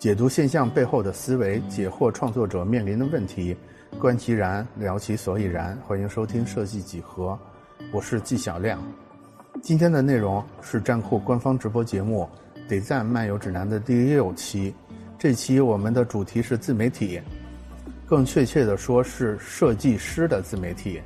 解读现象背后的思维，解惑创作者面临的问题，观其然，聊其所以然。欢迎收听设计几何，我是纪晓亮。今天的内容是站酷官方直播节目《得赞漫游指南》的第六期。这期我们的主题是自媒体，更确切的说是设计师的自媒体。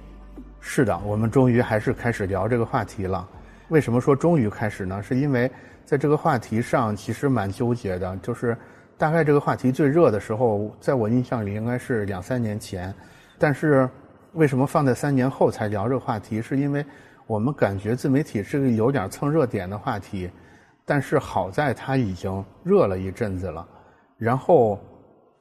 是的，我们终于还是开始聊这个话题了。为什么说终于开始呢？是因为在这个话题上其实蛮纠结的，就是。大概这个话题最热的时候，在我印象里应该是两三年前，但是为什么放在三年后才聊这个话题？是因为我们感觉自媒体是个有点蹭热点的话题，但是好在它已经热了一阵子了。然后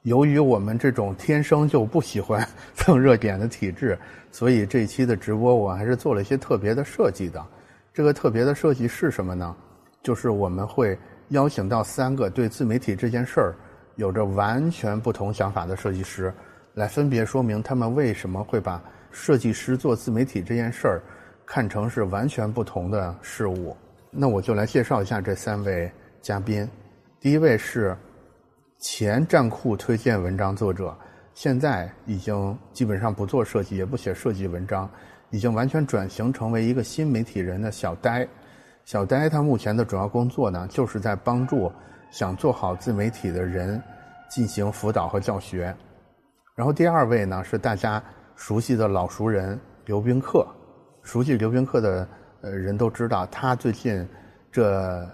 由于我们这种天生就不喜欢蹭热点的体质，所以这一期的直播我还是做了一些特别的设计的。这个特别的设计是什么呢？就是我们会。邀请到三个对自媒体这件事儿有着完全不同想法的设计师，来分别说明他们为什么会把设计师做自媒体这件事儿看成是完全不同的事物。那我就来介绍一下这三位嘉宾。第一位是前站酷推荐文章作者，现在已经基本上不做设计，也不写设计文章，已经完全转型成为一个新媒体人的小呆。小呆他目前的主要工作呢，就是在帮助想做好自媒体的人进行辅导和教学。然后第二位呢是大家熟悉的老熟人刘宾客，熟悉刘宾客的呃人都知道，他最近这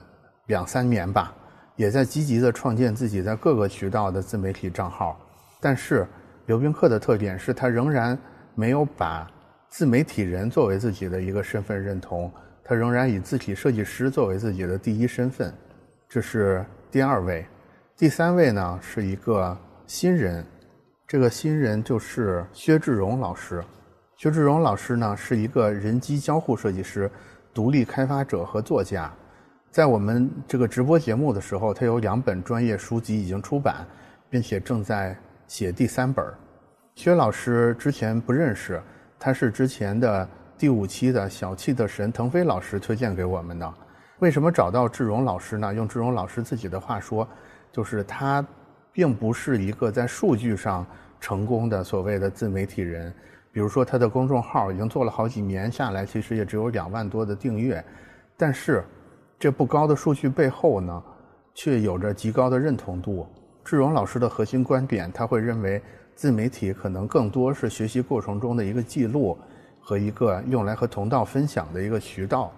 两三年吧，也在积极的创建自己在各个渠道的自媒体账号。但是刘宾客的特点是他仍然没有把自媒体人作为自己的一个身份认同。他仍然以字体设计师作为自己的第一身份，这是第二位。第三位呢是一个新人，这个新人就是薛志荣老师。薛志荣老师呢是一个人机交互设计师、独立开发者和作家。在我们这个直播节目的时候，他有两本专业书籍已经出版，并且正在写第三本。薛老师之前不认识，他是之前的。第五期的小气的神腾飞老师推荐给我们的，为什么找到志荣老师呢？用志荣老师自己的话说，就是他并不是一个在数据上成功的所谓的自媒体人。比如说他的公众号已经做了好几年下来，其实也只有两万多的订阅，但是这不高的数据背后呢，却有着极高的认同度。志荣老师的核心观点，他会认为自媒体可能更多是学习过程中的一个记录。和一个用来和同道分享的一个渠道。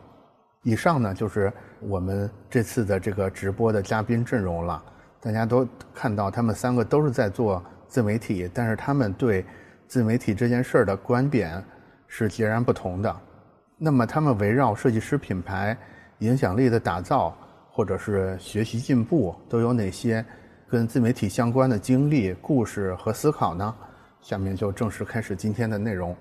以上呢，就是我们这次的这个直播的嘉宾阵容了。大家都看到，他们三个都是在做自媒体，但是他们对自媒体这件事儿的观点是截然不同的。那么，他们围绕设计师品牌影响力的打造，或者是学习进步，都有哪些跟自媒体相关的经历、故事和思考呢？下面就正式开始今天的内容。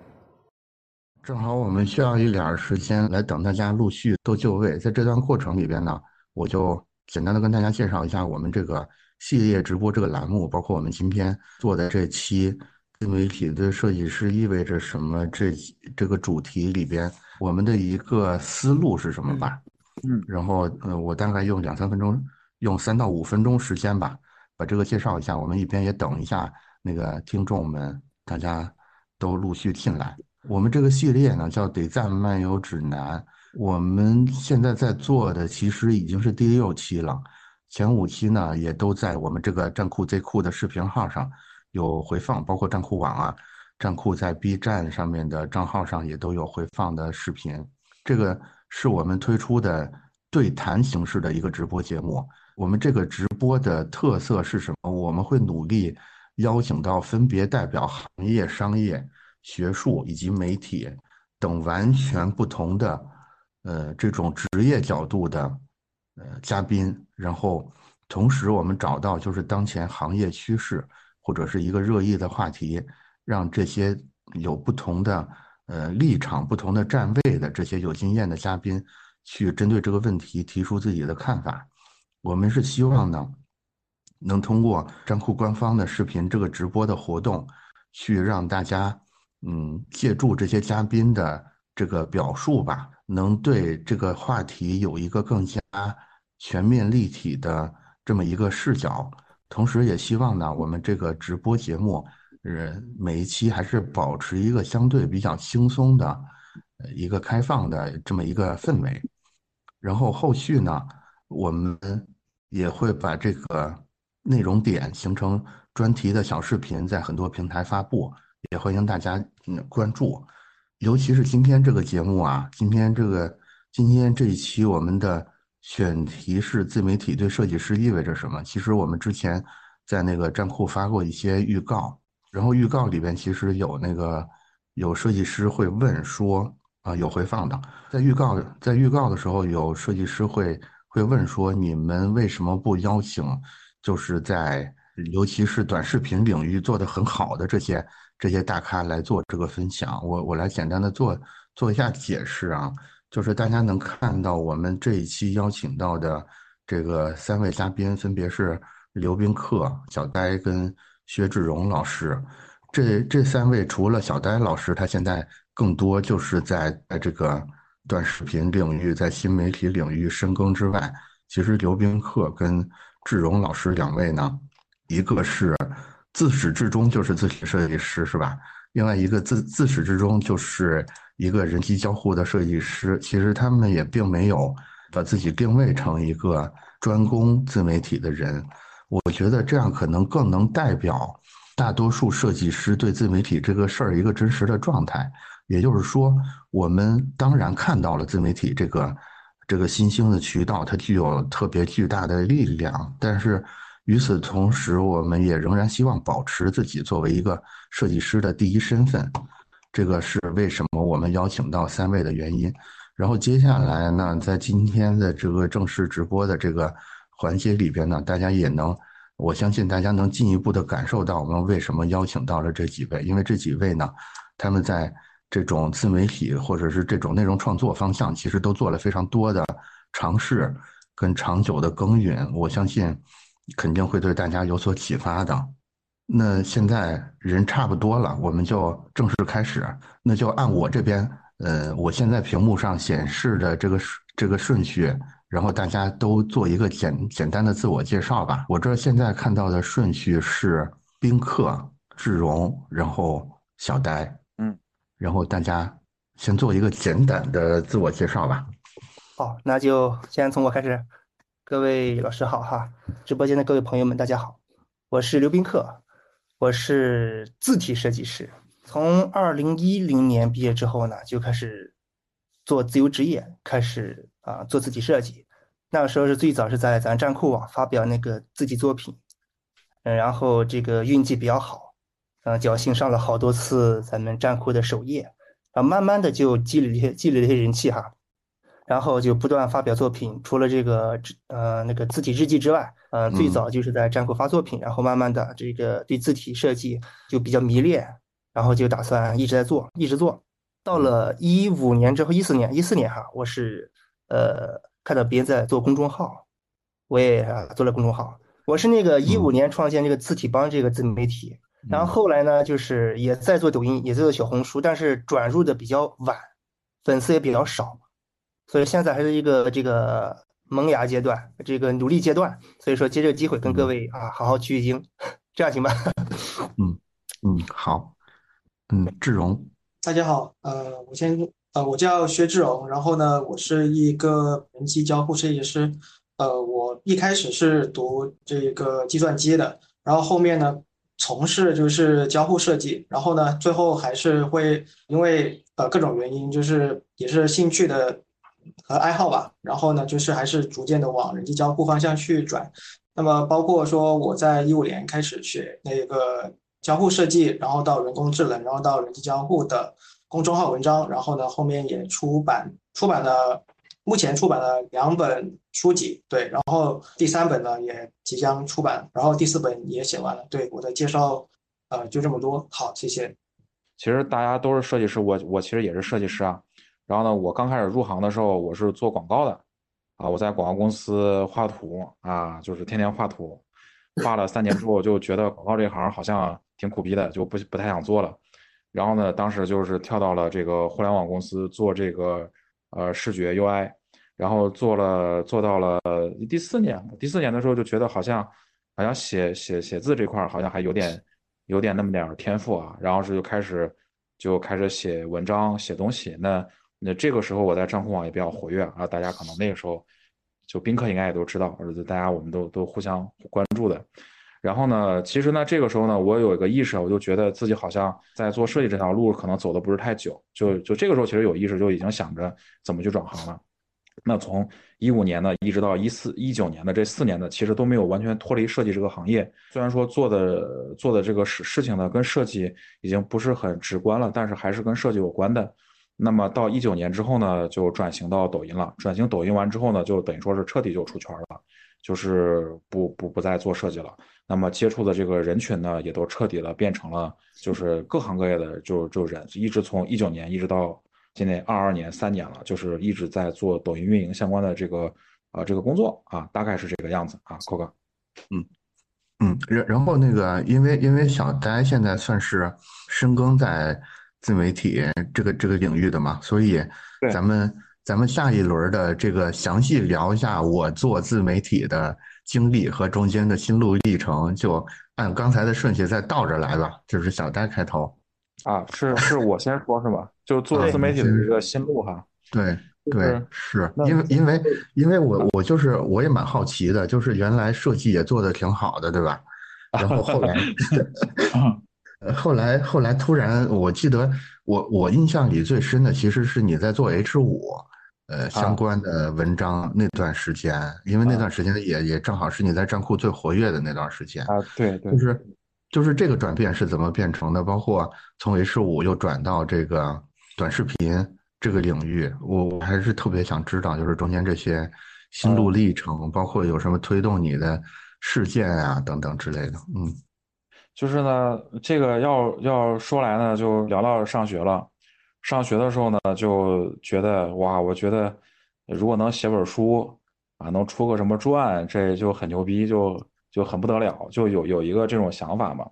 正好我们需要一点时间来等大家陆续都就位，在这段过程里边呢，我就简单的跟大家介绍一下我们这个系列直播这个栏目，包括我们今天做的这期自媒体的设计师意味着什么这这个主题里边我们的一个思路是什么吧。嗯，然后呃，我大概用两三分钟，用三到五分钟时间吧，把这个介绍一下。我们一边也等一下那个听众们，大家都陆续进来。我们这个系列呢叫《得赞漫游指南》，我们现在在做的其实已经是第六期了，前五期呢也都在我们这个站酷 Z 酷的视频号上有回放，包括站酷网啊，站酷在 B 站上面的账号上也都有回放的视频。这个是我们推出的对谈形式的一个直播节目。我们这个直播的特色是什么？我们会努力邀请到分别代表行业、商业。学术以及媒体等完全不同的呃这种职业角度的呃嘉宾，然后同时我们找到就是当前行业趋势或者是一个热议的话题，让这些有不同的呃立场、不同的站位的这些有经验的嘉宾去针对这个问题提出自己的看法。我们是希望呢，能通过站酷官方的视频这个直播的活动，去让大家。嗯，借助这些嘉宾的这个表述吧，能对这个话题有一个更加全面立体的这么一个视角，同时也希望呢，我们这个直播节目，呃，每一期还是保持一个相对比较轻松的，呃，一个开放的这么一个氛围。然后后续呢，我们也会把这个内容点形成专题的小视频，在很多平台发布，也欢迎大家嗯关注。尤其是今天这个节目啊，今天这个今天这一期我们的选题是自媒体对设计师意味着什么？其实我们之前在那个站库发过一些预告，然后预告里边其实有那个有设计师会问说啊有回放的，在预告在预告的时候有设计师会会问说你们为什么不邀请就是在尤其是短视频领域做得很好的这些。这些大咖来做这个分享，我我来简单的做做一下解释啊，就是大家能看到我们这一期邀请到的这个三位嘉宾，分别是刘宾客、小呆跟薛志荣老师。这这三位除了小呆老师，他现在更多就是在在这个短视频领域、在新媒体领域深耕之外，其实刘宾客跟志荣老师两位呢，一个是。自始至终就是字体设计师，是吧？另外一个自自始至终就是一个人机交互的设计师。其实他们也并没有把自己定位成一个专攻自媒体的人。我觉得这样可能更能代表大多数设计师对自媒体这个事儿一个真实的状态。也就是说，我们当然看到了自媒体这个这个新兴的渠道，它具有特别巨大的力量，但是。与此同时，我们也仍然希望保持自己作为一个设计师的第一身份，这个是为什么我们邀请到三位的原因。然后接下来呢，在今天的这个正式直播的这个环节里边呢，大家也能，我相信大家能进一步的感受到我们为什么邀请到了这几位，因为这几位呢，他们在这种自媒体或者是这种内容创作方向，其实都做了非常多的尝试跟长久的耕耘，我相信。肯定会对大家有所启发的。那现在人差不多了，我们就正式开始。那就按我这边，呃，我现在屏幕上显示的这个这个顺序，然后大家都做一个简简单的自我介绍吧。我这现在看到的顺序是宾客、志荣，然后小呆，嗯，然后大家先做一个简短的自我介绍吧。好，那就先从我开始。各位老师好哈，直播间的各位朋友们大家好，我是刘宾客，我是字体设计师，从二零一零年毕业之后呢，就开始做自由职业，开始啊做字体设计。那个时候是最早是在咱站酷网发表那个字体作品，嗯，然后这个运气比较好，嗯，侥幸上了好多次咱们站酷的首页，啊，慢慢的就积累了一些积累了一些人气哈。然后就不断发表作品，除了这个呃那个字体日记之外，呃最早就是在站酷发作品，然后慢慢的这个对字体设计就比较迷恋，然后就打算一直在做，一直做。到了一五年之后，一四年一四年哈，我是呃看到别人在做公众号，我也做了公众号，我是那个一五年创建这个字体帮这个自媒体，然后后来呢就是也在做抖音，也在做小红书，但是转入的比较晚，粉丝也比较少。所以现在还是一个这个萌芽阶段，这个努力阶段。所以说，借这个机会跟各位啊，好好取取经，这样行吧？嗯嗯，好。嗯，志荣，大家好。呃，我先呃，我叫薛志荣，然后呢，我是一个人机交互设计师。呃，我一开始是读这个计算机的，然后后面呢，从事就是交互设计，然后呢，最后还是会因为呃各种原因，就是也是兴趣的。和爱好吧，然后呢，就是还是逐渐的往人机交互方向去转。那么包括说我在一五年开始学那个交互设计，然后到人工智能，然后到人机交互的公众号文章，然后呢后面也出版出版了，目前出版了两本书籍，对，然后第三本呢也即将出版，然后第四本也写完了。对我的介绍，呃，就这么多。好，谢谢。其实大家都是设计师，我我其实也是设计师啊。然后呢，我刚开始入行的时候，我是做广告的，啊，我在广告公司画图啊，就是天天画图，画了三年之后，就觉得广告这行好像挺苦逼的，就不不太想做了。然后呢，当时就是跳到了这个互联网公司做这个呃视觉 UI，然后做了做到了第四年，第四年的时候就觉得好像，好像写写写字这块好像还有点有点那么点天赋啊，然后是就开始就开始写文章写东西。那那这个时候我在账户网也比较活跃啊，大家可能那个时候就宾客应该也都知道，而且大家我们都都互相关注的。然后呢，其实呢，这个时候呢，我有一个意识，我就觉得自己好像在做设计这条路可能走的不是太久，就就这个时候其实有意识，就已经想着怎么去转行了。那从一五年呢，一直到一四一九年的这四年呢，其实都没有完全脱离设计这个行业。虽然说做的做的这个事事情呢，跟设计已经不是很直观了，但是还是跟设计有关的。那么到一九年之后呢，就转型到抖音了。转型抖音完之后呢，就等于说是彻底就出圈了，就是不不不再做设计了。那么接触的这个人群呢，也都彻底的变成了就是各行各业的就就人，一直从一九年一直到今年二二年三年了，就是一直在做抖音运营相关的这个啊这个工作啊，大概是这个样子啊，寇哥，嗯嗯，然然后那个因为因为小呆现在算是深耕在。自媒体这个这个领域的嘛，所以咱们咱们下一轮的这个详细聊一下我做自媒体的经历和中间的心路历程，就按刚才的顺序再倒着来吧。就是小戴开头啊，是是我先说，是吧？就做自媒体的一个心路哈。对对，是因为因为因为我我就是我也蛮好奇的，就是原来设计也做的挺好的，对吧？然后后来。呃，后来后来突然，我记得我我印象里最深的其实是你在做 H 五，呃相关的文章那段时间，因为那段时间也也正好是你在站库最活跃的那段时间啊，对对，就是就是这个转变是怎么变成的？包括从 H 五又转到这个短视频这个领域，我我还是特别想知道，就是中间这些心路历程，包括有什么推动你的事件啊等等之类的，嗯。就是呢，这个要要说来呢，就聊到上学了。上学的时候呢，就觉得哇，我觉得如果能写本书啊，能出个什么传，这就很牛逼，就就很不得了，就有有一个这种想法嘛。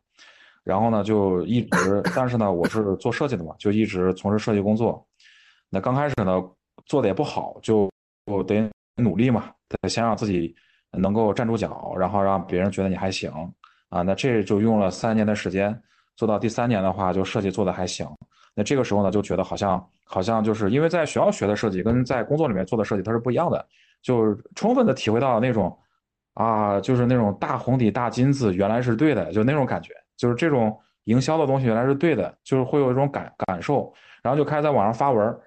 然后呢，就一直，但是呢，我是做设计的嘛，就一直从事设计工作。那刚开始呢，做的也不好，就得努力嘛，得先让自己能够站住脚，然后让别人觉得你还行。啊，那这就用了三年的时间，做到第三年的话，就设计做的还行。那这个时候呢，就觉得好像好像就是因为在学校学的设计跟在工作里面做的设计它是不一样的，就充分的体会到那种啊，就是那种大红底大金字原来是对的，就那种感觉，就是这种营销的东西原来是对的，就是会有一种感感受，然后就开始在网上发文，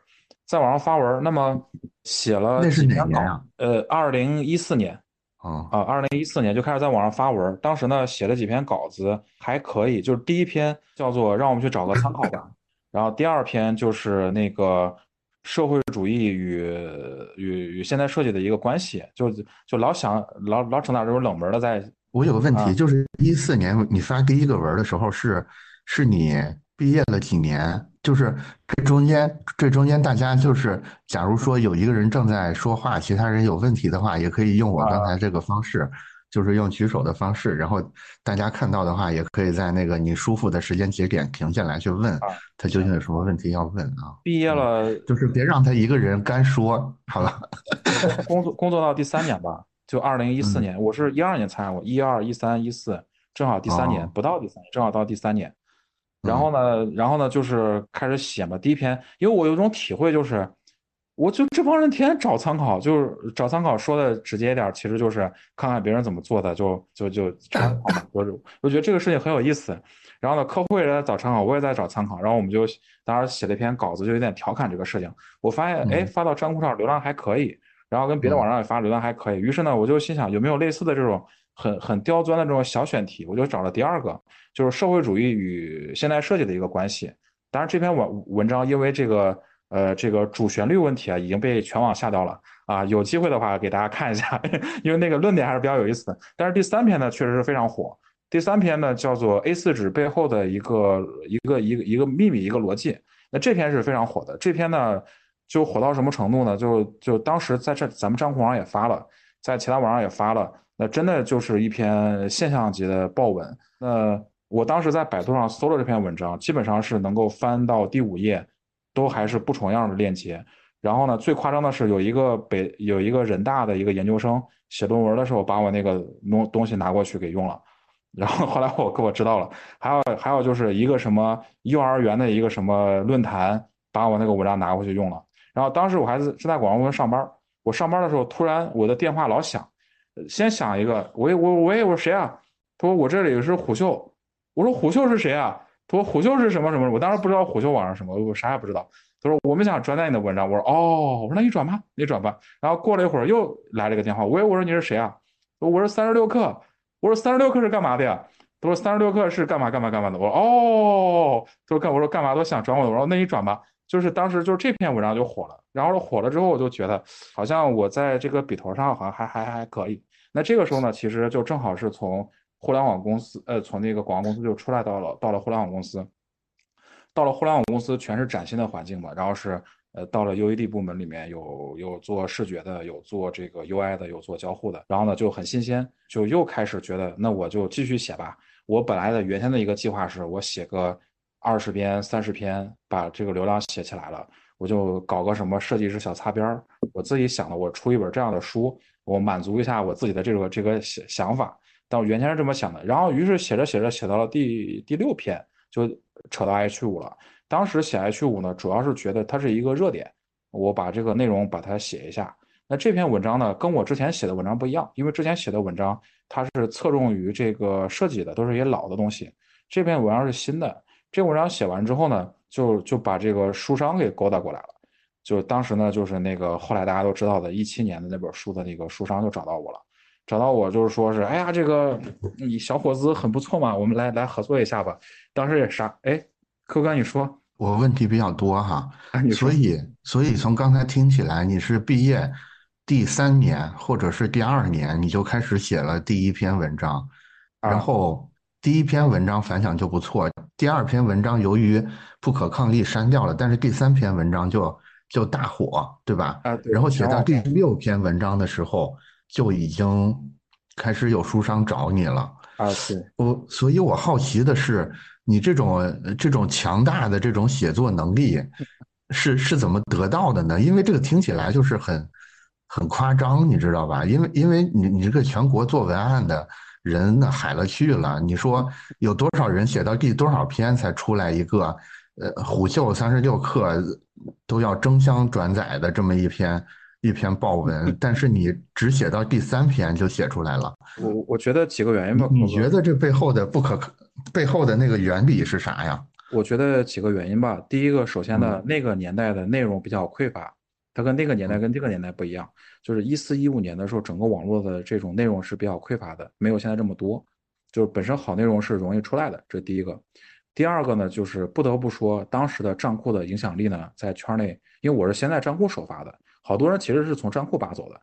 在网上发文，那么写了那是哪年啊？呃，二零一四年。啊啊！二零一四年就开始在网上发文，当时呢写了几篇稿子，还可以。就是第一篇叫做“让我们去找个参考吧”，然后第二篇就是那个社会主义与与与现代设计的一个关系，就就老想老老整点这种冷门的。在我有个问题，就是一四年你发第一个文的时候，是是你毕业了几年？就是这中间，这中间大家就是，假如说有一个人正在说话，其他人有问题的话，也可以用我刚才这个方式，就是用举手的方式，然后大家看到的话，也可以在那个你舒服的时间节点停下来去问他究竟有什么问题要问啊。毕业了，就是别让他一个人干说，好吧？工作工作到第三年吧，就二零一四年，我是一二年参加过，一二一三一四，正好第三年不到第三年，正好到第三年。然后呢，然后呢，就是开始写嘛。第一篇，因为我有种体会，就是，我就这帮人天天找参考，就是找参考。说的直接一点，其实就是看看别人怎么做的，就就就 参考嘛。我我觉得这个事情很有意思。然后呢，客户也在找参考，我也在找参考。然后我们就当时写了一篇稿子，就有点调侃这个事情。我发现，哎，发到站库上流量还可以，然后跟别的网站也发流量还可以。于是呢，我就心想，有没有类似的这种？很很刁钻的这种小选题，我就找了第二个，就是社会主义与现代设计的一个关系。当然，这篇文文章因为这个呃这个主旋律问题啊，已经被全网下掉了啊。有机会的话给大家看一下，因为那个论点还是比较有意思的。但是第三篇呢，确实是非常火。第三篇呢叫做 A4 纸背后的一个一个一个一个秘密一个逻辑。那这篇是非常火的。这篇呢就火到什么程度呢？就就当时在这咱们账户上也发了，在其他网上也发了。那真的就是一篇现象级的爆文。那我当时在百度上搜了这篇文章，基本上是能够翻到第五页，都还是不重样的链接。然后呢，最夸张的是有一个北有一个人大的一个研究生写论文的时候，把我那个东东西拿过去给用了。然后后来我给我知道了，还有还有就是一个什么幼儿园的一个什么论坛，把我那个文章拿过去用了。然后当时我还是是在广告公司上班，我上班的时候突然我的电话老响，先想一个，我我喂我说谁啊？他说我这里是虎嗅，我说虎嗅是谁啊？他说虎嗅是什么什么？我当时不知道虎嗅网上什么，我啥也不知道。他说我们想转载你的文章，我说哦，我说那你转吧，你转吧。然后过了一会儿又来了一个电话，喂，我说你是谁啊？我说三十六氪，我说三十六氪是干嘛的呀？他说三十六氪是干嘛干嘛干嘛的。我说哦，他说干我说干嘛都想转我的，我说那你转吧。就是当时就是这篇文章就火了，然后火了之后我就觉得好像我在这个笔头上好像还还还可以。那这个时候呢，其实就正好是从互联网公司呃从那个广告公司就出来到了到了互联网公司。到了互联网公司，全是崭新的环境嘛。然后是，呃，到了 UED 部门里面，有有做视觉的，有做这个 UI 的，有做交互的。然后呢，就很新鲜，就又开始觉得，那我就继续写吧。我本来的原先的一个计划是，我写个二十篇、三十篇，把这个流量写起来了，我就搞个什么设计师小擦边儿。我自己想的，我出一本这样的书，我满足一下我自己的这个这个想想法。但我原先是这么想的。然后于是写着写着，写到了第第六篇，就。扯到 H 五了，当时写 H 五呢，主要是觉得它是一个热点，我把这个内容把它写一下。那这篇文章呢，跟我之前写的文章不一样，因为之前写的文章它是侧重于这个设计的，都是一些老的东西。这篇文章是新的。这文章写完之后呢，就就把这个书商给勾搭过来了。就当时呢，就是那个后来大家都知道的，一七年的那本书的那个书商就找到我了，找到我就是说是，哎呀，这个你小伙子很不错嘛，我们来来合作一下吧。当时也啥？哎，客官，你说我问题比较多哈，所以所以从刚才听起来，你是毕业第三年或者是第二年，你就开始写了第一篇文章，然后第一篇文章反响就不错，第二篇文章由于不可抗力删掉了，但是第三篇文章就就大火，对吧？啊，然后写到第六篇文章的时候，就已经开始有书商找你了啊，是我，所以我好奇的是。你这种这种强大的这种写作能力，是是怎么得到的呢？因为这个听起来就是很很夸张，你知道吧？因为因为你你这个全国做文案的人那海了去了，你说有多少人写到第多少篇才出来一个呃虎嗅三十六氪都要争相转载的这么一篇一篇报文？但是你只写到第三篇就写出来了。我我觉得几个原因吧。你觉得这背后的不可可？背后的那个原理是啥呀？我觉得几个原因吧。第一个，首先呢，那个年代的内容比较匮乏，它跟那个年代跟这个年代不一样。就是一四一五年的时候，整个网络的这种内容是比较匮乏的，没有现在这么多。就是本身好内容是容易出来的，这第一个。第二个呢，就是不得不说，当时的账库的影响力呢，在圈内，因为我是先在账库首发的，好多人其实是从账库扒走的。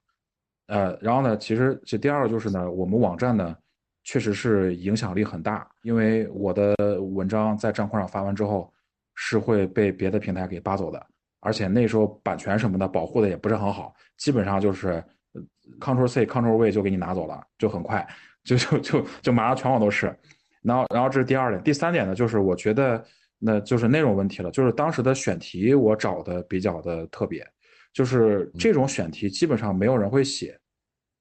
呃，然后呢，其实这第二个就是呢，我们网站呢。确实是影响力很大，因为我的文章在账户上发完之后，是会被别的平台给扒走的，而且那时候版权什么的保护的也不是很好，基本上就是 Ctrl C Ctrl V 就给你拿走了，就很快，就就就就马上全网都是。然后然后这是第二点，第三点呢，就是我觉得那就是内容问题了，就是当时的选题我找的比较的特别，就是这种选题基本上没有人会写。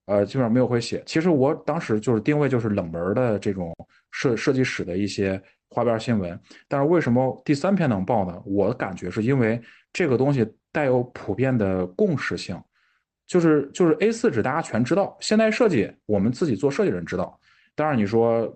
呃，基本上没有会写。其实我当时就是定位就是冷门的这种设设计史的一些花边新闻。但是为什么第三篇能爆呢？我感觉是因为这个东西带有普遍的共识性，就是就是 A4 纸大家全知道，现代设计我们自己做设计人知道。当然你说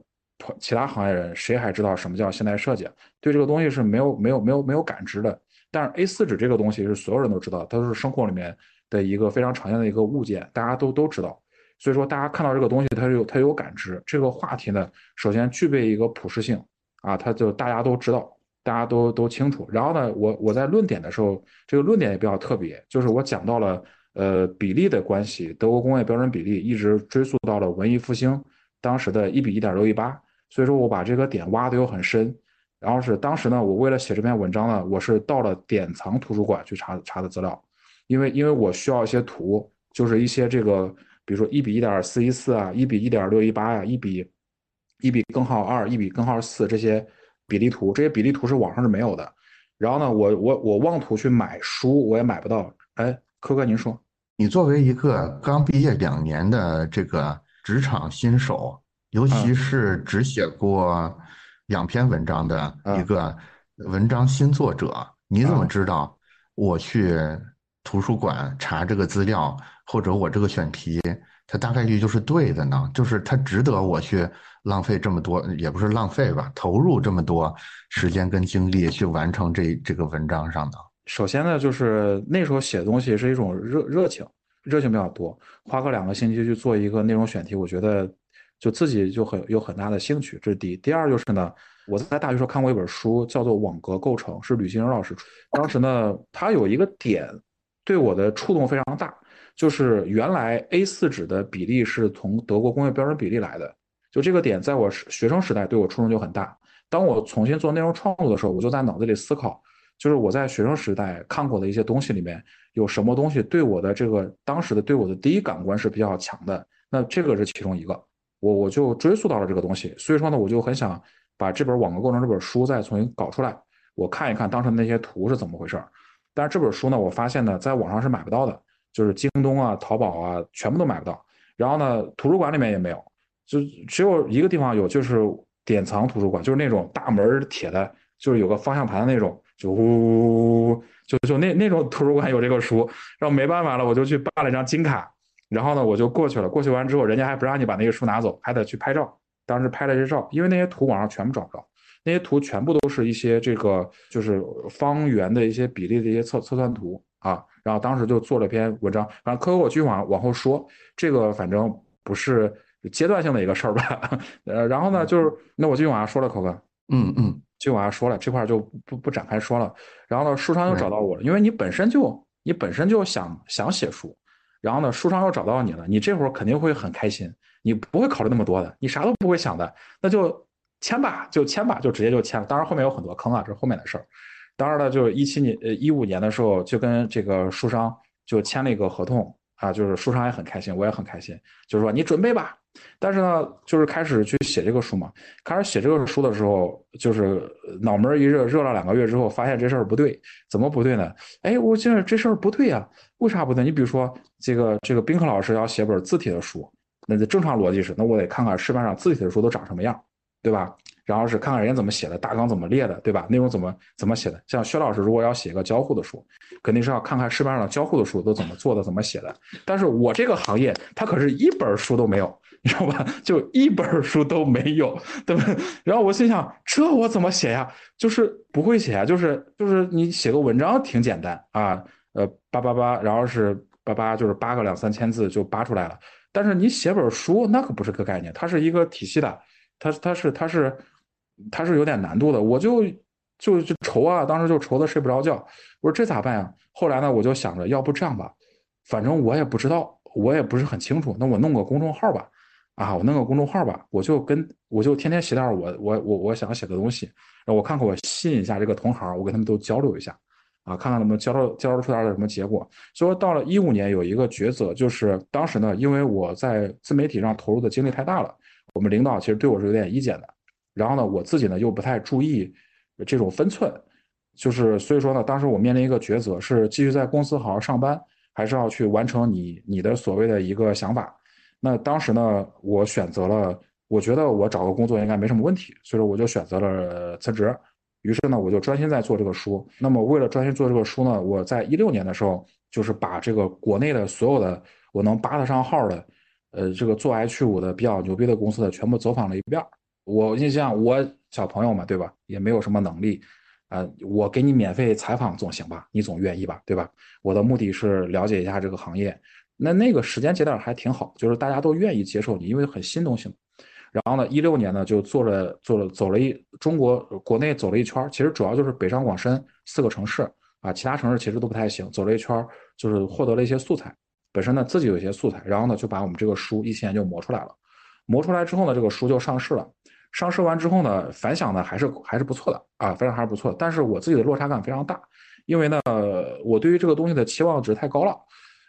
其他行业人谁还知道什么叫现代设计？对这个东西是没有没有没有没有感知的。但是 A4 纸这个东西是所有人都知道，它都是生活里面的一个非常常见的一个物件，大家都都知道。所以说，大家看到这个东西，它有它有感知。这个话题呢，首先具备一个普适性啊，它就大家都知道，大家都都清楚。然后呢，我我在论点的时候，这个论点也比较特别，就是我讲到了呃比例的关系，德国工业标准比例一直追溯到了文艺复兴当时的一比一点六一八。所以说我把这个点挖的又很深。然后是当时呢，我为了写这篇文章呢，我是到了典藏图书馆去查查的资料，因为因为我需要一些图，就是一些这个。比如说一比一点四一四啊，一比一点六一八呀，一比一比根号二，一比根号四这些比例图，这些比例图是网上是没有的。然后呢，我我我妄图去买书，我也买不到哎，柯哥您说，你作为一个刚毕业两年的这个职场新手，尤其是只写过两篇文章的一个文章新作者，你怎么知道我去图书馆查这个资料，或者我这个选题，它大概率就是对的呢？就是它值得我去浪费这么多，也不是浪费吧，投入这么多时间跟精力去完成这这个文章上的。首先呢，就是那时候写东西是一种热热情，热情比较多，花个两个星期去做一个内容选题，我觉得就自己就很有很大的兴趣，这是第一。第二就是呢，我在大学时候看过一本书，叫做《网格构成》，是吕金荣老师出。当时呢，他有一个点对我的触动非常大，就是原来 A4 纸的比例是从德国工业标准比例来的，就这个点在我学生时代对我触动就很大。当我重新做内容创作的时候，我就在脑子里思考。就是我在学生时代看过的一些东西里面，有什么东西对我的这个当时的对我的第一感官是比较强的，那这个是其中一个，我我就追溯到了这个东西，所以说呢，我就很想把这本网络构成这本书再重新搞出来，我看一看当时那些图是怎么回事但是这本书呢，我发现呢，在网上是买不到的，就是京东啊、淘宝啊，全部都买不到。然后呢，图书馆里面也没有，就只有一个地方有，就是典藏图书馆，就是那种大门铁的，就是有个方向盘的那种。就呜，就就那那种图书馆有这个书，然后没办法了，我就去办了一张金卡，然后呢，我就过去了。过去完之后，人家还不让你把那个书拿走，还得去拍照。当时拍了一些照，因为那些图网上全部找不着，那些图全部都是一些这个就是方圆的一些比例的一些测测算图啊。然后当时就做了篇文章，反正科科我继续往往后说，这个反正不是阶段性的一个事儿吧。呃，然后呢，就是那我继续往下说了，口哥，嗯嗯。就往下说了，这块就不不展开说了。然后呢，书商又找到我了，因为你本身就你本身就想想写书，然后呢，书商又找到你了，你这会儿肯定会很开心，你不会考虑那么多的，你啥都不会想的，那就签吧，就签吧，就直接就签了。当然后面有很多坑啊，这是后面的事儿。当然了，就一七年呃一五年的时候，就跟这个书商就签了一个合同啊，就是书商也很开心，我也很开心，就是说你准备吧。但是呢，就是开始去写这个书嘛。开始写这个书的时候，就是脑门一热，热了两个月之后，发现这事儿不对。怎么不对呢？哎，我觉得这事儿不对呀。为啥不对？你比如说，这个这个宾客老师要写本字体的书，那正常逻辑是，那我得看看市面上字体的书都长什么样，对吧？然后是看看人家怎么写的，大纲怎么列的，对吧？内容怎么怎么写的？像薛老师如果要写一个交互的书，肯定是要看看市面上交互的书都怎么做的，怎么写的。但是我这个行业，它可是一本书都没有。你知道吧？就一本书都没有，对吧？然后我心想，这我怎么写呀？就是不会写啊，就是就是你写个文章挺简单啊，呃，八八八，然后是八八，就是八个两三千字就扒出来了。但是你写本书，那可不是个概念，它是一个体系的，它它是它是它是有点难度的。我就就就愁啊，当时就愁的睡不着觉。我说这咋办呀？后来呢，我就想着，要不这样吧，反正我也不知道，我也不是很清楚，那我弄个公众号吧。啊，我弄个公众号吧，我就跟我就天天写点我我我我想写的东西，然后我看看我吸引一下这个同行，我跟他们都交流一下，啊，看看能不能交流交流出点什么结果。所以说到了一五年有一个抉择，就是当时呢，因为我在自媒体上投入的精力太大了，我们领导其实对我是有点意见的，然后呢，我自己呢又不太注意这种分寸，就是所以说呢，当时我面临一个抉择，是继续在公司好好上班，还是要去完成你你的所谓的一个想法。那当时呢，我选择了，我觉得我找个工作应该没什么问题，所以说我就选择了辞职。于是呢，我就专心在做这个书。那么为了专心做这个书呢，我在一六年的时候，就是把这个国内的所有的我能扒得上号的，呃，这个做 H 五的比较牛逼的公司的全部走访了一遍。我印象，我小朋友嘛，对吧？也没有什么能力，啊，我给你免费采访总行吧？你总愿意吧？对吧？我的目的是了解一下这个行业。那那个时间节点还挺好，就是大家都愿意接受你，因为很新东西。然后呢，一六年呢就做了做了走了一中国国内走了一圈，其实主要就是北上广深四个城市啊，其他城市其实都不太行。走了一圈，就是获得了一些素材，本身呢自己有一些素材，然后呢就把我们这个书一七年就磨出来了。磨出来之后呢，这个书就上市了。上市完之后呢，反响呢还是还是不错的啊，反响还是不错。但是我自己的落差感非常大，因为呢我对于这个东西的期望值太高了。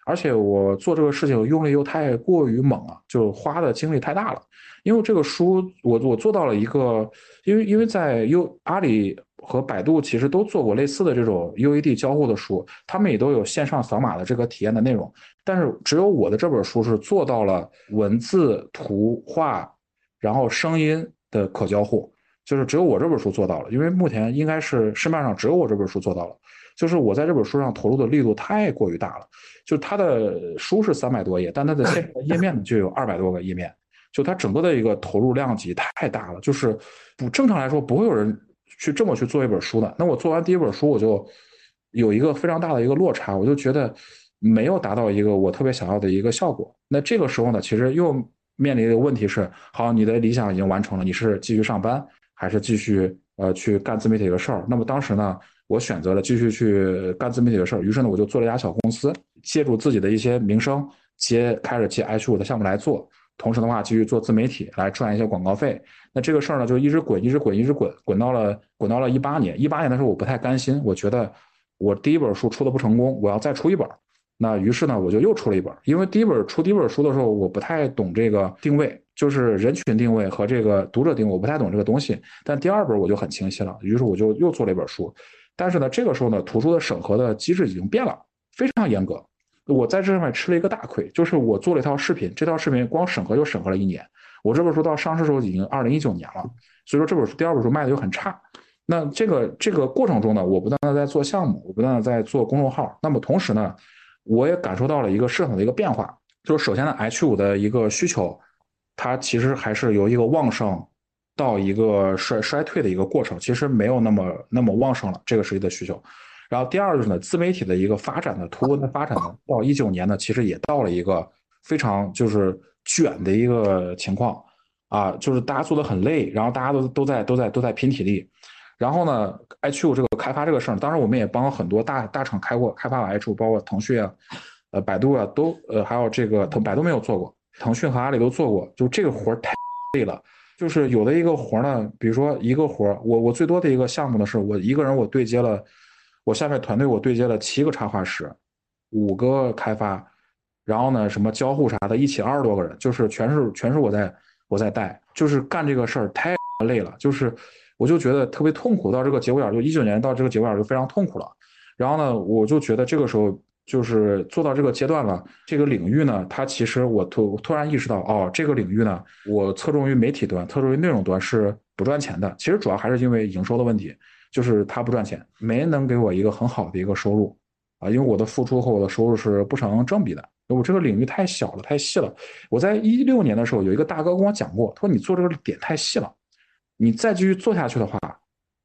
而且我做这个事情用力又太过于猛了，就花的精力太大了。因为这个书，我我做到了一个，因为因为在优阿里和百度其实都做过类似的这种 UED 交互的书，他们也都有线上扫码的这个体验的内容。但是只有我的这本书是做到了文字、图画，然后声音的可交互，就是只有我这本书做到了。因为目前应该是市面上只有我这本书做到了。就是我在这本书上投入的力度太过于大了，就它的书是三百多页，但它的线上 页面就有二百多个页面，就它整个的一个投入量级太大了。就是不正常来说，不会有人去这么去做一本书的。那我做完第一本书，我就有一个非常大的一个落差，我就觉得没有达到一个我特别想要的一个效果。那这个时候呢，其实又面临的问题是：好，你的理想已经完成了，你是继续上班，还是继续呃去干自媒体的事儿？那么当时呢？我选择了继续去干自媒体的事儿，于是呢，我就做了一家小公司，借助自己的一些名声接开始接 H 五的项目来做，同时的话继续做自媒体来赚一些广告费。那这个事儿呢，就一直滚，一直滚，一直滚，滚到了滚到了一八年。一八年的时候，我不太甘心，我觉得我第一本书出的不成功，我要再出一本。那于是呢，我就又出了一本。因为第一本出第一本书的时候，我不太懂这个定位，就是人群定位和这个读者定位，我不太懂这个东西。但第二本我就很清晰了，于是我就又做了一本书。但是呢，这个时候呢，图书的审核的机制已经变了，非常严格。我在这上面吃了一个大亏，就是我做了一套视频，这套视频光审核就审核了一年。我这本书到上市时候已经二零一九年了，所以说这本书第二本书卖的就很差。那这个这个过程中呢，我不断的在做项目，我不断的在做公众号。那么同时呢，我也感受到了一个市场的一个变化，就是首先呢，H 五的一个需求，它其实还是由一个旺盛。到一个衰衰退的一个过程，其实没有那么那么旺盛了，这个是一个需求。然后第二就是呢，自媒体的一个发展的图文的发展呢，到一九年呢，其实也到了一个非常就是卷的一个情况啊，就是大家做的很累，然后大家都都在都在都在拼体力。然后呢，H 五这个开发这个事儿，当然我们也帮很多大大厂开过开发过 H 五，包括腾讯啊、呃百度啊，都呃还有这个腾百度没有做过，腾讯和阿里都做过，就这个活儿太累了。就是有的一个活呢，比如说一个活我我最多的一个项目呢，是我一个人我对接了，我下面团队我对接了七个插画师，五个开发，然后呢什么交互啥的，一起二十多个人，就是全是全是我在我在带，就是干这个事儿太累了，就是我就觉得特别痛苦，到这个节骨眼就一九年到这个节骨眼就非常痛苦了，然后呢我就觉得这个时候。就是做到这个阶段了，这个领域呢，它其实我突突然意识到，哦，这个领域呢，我侧重于媒体端，侧重于内容端是不赚钱的。其实主要还是因为营收的问题，就是它不赚钱，没能给我一个很好的一个收入啊，因为我的付出和我的收入是不成正比的。我这个领域太小了，太细了。我在一六年的时候，有一个大哥跟我讲过，他说你做这个点太细了，你再继续做下去的话，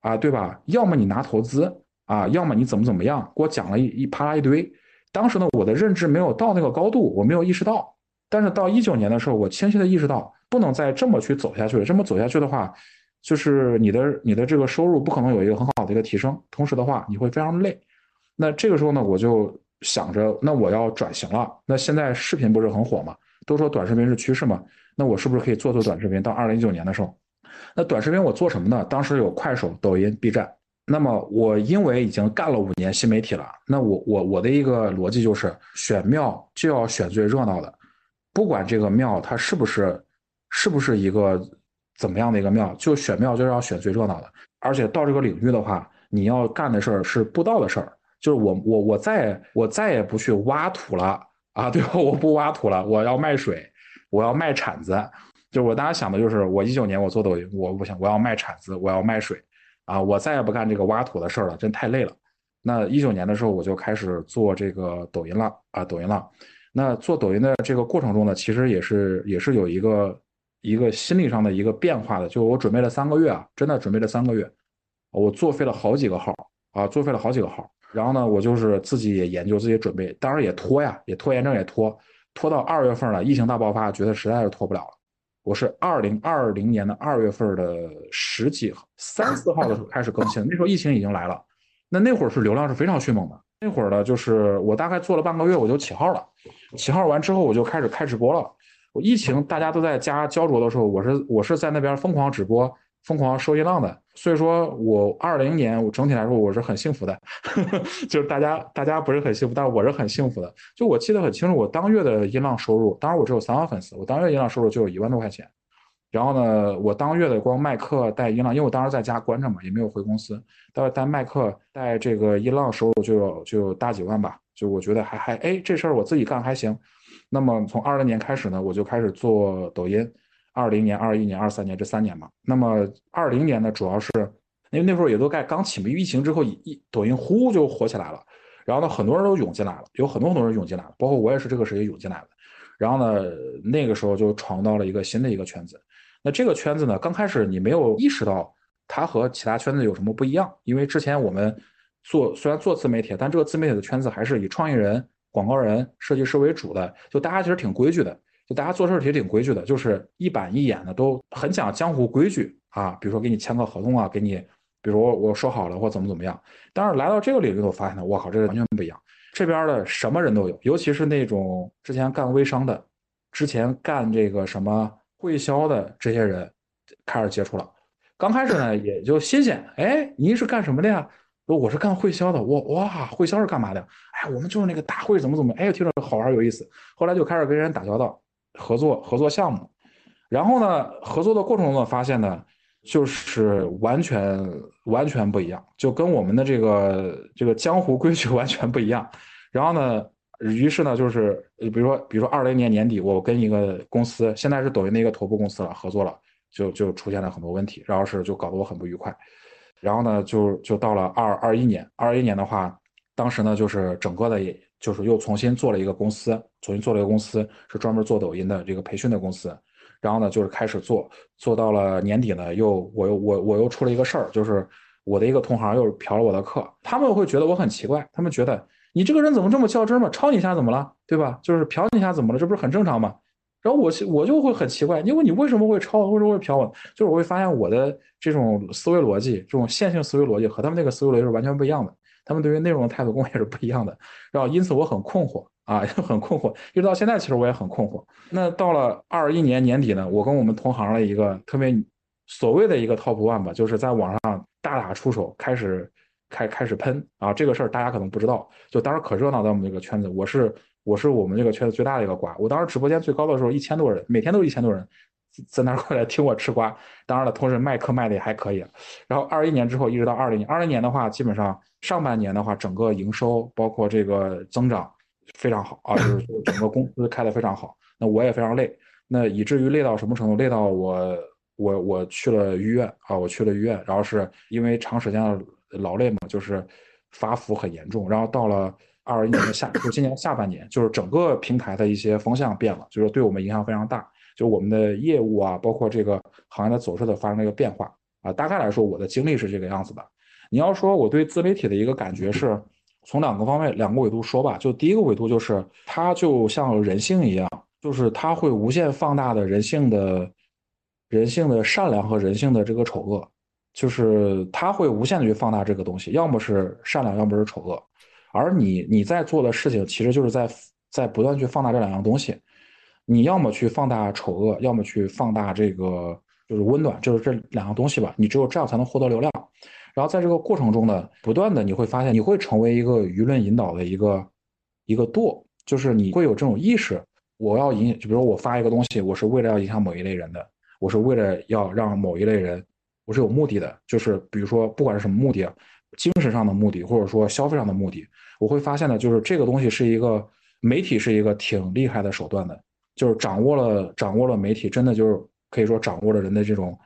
啊，对吧？要么你拿投资啊，要么你怎么怎么样，给我讲了一一啪啦一堆。当时呢，我的认知没有到那个高度，我没有意识到。但是到一九年的时候，我清晰的意识到，不能再这么去走下去了。这么走下去的话，就是你的你的这个收入不可能有一个很好的一个提升。同时的话，你会非常累。那这个时候呢，我就想着，那我要转型了。那现在视频不是很火嘛？都说短视频是趋势嘛？那我是不是可以做做短视频？到二零一九年的时候，那短视频我做什么呢？当时有快手、抖音、B 站。那么我因为已经干了五年新媒体了，那我我我的一个逻辑就是选庙就要选最热闹的，不管这个庙它是不是是不是一个怎么样的一个庙，就选庙就要选最热闹的。而且到这个领域的话，你要干的事儿是布道的事儿，就是我我我再我再也不去挖土了啊，对吧？我不挖土了，我要卖水，我要卖铲子。就我当时想的就是，我一九年我做抖音，我不行，我要卖铲子，我要卖水。啊，我再也不干这个挖土的事儿了，真太累了。那一九年的时候，我就开始做这个抖音了啊，抖音了。那做抖音的这个过程中呢，其实也是也是有一个一个心理上的一个变化的。就我准备了三个月啊，真的准备了三个月，我作废了好几个号啊，作废了好几个号。然后呢，我就是自己也研究，自己准备，当然也拖呀，也拖延症也拖，拖到二月份了，疫情大爆发，觉得实在是拖不了了。我是二零二零年的二月份的十几号、三四号的时候开始更新，那时候疫情已经来了，那那会儿是流量是非常迅猛的。那会儿呢，就是我大概做了半个月，我就起号了，起号完之后我就开始开直播了。我疫情大家都在家焦灼的时候，我是我是在那边疯狂直播。疯狂收音浪的，所以说我二零年我整体来说我是很幸福的，就是大家大家不是很幸福，但我是很幸福的。就我记得很清楚，我当月的音浪收入，当然我只有三万粉丝，我当月音浪收入就有一万多块钱，然后呢，我当月的光卖课带音浪，因为我当时在家关着嘛，也没有回公司，但是带卖课带这个音浪收入就有就有大几万吧，就我觉得还还哎这事儿我自己干还行。那么从二零年开始呢，我就开始做抖音，二零年、二一年、二三年这三年嘛。那么二零年呢，主要是因为那时候也都该刚起嘛，疫情之后一抖音呼就火起来了，然后呢很多人都涌进来了，有很多很多人涌进来了，包括我也是这个时间涌进来的。然后呢，那个时候就闯到了一个新的一个圈子。那这个圈子呢，刚开始你没有意识到它和其他圈子有什么不一样，因为之前我们做虽然做自媒体，但这个自媒体的圈子还是以创意人、广告人、设计师为主的，就大家其实挺规矩的，就大家做事其实挺规矩的，就是一板一眼的，都很讲江湖规矩啊。比如说给你签个合同啊，给你，比如我说好了或怎么怎么样。但是来到这个领域，我发现呢，我靠，这个完全不一样。这边的什么人都有，尤其是那种之前干微商的，之前干这个什么会销的这些人，开始接触了。刚开始呢也就新鲜，哎，您是干什么的呀？我是干会销的。我哇，会销是干嘛的？哎，我们就是那个大会怎么怎么，哎，听着好玩有意思。后来就开始跟人打交道，合作合作项目。然后呢，合作的过程中，发现呢，就是完全完全不一样，就跟我们的这个这个江湖规矩 完全不一样。然后呢，于是呢，就是比如说，比如说二零年年底，我跟一个公司，现在是抖音的一个头部公司了，合作了，就就出现了很多问题，然后是就搞得我很不愉快。然后呢，就就到了二二一年，二一年的话，当时呢，就是整个的，也就是又重新做了一个公司，重新做了一个公司，是专门做抖音的这个培训的公司。然后呢，就是开始做，做到了年底呢，又我又我我又出了一个事儿，就是我的一个同行又嫖了我的课，他们会觉得我很奇怪，他们觉得。你这个人怎么这么较真嘛？抄你一下怎么了？对吧？就是嫖你一下怎么了？这不是很正常吗？然后我我就会很奇怪，因为你为什么会抄？为什么会嫖我？就是我会发现我的这种思维逻辑，这种线性思维逻辑和他们那个思维逻辑是完全不一样的。他们对于内容的态度跟我也是不一样的。然后因此我很困惑啊，很困惑，一直到现在其实我也很困惑。那到了二一年年底呢，我跟我们同行的一个特别所谓的一个 top one 吧，就是在网上大打出手，开始。开开始喷啊，这个事儿大家可能不知道，就当时可热闹在我们这个圈子，我是我是我们这个圈子最大的一个瓜。我当时直播间最高的时候一千多人，每天都一千多人在那儿过来听我吃瓜。当然了，同时卖课卖的也还可以。然后二一年之后一直到二零年，二零年的话，基本上上半年的话，整个营收包括这个增长非常好啊，就是整个公司开的非常好。那我也非常累，那以至于累到什么程度？累到我我我去了医院啊，我去了医院，然后是因为长时间的。劳累嘛，就是发福很严重，然后到了二一年的下，就今年下半年，就是整个平台的一些风向变了，就是对我们影响非常大，就我们的业务啊，包括这个行业的走势的发生了一个变化啊。大概来说，我的经历是这个样子的。你要说我对自媒体的一个感觉是，从两个方面、两个维度说吧。就第一个维度就是，它就像人性一样，就是它会无限放大的人性的、人性的善良和人性的这个丑恶。就是它会无限的去放大这个东西，要么是善良，要么是丑恶，而你你在做的事情，其实就是在在不断去放大这两样东西。你要么去放大丑恶，要么去放大这个就是温暖，就是这两样东西吧。你只有这样才能获得流量。然后在这个过程中呢，不断的你会发现，你会成为一个舆论引导的一个一个舵，就是你会有这种意识，我要影，就比如说我发一个东西，我是为了要影响某一类人的，我是为了要让某一类人。我是有目的的，就是比如说，不管是什么目的，精神上的目的，或者说消费上的目的，我会发现呢，就是这个东西是一个媒体是一个挺厉害的手段的，就是掌握了掌握了媒体，真的就是可以说掌握了人的这种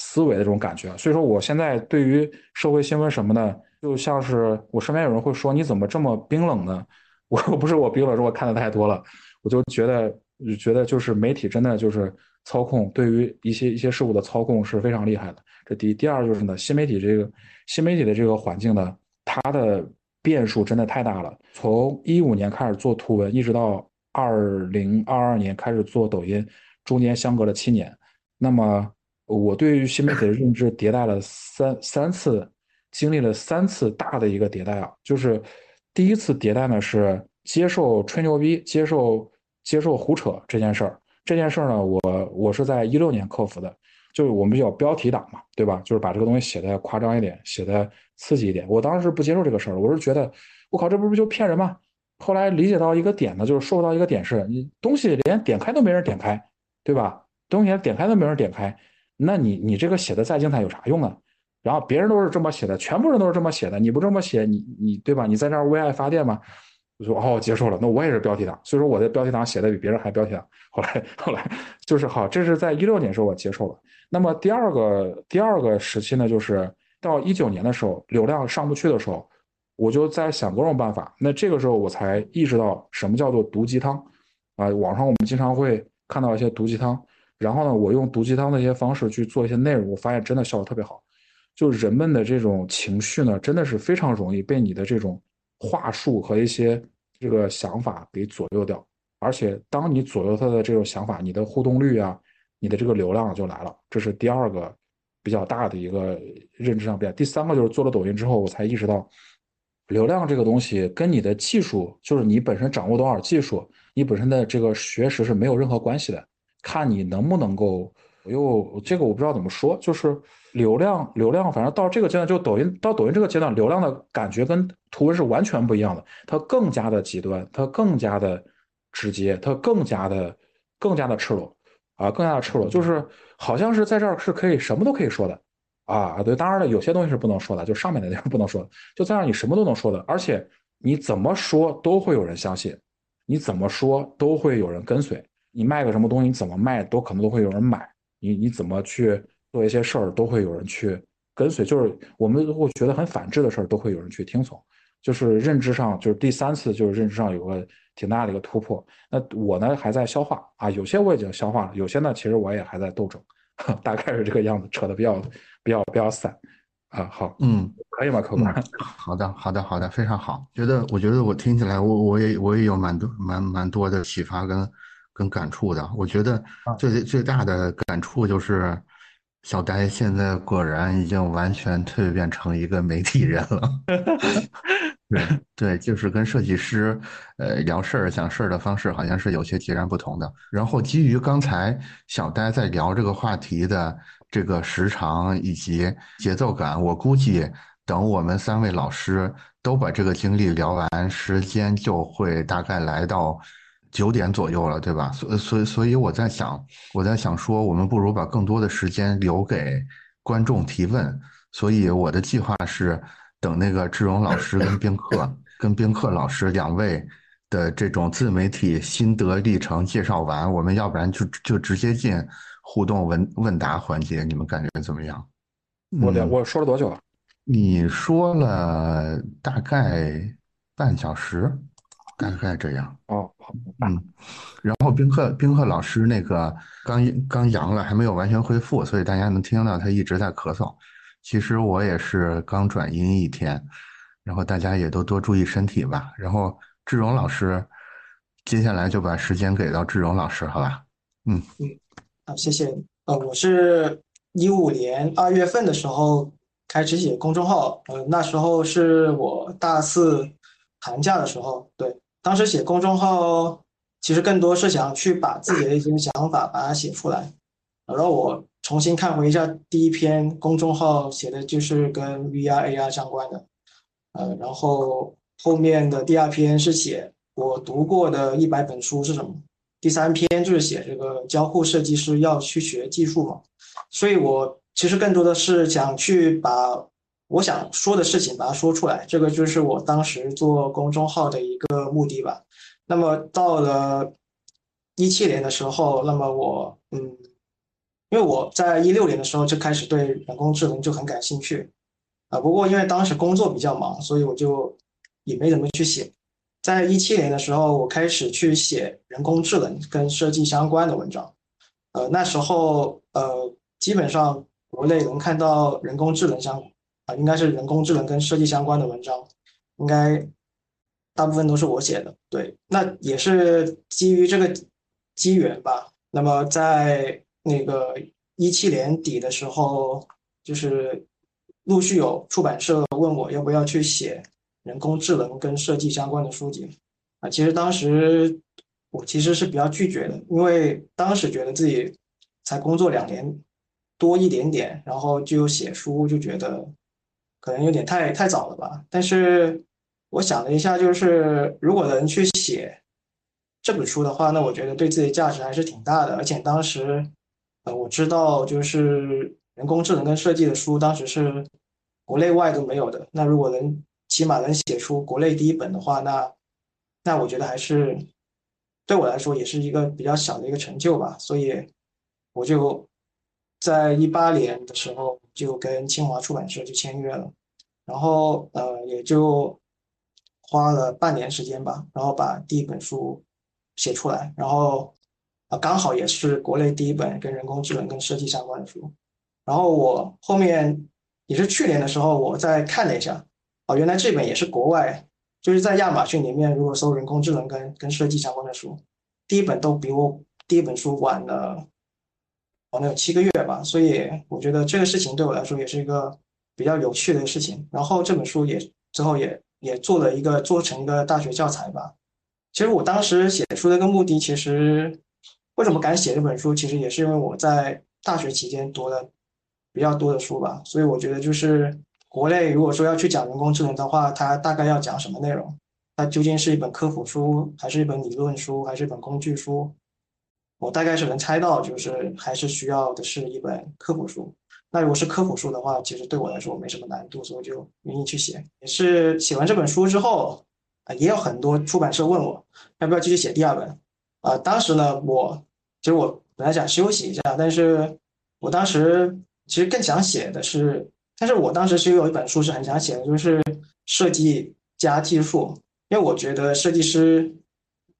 思维的这种感觉。所以说，我现在对于社会新闻什么的，就像是我身边有人会说，你怎么这么冰冷呢？我说不是我冰冷，是我看的太多了，我就觉得觉得就是媒体真的就是操控，对于一些一些事物的操控是非常厉害的。这第一，第二就是呢，新媒体这个新媒体的这个环境呢，它的变数真的太大了。从一五年开始做图文，一直到二零二二年开始做抖音，中间相隔了七年。那么我对于新媒体的认知迭代了三三次，经历了三次大的一个迭代啊。就是第一次迭代呢是接受吹牛逼、接受接受胡扯这件事儿。这件事儿呢，我我是在一六年克服的。就是我们叫标题党嘛，对吧？就是把这个东西写的夸张一点，写的刺激一点。我当时不接受这个事儿，我是觉得，我靠，这不是就骗人吗？后来理解到一个点呢，就是说到一个点是，你东西连点开都没人点开，对吧？东西连点开都没人点开，那你你这个写的再精彩有啥用啊？然后别人都是这么写的，全部人都是这么写的，你不这么写，你你对吧？你在这儿为爱发电吗？我说哦，接受了，那我也是标题党，所以说我在标题党写的比别人还标题党。后来后来就是好，这是在一六年时候我接受了。那么第二个第二个时期呢，就是到一九年的时候，流量上不去的时候，我就在想各种办法。那这个时候我才意识到什么叫做毒鸡汤啊！网上我们经常会看到一些毒鸡汤，然后呢，我用毒鸡汤的一些方式去做一些内容，我发现真的效果特别好。就人们的这种情绪呢，真的是非常容易被你的这种。话术和一些这个想法给左右掉，而且当你左右他的这种想法，你的互动率啊，你的这个流量就来了。这是第二个比较大的一个认知上变。第三个就是做了抖音之后，我才意识到，流量这个东西跟你的技术，就是你本身掌握多少技术，你本身的这个学识是没有任何关系的，看你能不能够。又这个我不知道怎么说，就是流量流量，反正到这个阶段，就抖音到抖音这个阶段，流量的感觉跟图文是完全不一样的，它更加的极端，它更加的直接，它更加的更加的赤裸啊，更加的赤裸，就是好像是在这儿是可以什么都可以说的啊，对，当然了，有些东西是不能说的，就上面的内容不能说的，就在这儿你什么都能说的，而且你怎么说都会有人相信，你怎么说都会有人跟随，你卖个什么东西，你怎么卖都可能都会有人买。你你怎么去做一些事儿，都会有人去跟随。就是我们如果觉得很反智的事儿，都会有人去听从。就是认知上，就是第三次，就是认知上有个挺大的一个突破。那我呢还在消化啊，有些我已经消化了，有些呢其实我也还在斗争，大概是这个样子，扯的比较比较比较散啊。好，嗯，可以吗，客官？好的，好的，好的，非常好。觉得我觉得我听起来，我我也我也有蛮多蛮蛮多的启发跟。跟感触的，我觉得最最大的感触就是，小呆现在果然已经完全蜕变成一个媒体人了。对对，就是跟设计师，呃，聊事儿、想事儿的方式好像是有些截然不同的。然后基于刚才小呆在聊这个话题的这个时长以及节奏感，我估计等我们三位老师都把这个经历聊完，时间就会大概来到。九点左右了，对吧？所所以所以我在想，我在想说，我们不如把更多的时间留给观众提问。所以我的计划是，等那个志荣老师跟宾客跟宾客老师两位的这种自媒体心得历程介绍完，我们要不然就就直接进互动问问答环节。你们感觉怎么样？我两我说了多久啊？你说了大概半小时。大概这样哦，好嗯，然后宾客宾客老师那个刚刚阳了，还没有完全恢复，所以大家能听到他一直在咳嗽。其实我也是刚转阴一天，然后大家也都多注意身体吧。然后志荣老师，接下来就把时间给到志荣老师，好吧？嗯嗯，好，谢谢。呃，我是一五年二月份的时候开始写公众号，呃，那时候是我大四寒假的时候，对。当时写公众号，其实更多是想去把自己的一些想法把它写出来。然后我重新看回一下第一篇公众号，写的就是跟 VR、AR 相关的。呃，然后后面的第二篇是写我读过的一百本书是什么。第三篇就是写这个交互设计师要去学技术嘛。所以我其实更多的是想去把。我想说的事情，把它说出来，这个就是我当时做公众号的一个目的吧。那么到了一七年的时候，那么我嗯，因为我在一六年的时候就开始对人工智能就很感兴趣啊。不过因为当时工作比较忙，所以我就也没怎么去写。在一七年的时候，我开始去写人工智能跟设计相关的文章。呃，那时候呃，基本上国内能看到人工智能相。啊，应该是人工智能跟设计相关的文章，应该大部分都是我写的。对，那也是基于这个机缘吧。那么在那个一七年底的时候，就是陆续有出版社问我要不要去写人工智能跟设计相关的书籍。啊，其实当时我其实是比较拒绝的，因为当时觉得自己才工作两年多一点点，然后就写书，就觉得。可能有点太太早了吧，但是我想了一下，就是如果能去写这本书的话，那我觉得对自己价值还是挺大的。而且当时呃，我知道就是人工智能跟设计的书，当时是国内外都没有的。那如果能起码能写出国内第一本的话，那那我觉得还是对我来说也是一个比较小的一个成就吧。所以我就在一八年的时候就跟清华出版社就签约了，然后呃也就花了半年时间吧，然后把第一本书写出来，然后啊刚好也是国内第一本跟人工智能跟设计相关的书。然后我后面也是去年的时候，我再看了一下。哦，原来这本也是国外，就是在亚马逊里面，如果搜人工智能跟跟设计相关的书，第一本都比我第一本书晚了，可能有七个月吧。所以我觉得这个事情对我来说也是一个比较有趣的事情。然后这本书也之后也也做了一个做成一个大学教材吧。其实我当时写书的一个目的，其实为什么敢写这本书，其实也是因为我在大学期间读了比较多的书吧。所以我觉得就是。国内如果说要去讲人工智能的话，它大概要讲什么内容？它究竟是一本科普书，还是一本理论书，还是一本工具书？我大概是能猜到，就是还是需要的是一本科普书。那如果是科普书的话，其实对我来说没什么难度，所以我就愿意去写。也是写完这本书之后，啊，也有很多出版社问我要不要继续写第二本。啊，当时呢，我其实我本来想休息一下，但是我当时其实更想写的是。但是我当时其实有一本书是很想写的，就是设计加技术，因为我觉得设计师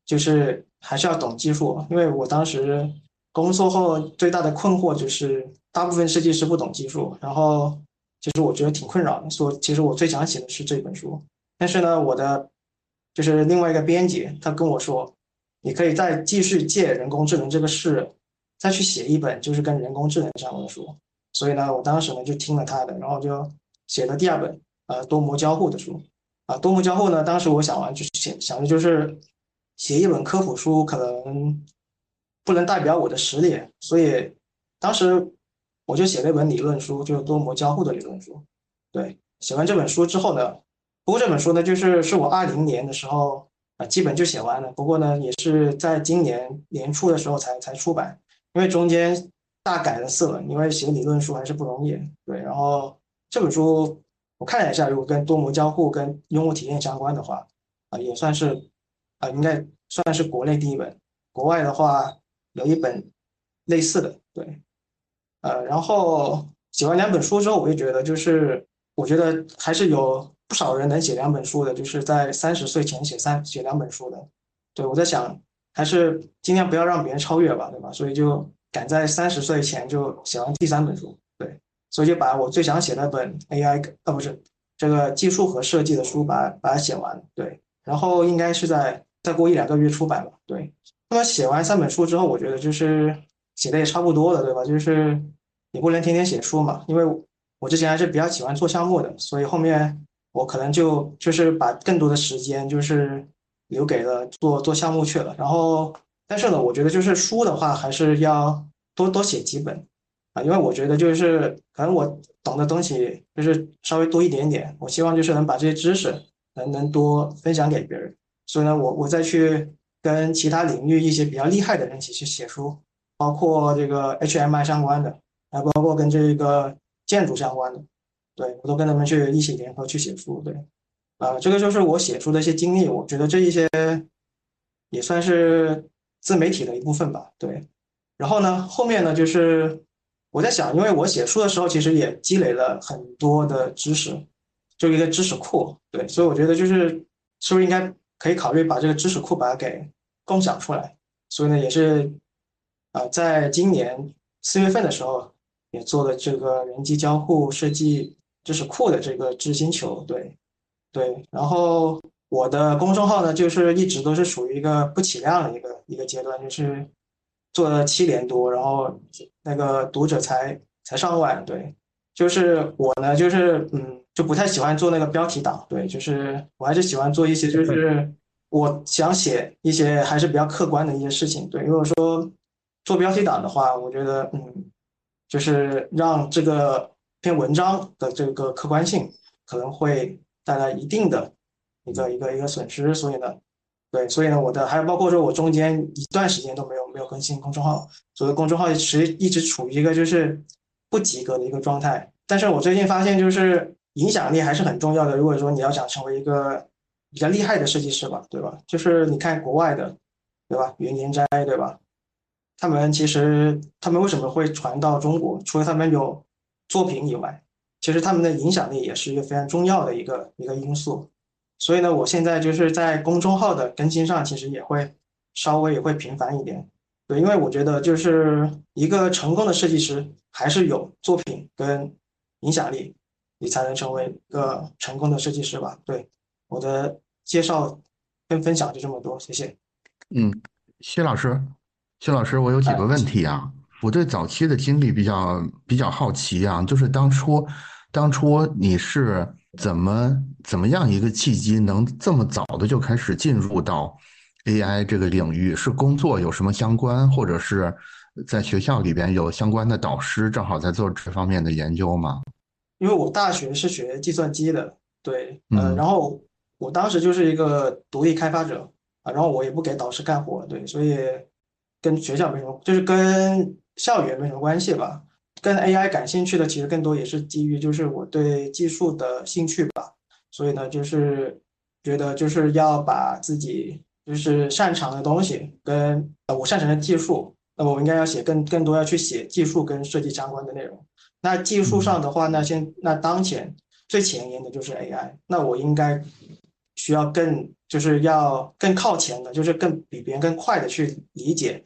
就是还是要懂技术，因为我当时工作后最大的困惑就是大部分设计师不懂技术，然后其实我觉得挺困扰的，所以其实我最想写的是这本书。但是呢，我的就是另外一个编辑他跟我说，你可以再继续借人工智能这个事，再去写一本就是跟人工智能相关的书。所以呢，我当时呢就听了他的，然后就写了第二本呃多模交互的书啊。多模交互呢，当时我想完就是写想的就是写一本科普书，可能不能代表我的实力，所以当时我就写了一本理论书，就是多模交互的理论书。对，写完这本书之后呢，不过这本书呢就是是我二零年的时候啊基本就写完了，不过呢也是在今年年初的时候才才出版，因为中间。大改了四轮，因为写理论书还是不容易。对，然后这本书我看了一下，如果跟多模交互、跟用户体验相关的话，啊，也算是啊，应该算是国内第一本。国外的话有一本类似的，对，呃，然后写完两本书之后，我就觉得，就是我觉得还是有不少人能写两本书的，就是在三十岁前写三写两本书的。对我在想，还是尽量不要让别人超越吧，对吧？所以就。赶在三十岁前就写完第三本书，对，所以就把我最想写的本 AI 呃不是这个技术和设计的书把把它写完，对，然后应该是在再过一两个月出版吧，对。那么写完三本书之后，我觉得就是写的也差不多了，对吧？就是你不能天天写书嘛，因为我之前还是比较喜欢做项目的，所以后面我可能就就是把更多的时间就是留给了做做项目去了，然后。但是呢，我觉得就是书的话，还是要多多写几本啊，因为我觉得就是可能我懂的东西就是稍微多一点点，我希望就是能把这些知识能能多分享给别人，所以呢，我我再去跟其他领域一些比较厉害的人一起去写书，包括这个 HMI 相关的，还包括跟这个建筑相关的，对我都跟他们去一起联合去写书，对，啊，这个就是我写书的一些经历，我觉得这一些也算是。自媒体的一部分吧，对。然后呢，后面呢，就是我在想，因为我写书的时候，其实也积累了很多的知识，就一个知识库，对。所以我觉得，就是是不是应该可以考虑把这个知识库把它给共享出来？所以呢，也是啊，在今年四月份的时候，也做了这个人机交互设计知识库的这个知星球，对，对。然后。我的公众号呢，就是一直都是属于一个不起量的一个一个阶段，就是做了七年多，然后那个读者才才上万。对，就是我呢，就是嗯，就不太喜欢做那个标题党。对，就是我还是喜欢做一些，就是我想写一些还是比较客观的一些事情。对，如果说做标题党的话，我觉得嗯，就是让这个篇文章的这个客观性可能会带来一定的。一个一个一个损失，所以呢，对，所以呢，我的还有包括说我中间一段时间都没有没没有更新公众号，所以公众号其实一直处于一个就是不及格的一个状态。但是我最近发现，就是影响力还是很重要的。如果说你要想成为一个比较厉害的设计师吧，对吧？就是你看国外的，对吧？袁研斋，对吧？他们其实他们为什么会传到中国？除了他们有作品以外，其实他们的影响力也是一个非常重要的一个一个因素。所以呢，我现在就是在公众号的更新上，其实也会稍微也会频繁一点。对，因为我觉得就是一个成功的设计师，还是有作品跟影响力，你才能成为一个成功的设计师吧？对，我的介绍跟分享就这么多，谢谢。嗯，薛老师，薛老师，我有几个问题啊。我对早期的经历比较比较好奇啊，就是当初当初你是怎么怎么样一个契机，能这么早的就开始进入到 AI 这个领域？是工作有什么相关，或者是？在学校里边有相关的导师，正好在做这方面的研究吗？因为我大学是学计算机的，对，嗯，然后我当时就是一个独立开发者啊，然后我也不给导师干活，对，所以跟学校没什么，就是跟校园没什么关系吧。跟 AI 感兴趣的，其实更多也是基于就是我对技术的兴趣吧。所以呢，就是觉得就是要把自己就是擅长的东西跟呃我擅长的技术。那么我应该要写更更多，要去写技术跟设计相关的内容。那技术上的话，那先那当前最前沿的就是 AI。那我应该需要更就是要更靠前的，就是更比别人更快的去理解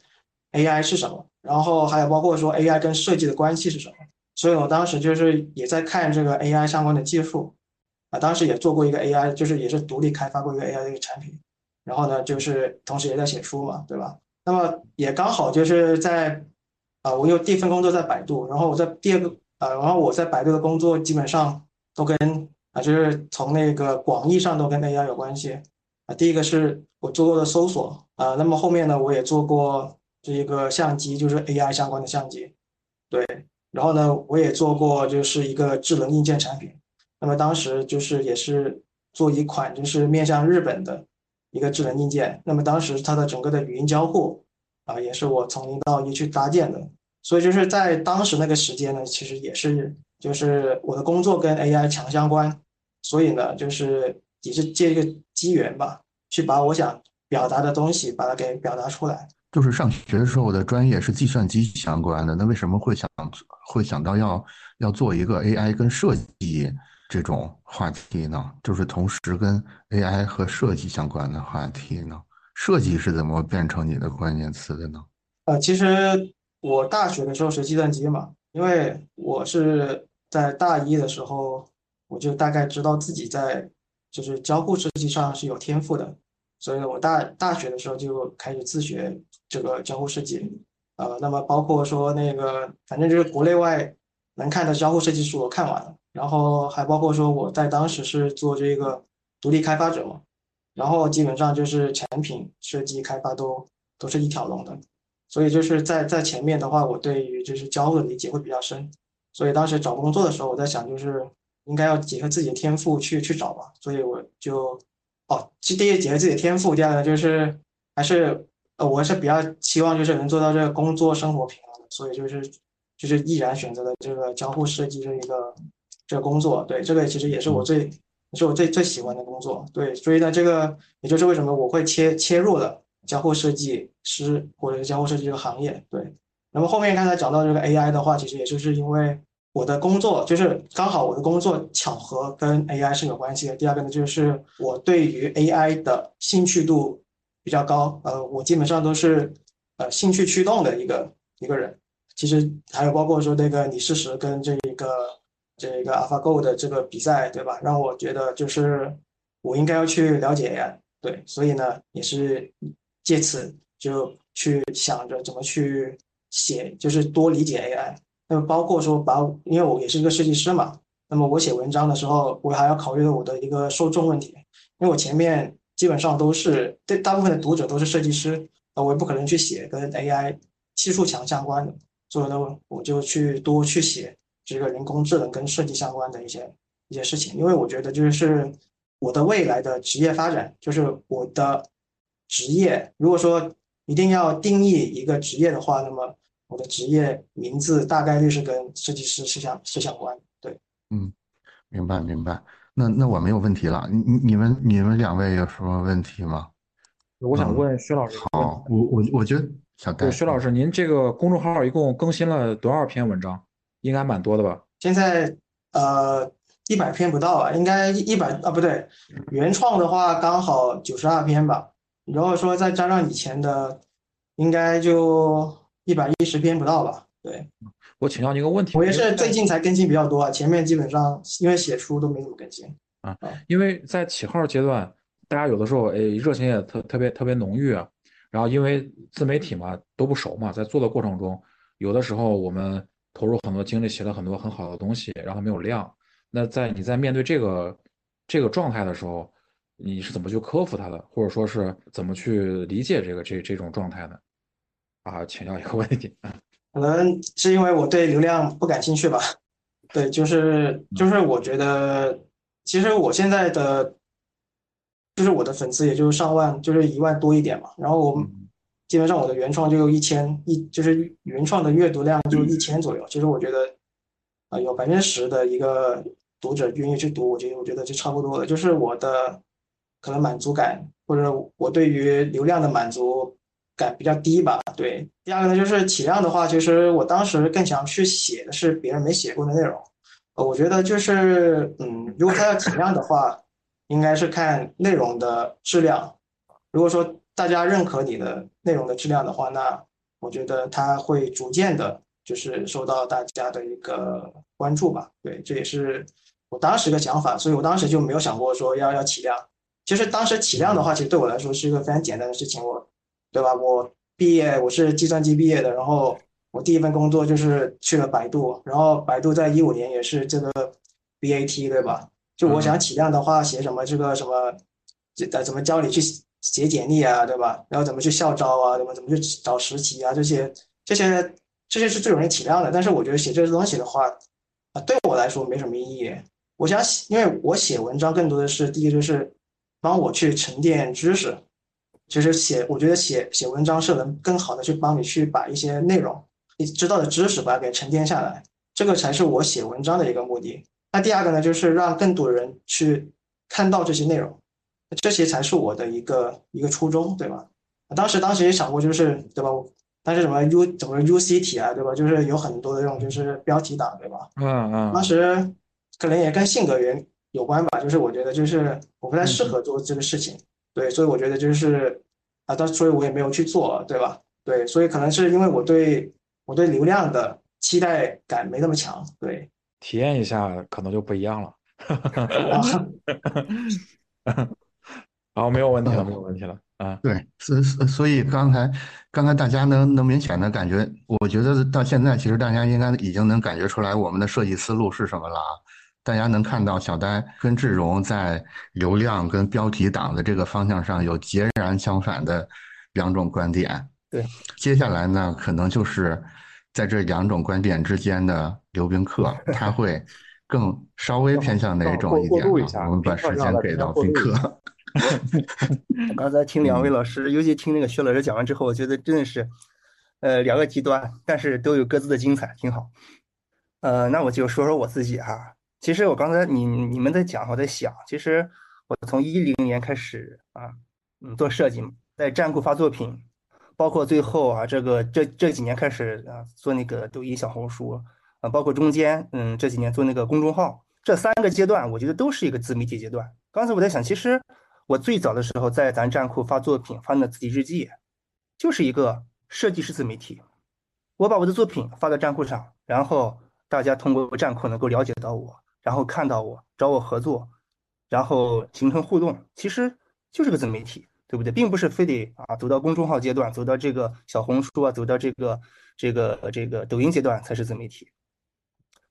AI 是什么。然后还有包括说 AI 跟设计的关系是什么。所以我当时就是也在看这个 AI 相关的技术啊，当时也做过一个 AI，就是也是独立开发过一个 AI 的一个产品。然后呢，就是同时也在写书嘛，对吧？那么也刚好就是在，啊，我有第一份工作在百度，然后我在第二个，啊，然后我在百度的工作基本上都跟啊，就是从那个广义上都跟 AI 有关系，啊，第一个是我做过的搜索，啊，那么后面呢，我也做过这一个相机，就是 AI 相关的相机，对，然后呢，我也做过就是一个智能硬件产品，那么当时就是也是做一款就是面向日本的。一个智能硬件，那么当时它的整个的语音交互啊，也是我从零到一去搭建的，所以就是在当时那个时间呢，其实也是就是我的工作跟 AI 强相关，所以呢，就是也是借一个机缘吧，去把我想表达的东西把它给表达出来。就是上学的时候我的专业是计算机相关的，那为什么会想会想到要要做一个 AI 跟设计？这种话题呢，就是同时跟 AI 和设计相关的话题呢。设计是怎么变成你的关键词的呢？呃，其实我大学的时候学计算机嘛，因为我是在大一的时候，我就大概知道自己在就是交互设计上是有天赋的，所以我大大学的时候就开始自学这个交互设计。呃，那么包括说那个，反正就是国内外能看的交互设计书我看完了。然后还包括说我在当时是做这个独立开发者嘛，然后基本上就是产品设计开发都都是一条龙的，所以就是在在前面的话，我对于就是交互的理解会比较深，所以当时找工作的时候，我在想就是应该要结合自己的天赋去去找吧，所以我就哦，第一结合自己的天赋，第二个就是还是呃我是比较期望就是能做到这个工作生活平衡的，所以就是就是毅然选择了这个交互设计这一个。这个工作，对这个其实也是我最，是我最最喜欢的工作，对，所以呢，这个也就是为什么我会切切入了交互设计师或者是交互设计这个行业，对。那么后面刚才讲到这个 AI 的话，其实也就是因为我的工作就是刚好我的工作巧合跟 AI 是有关系的。第二个呢，就是我对于 AI 的兴趣度比较高，呃，我基本上都是呃兴趣驱动的一个一个人。其实还有包括说那个李世石跟这一个。这一个 AlphaGo 的这个比赛，对吧？让我觉得就是我应该要去了解 AI，对，所以呢，也是借此就去想着怎么去写，就是多理解 AI。那么包括说把，因为我也是一个设计师嘛，那么我写文章的时候，我还要考虑到我的一个受众问题，因为我前面基本上都是对大部分的读者都是设计师，那我也不可能去写跟 AI 技术强相关的，所以呢，我就去多去写。这个人工智能跟设计相关的一些一些事情，因为我觉得就是我的未来的职业发展，就是我的职业，如果说一定要定义一个职业的话，那么我的职业名字大概率是跟设计师是相是相关。对，嗯，明白明白。那那我没有问题了。你你你们你们两位有什么问题吗？我想问薛老师。好，我我我觉得小戴。对，薛老师，您这个公众号一共更新了多少篇文章？应该蛮多的吧？现在呃一百篇不到吧？应该一百啊不对，原创的话刚好九十二篇吧。如果说再加上以前的，应该就一百一十篇不到吧？对。我请教您一个问题。我也是最近才更新比较多啊，前面基本上因为写书都没怎么更新啊。因为在起号阶段，大家有的时候哎热情也特特别特别浓郁啊。然后因为自媒体嘛都不熟嘛，在做的过程中，有的时候我们投入很多精力写了很多很好的东西，然后没有量。那在你在面对这个这个状态的时候，你是怎么去克服它的，或者说是怎么去理解这个这这种状态呢？啊，请教一个问题。可能是因为我对流量不感兴趣吧，对，就是就是我觉得，其实我现在的，就是我的粉丝也就上万，就是一万多一点嘛。然后我基本上我的原创就有一千一，就是原创的阅读量就一千左右。其实我觉得，啊，有百分之十的一个读者愿意去读，我觉得我觉得就差不多了。就是我的可能满足感，或者我对于流量的满足。感比较低吧，对。第二个呢，就是体量的话，其实我当时更想去写的是别人没写过的内容。呃，我觉得就是，嗯，如果他要体量的话，应该是看内容的质量。如果说大家认可你的内容的质量的话，那我觉得他会逐渐的，就是受到大家的一个关注吧。对，这也是我当时的想法，所以我当时就没有想过说要要体量。其实当时体量的话，其实对我来说是一个非常简单的事情。我对吧？我毕业，我是计算机毕业的，然后我第一份工作就是去了百度，然后百度在一五年也是这个 BAT，对吧？就我想体量的话，写什么这个什么，呃，怎么教你去写简历啊，对吧？然后怎么去校招啊，怎么怎么去找实习啊，这些这些这些是最容易体量的。但是我觉得写这些东西的话，啊，对我来说没什么意义。我想写，因为我写文章更多的是第一就是帮我去沉淀知识。其实写，我觉得写写文章是能更好的去帮你去把一些内容你知道的知识把它给沉淀下来，这个才是我写文章的一个目的。那第二个呢，就是让更多人去看到这些内容，这些才是我的一个一个初衷，对吧？当时当时也想过，就是对吧？但是什么 U 怎么 UC 体啊，对吧？就是有很多的这种就是标题党，对吧？嗯嗯。当时可能也跟性格原有关吧，就是我觉得就是我不太适合做这个事情。对，所以我觉得就是啊，但所以我也没有去做，对吧？对，所以可能是因为我对我对流量的期待感没那么强，对，体验一下可能就不一样了。好，没有问题了，没有问题了。啊，对，所所以刚才刚才大家能能明显的感觉，我觉得到现在其实大家应该已经能感觉出来我们的设计思路是什么了啊。大家能看到小呆跟志荣在流量跟标题党的这个方向上有截然相反的两种观点。对，接下来呢，可能就是在这两种观点之间的刘宾客，他会更稍微偏向哪一种一点？我们把 时间给到宾客。刚才听两位老师，尤其听那个薛老师讲完之后，我觉得真的是，呃，两个极端，但是都有各自的精彩，挺好。呃，那我就说说我自己哈。其实我刚才你你们在讲，我在想，其实我从一零年开始啊，嗯，做设计嘛，在站库发作品，包括最后啊，这个这这几年开始啊，做那个抖音、小红书啊，包括中间嗯这几年做那个公众号，这三个阶段，我觉得都是一个自媒体阶段。刚才我在想，其实我最早的时候在咱站库发作品，发的自己日记，就是一个设计师自媒体，我把我的作品发到站库上，然后大家通过站库能够了解到我。然后看到我找我合作，然后形成互动，其实就是个自媒体，对不对？并不是非得啊走到公众号阶段，走到这个小红书啊，走到这个这个这个抖音阶段才是自媒体。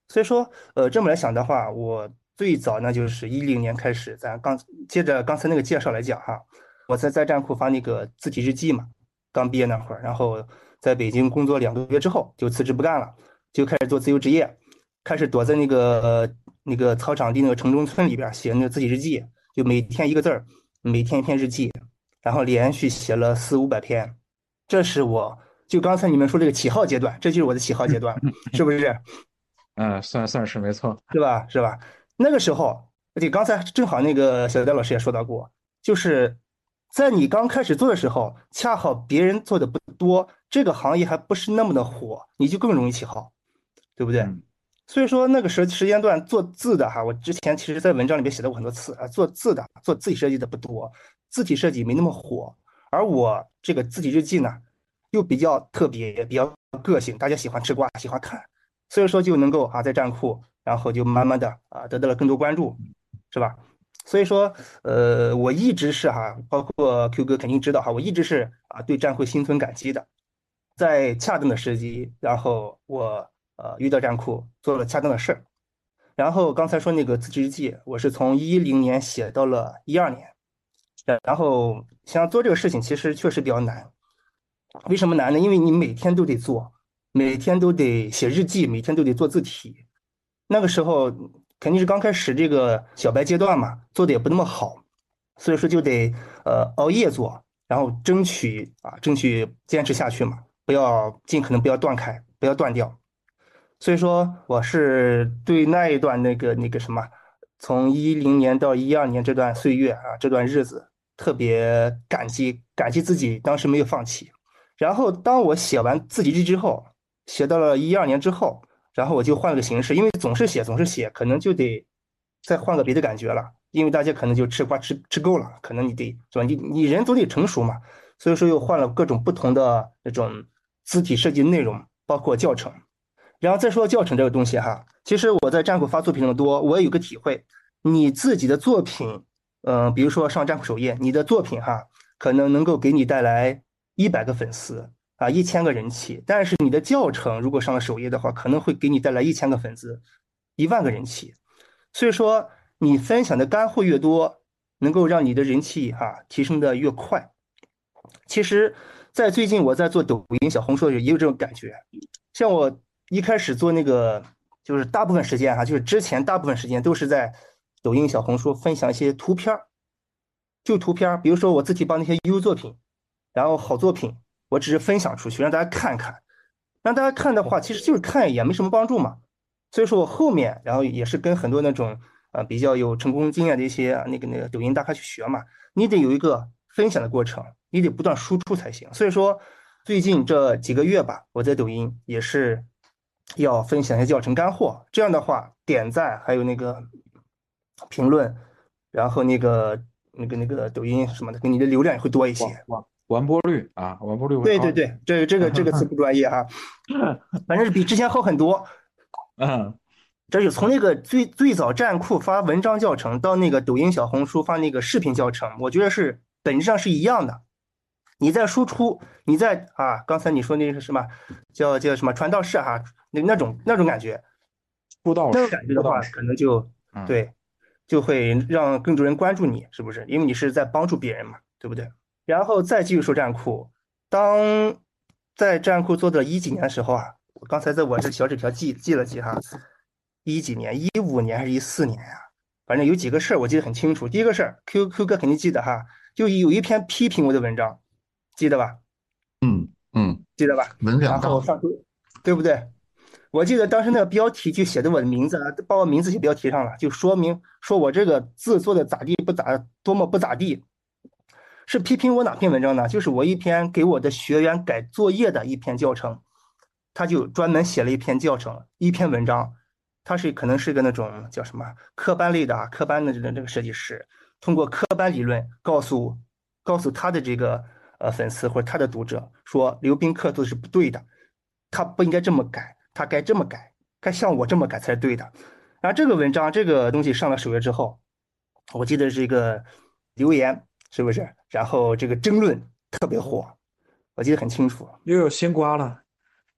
所以说，呃，这么来想的话，我最早呢就是一零年开始，咱刚接着刚才那个介绍来讲哈，我在在站库发那个字体日记嘛，刚毕业那会儿，然后在北京工作两个月之后就辞职不干了，就开始做自由职业，开始躲在那个。呃那个操场地那个城中村里边写那个自己日记，就每天一个字儿，每天一篇日记，然后连续写了四五百篇，这是我就刚才你们说这个起号阶段，这就是我的起号阶段，是不是？嗯，算算是没错，是吧？是吧？那个时候，而且，刚才正好那个小戴老师也说到过，就是在你刚开始做的时候，恰好别人做的不多，这个行业还不是那么的火，你就更容易起号，对不对？嗯所以说那个时时间段做字的哈，我之前其实在文章里面写到过很多次啊，做字的做字体设计的不多，字体设计没那么火，而我这个字体日记呢，又比较特别，也比较个性，大家喜欢吃瓜，喜欢看，所以说就能够啊在站库，然后就慢慢的啊得到了更多关注，是吧？所以说，呃，我一直是哈，包括 Q 哥肯定知道哈，我一直是啊对站会心存感激的，在恰当的时机，然后我呃遇到站库做了恰当的事儿，然后刚才说那个自制日记，我是从一零年写到了一二年，然然后想要做这个事情，其实确实比较难。为什么难呢？因为你每天都得做，每天都得写日记，每天都得做字体。那个时候肯定是刚开始这个小白阶段嘛，做的也不那么好，所以说就得呃熬夜做，然后争取啊争取坚持下去嘛，不要尽可能不要断开，不要断掉。所以说我是对那一段那个那个什么，从一零年到一二年这段岁月啊，这段日子特别感激，感激自己当时没有放弃。然后当我写完自己日记之后，写到了一二年之后，然后我就换了个形式，因为总是写总是写，可能就得再换个别的感觉了。因为大家可能就吃瓜吃吃够了，可能你得是吧？你你人总得成熟嘛，所以说又换了各种不同的那种字体设计内容，包括教程。然后再说教程这个东西哈，其实我在站库发作品的多，我也有个体会，你自己的作品，嗯、比如说上站库首页，你的作品哈，可能能够给你带来一百个粉丝啊，一千个人气，但是你的教程如果上了首页的话，可能会给你带来一千个粉丝，一万个人气。所以说，你分享的干货越多，能够让你的人气哈、提升的越快。其实，在最近我在做抖音、小红书的时候，也有这种感觉。像我一开始做那个，就是大部分时间哈、就是之前大部分时间都是在抖音、小红书分享一些图片儿，就图片儿，比如说我自己帮那些优作品，然后好作品，我只是分享出去，让大家看看。让大家看的话，其实就是看一眼，没什么帮助嘛。所以说我后面，然后也是跟很多那种呃比较有成功经验的一些那个那个抖音大咖去学嘛，你得有一个分享的过程，你得不断输出才行。所以说最近这几个月吧，我在抖音也是要分享一些教程干货，这样的话点赞还有那个评论，然后那个那个那个抖音什么的，给你的流量也会多一些。完播率啊，完播率会对对对，这个这个这个词不专业哈，反正是比之前好很多。嗯这就从那个最最早站库发文章教程到那个抖音、小红书发那个视频教程，我觉得是本质上是一样的。你在输出，你在啊，刚才你说那个什么叫叫什么传道士哈、那那种那种感觉，那种出道士感觉的话，可能就嗯对，就会让更多人关注你，是不是？因为你是在帮助别人嘛，对不对？然后再继续说站库，当在站库做到一几年的时候啊，我刚才在我这小纸条记记了记哈，一几年，一五年还是一四年呀、反正有几个事儿我记得很清楚。第一个事儿，Q Q 哥肯定记得哈，就有一篇批评我的文章，记得吧？嗯嗯，记得吧？文然后上周，对不对？我记得当时那个标题就写的我的名字啊，把我名字写标题上了，就说明说我这个字做的咋地不咋，多么不咋地。是批评我哪篇文章呢？就是我一篇给我的学员改作业的一篇教程，他就专门写了一篇教程，一篇文章，他是可能是个那种叫什么科班类的啊，科班的这个这个设计师，通过科班理论告诉告诉他的这个呃粉丝或者他的读者说，刘宾客做的是不对的，他不应该这么改，他该这么改，该像我这么改才是对的。然后这个文章这个东西上了首页之后，我记得是一个留言是不是？然后这个争论特别火，我记得很清楚。又有新瓜了，啊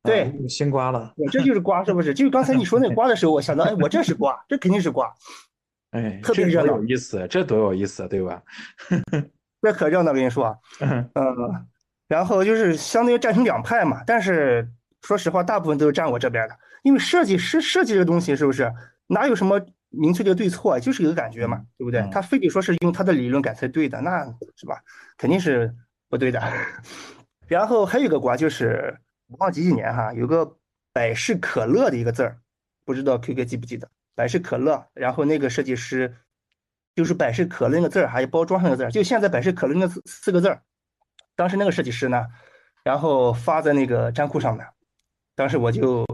对新瓜了，我这就是瓜，是不是？就是刚才你说那瓜的时候，我想到，哎，我这是瓜，这肯定是瓜，哎，特别热闹有意思，这多有意思，对吧？这可热闹，跟你说啊。嗯嗯，然后就是相当于站成两派嘛，但是说实话，大部分都是站我这边的，因为设计师设计这个东西是不是哪有什么明确的对错，就是一个感觉嘛，对不对嗯？他非得说是用他的理论改才对的，那是吧？肯定是不对的。然后还有一个瓜就是我忘几几年哈，有个百事可乐的一个字儿，不知道 Q 哥记不记得？百事可乐，然后那个设计师就是百事可乐那个字儿，还有包装上的字儿，就现在百事可乐那四四个字儿。当时那个设计师呢，然后发在那个站库上面，当时我就，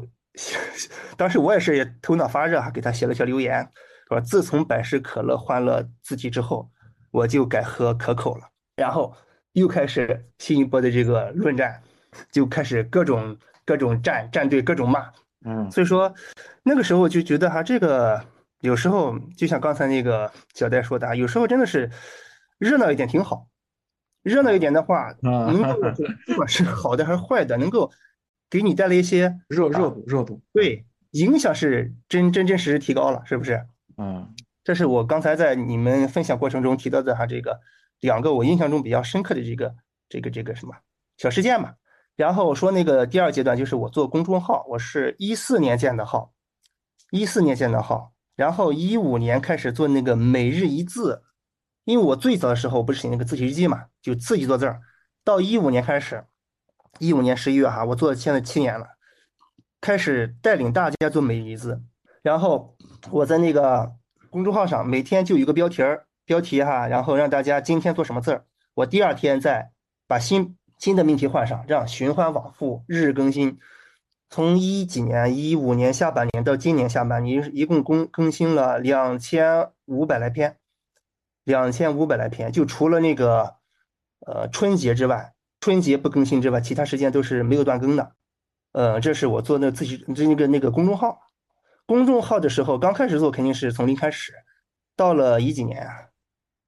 当时我也是也头脑发热，给他写了条留言，说自从百事可乐换了字体之后，我就改喝可口了。然后又开始新一波的这个论战，就开始各种各种站站队，各种骂。嗯，所以说那个时候就觉得哈，这个有时候就像刚才那个小戴说的，有时候真的是热闹一点挺好。热闹一点的话，能够 不管是好的还是坏的，能够给你带来一些 热热度热度。对，影响是真真真实实提高了，是不是？嗯，这是我刚才在你们分享过程中提到的哈，这个两个我印象中比较深刻的这个这个这个什么小事件嘛。然后说那个第二阶段就是我做公众号，我是一四年建的号，一四年建的号，然后一五年开始做那个每日一字。因为我最早的时候不是写那个字体日记嘛，就自己做字儿。到一五年开始，一五年十一月哈，我做现在七年了，开始带领大家做每日一字。然后我在那个公众号上每天就有一个标题儿，标题哈，然后让大家今天做什么字儿，我第二天再把新新的命题换上，这样循环往复，日日更新。从一几年，一五年下半年到今年下半年，一共更更新了两千五百来篇。两千五百来篇，就除了那个，呃，春节之外，春节不更新之外，其他时间都是没有断更的。呃，这是我做那自己这那个那个公众号，公众号的时候，刚开始做肯定是从零开始，到了一几年啊，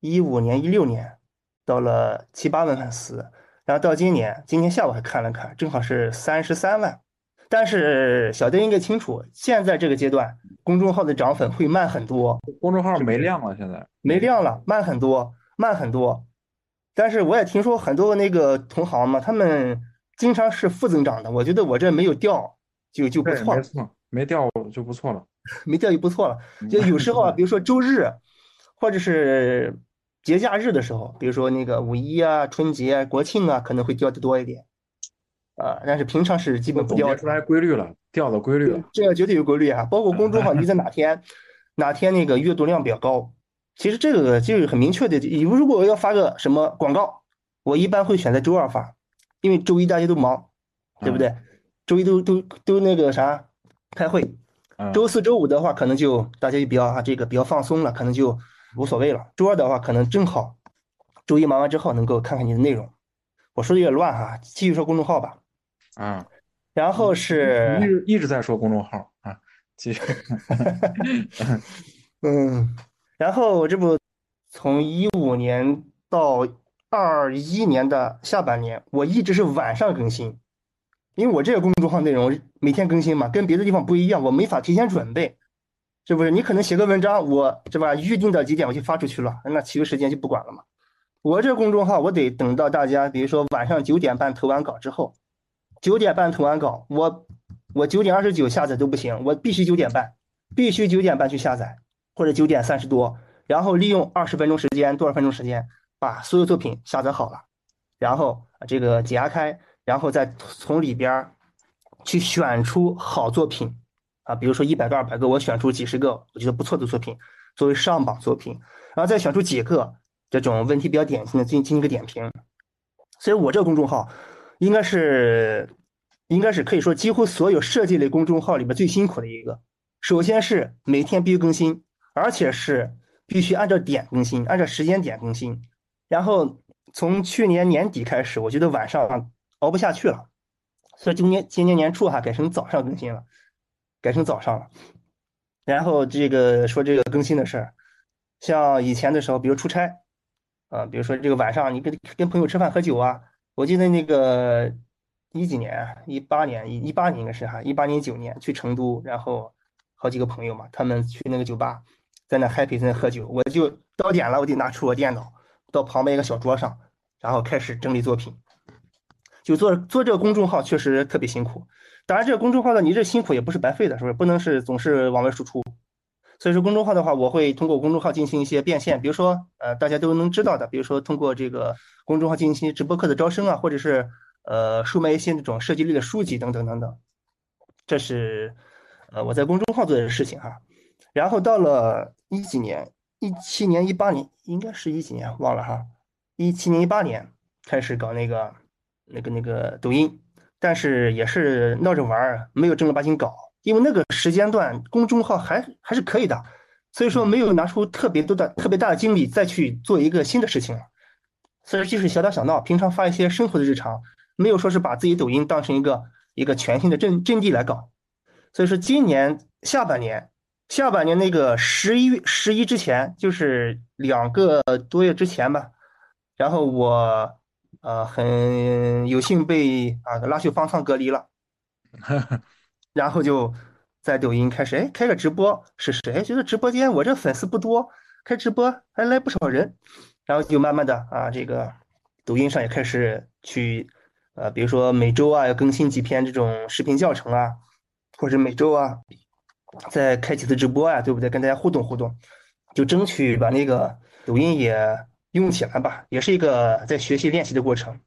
一五年、一六年，到了七八万粉丝，然后到今年，今天下午还看了看，正好是三十三万。但是小丁应该清楚，现在这个阶段，公众号的涨粉会慢很多。公众号没量了，现在没量了，慢很多，慢很多。但是我也听说很多那个同行嘛，他们经常是负增长的。我觉得我这没有掉，就就不错。没错，没掉就不错了。没掉就不错了。就有时候啊，比如说周日，或者是节假日的时候，比如说那个五一啊、春节、国庆啊，可能会掉的多一点。啊，但是平常是基本不掉出来规律了，掉的规律了，这个绝对有规律啊！包括公众号，你在哪天哪天那个阅读量比较高，其实这个就是很明确的。你如果要发个什么广告，我一般会选择周二发，因为周一大家都忙，对不对？周一都都都那个啥开会，周四周五的话，可能就大家就比较啊这个比较放松了，可能就无所谓了。周二的话，可能正好周一忙完之后能够看看你的内容。我说的有点乱哈，继续说公众号吧。啊，然后是一直一直在说公众号啊，继续。嗯，然后这不从一五年到二一年的下半年，我一直是晚上更新，因为我这个公众号内容每天更新嘛，跟别的地方不一样，我没法提前准备，是不是？你可能写个文章，我是吧？预定到几点我就发出去了，那其余时间就不管了嘛。我这公众号，我得等到大家，比如说晚上九点半投完稿之后。九点半投完稿，我我九点二十九下载都不行，我必须九点半，必须九点半去下载，或者九点三十多，然后利用二十分钟时间，多少分钟时间把所有作品下载好了，然后这个解压开，然后再从里边去选出好作品啊，比如说一百个、二百个，我选出几十个我觉得不错的作品作为上榜作品，然后再选出几个这种问题比较典型的进进行一个点评，所以我这个公众号。应该是，应该是可以说几乎所有设计类公众号里边最辛苦的一个。首先是每天必须更新，而且是必须按照点更新，按照时间点更新。然后从去年年底开始，我觉得晚上熬不下去了，所以今年今年年初哈改成早上更新了，改成早上了。然后这个说这个更新的事儿，像以前的时候，比如出差，啊，比如说这个晚上你跟跟朋友吃饭喝酒啊。我记得那个一几年，一八年，一八年应该是哈，一八年九年去成都，然后好几个朋友嘛，他们去那个酒吧，在那 happy 在那喝酒，我就到点了，我得拿出我电脑，到旁边一个小桌上，然后开始整理作品。就做做这个公众号确实特别辛苦，当然这个公众号呢，你这辛苦也不是白费的，是不是？不能是总是往外输出。所以说公众号的话，我会通过公众号进行一些变现，比如说，呃，大家都能知道的，比如说通过这个公众号进行一些直播课的招生啊，或者是呃，售卖一些那种设计类的书籍等等等等。这是呃我在公众号做的事情哈。然后到了一几年，一七年、一八年，应该是一几年忘了哈。一七年、一八年开始搞那个那个那个抖音，但是也是闹着玩儿，没有正儿八经搞。因为那个时间段公众号还还是可以的，所以说没有拿出特别多的特别大的精力再去做一个新的事情了。所以就是小打小闹，平常发一些生活的日常，没有说是把自己抖音当成一个一个全新的阵阵地来搞。所以说今年下半年，下半年那个十一月十一之前，就是两个多月之前吧，然后我呃很有幸被啊拉去方舱隔离了。然后就在抖音开始，哎，开个直播，是谁觉得直播间我这粉丝不多，开直播还来不少人，然后就慢慢的啊，这个抖音上也开始去，呃，比如说每周啊要更新几篇这种视频教程啊，或者每周啊再开几次直播啊，对不对？跟大家互动互动，就争取把那个抖音也用起来吧，也是一个在学习练习的过程。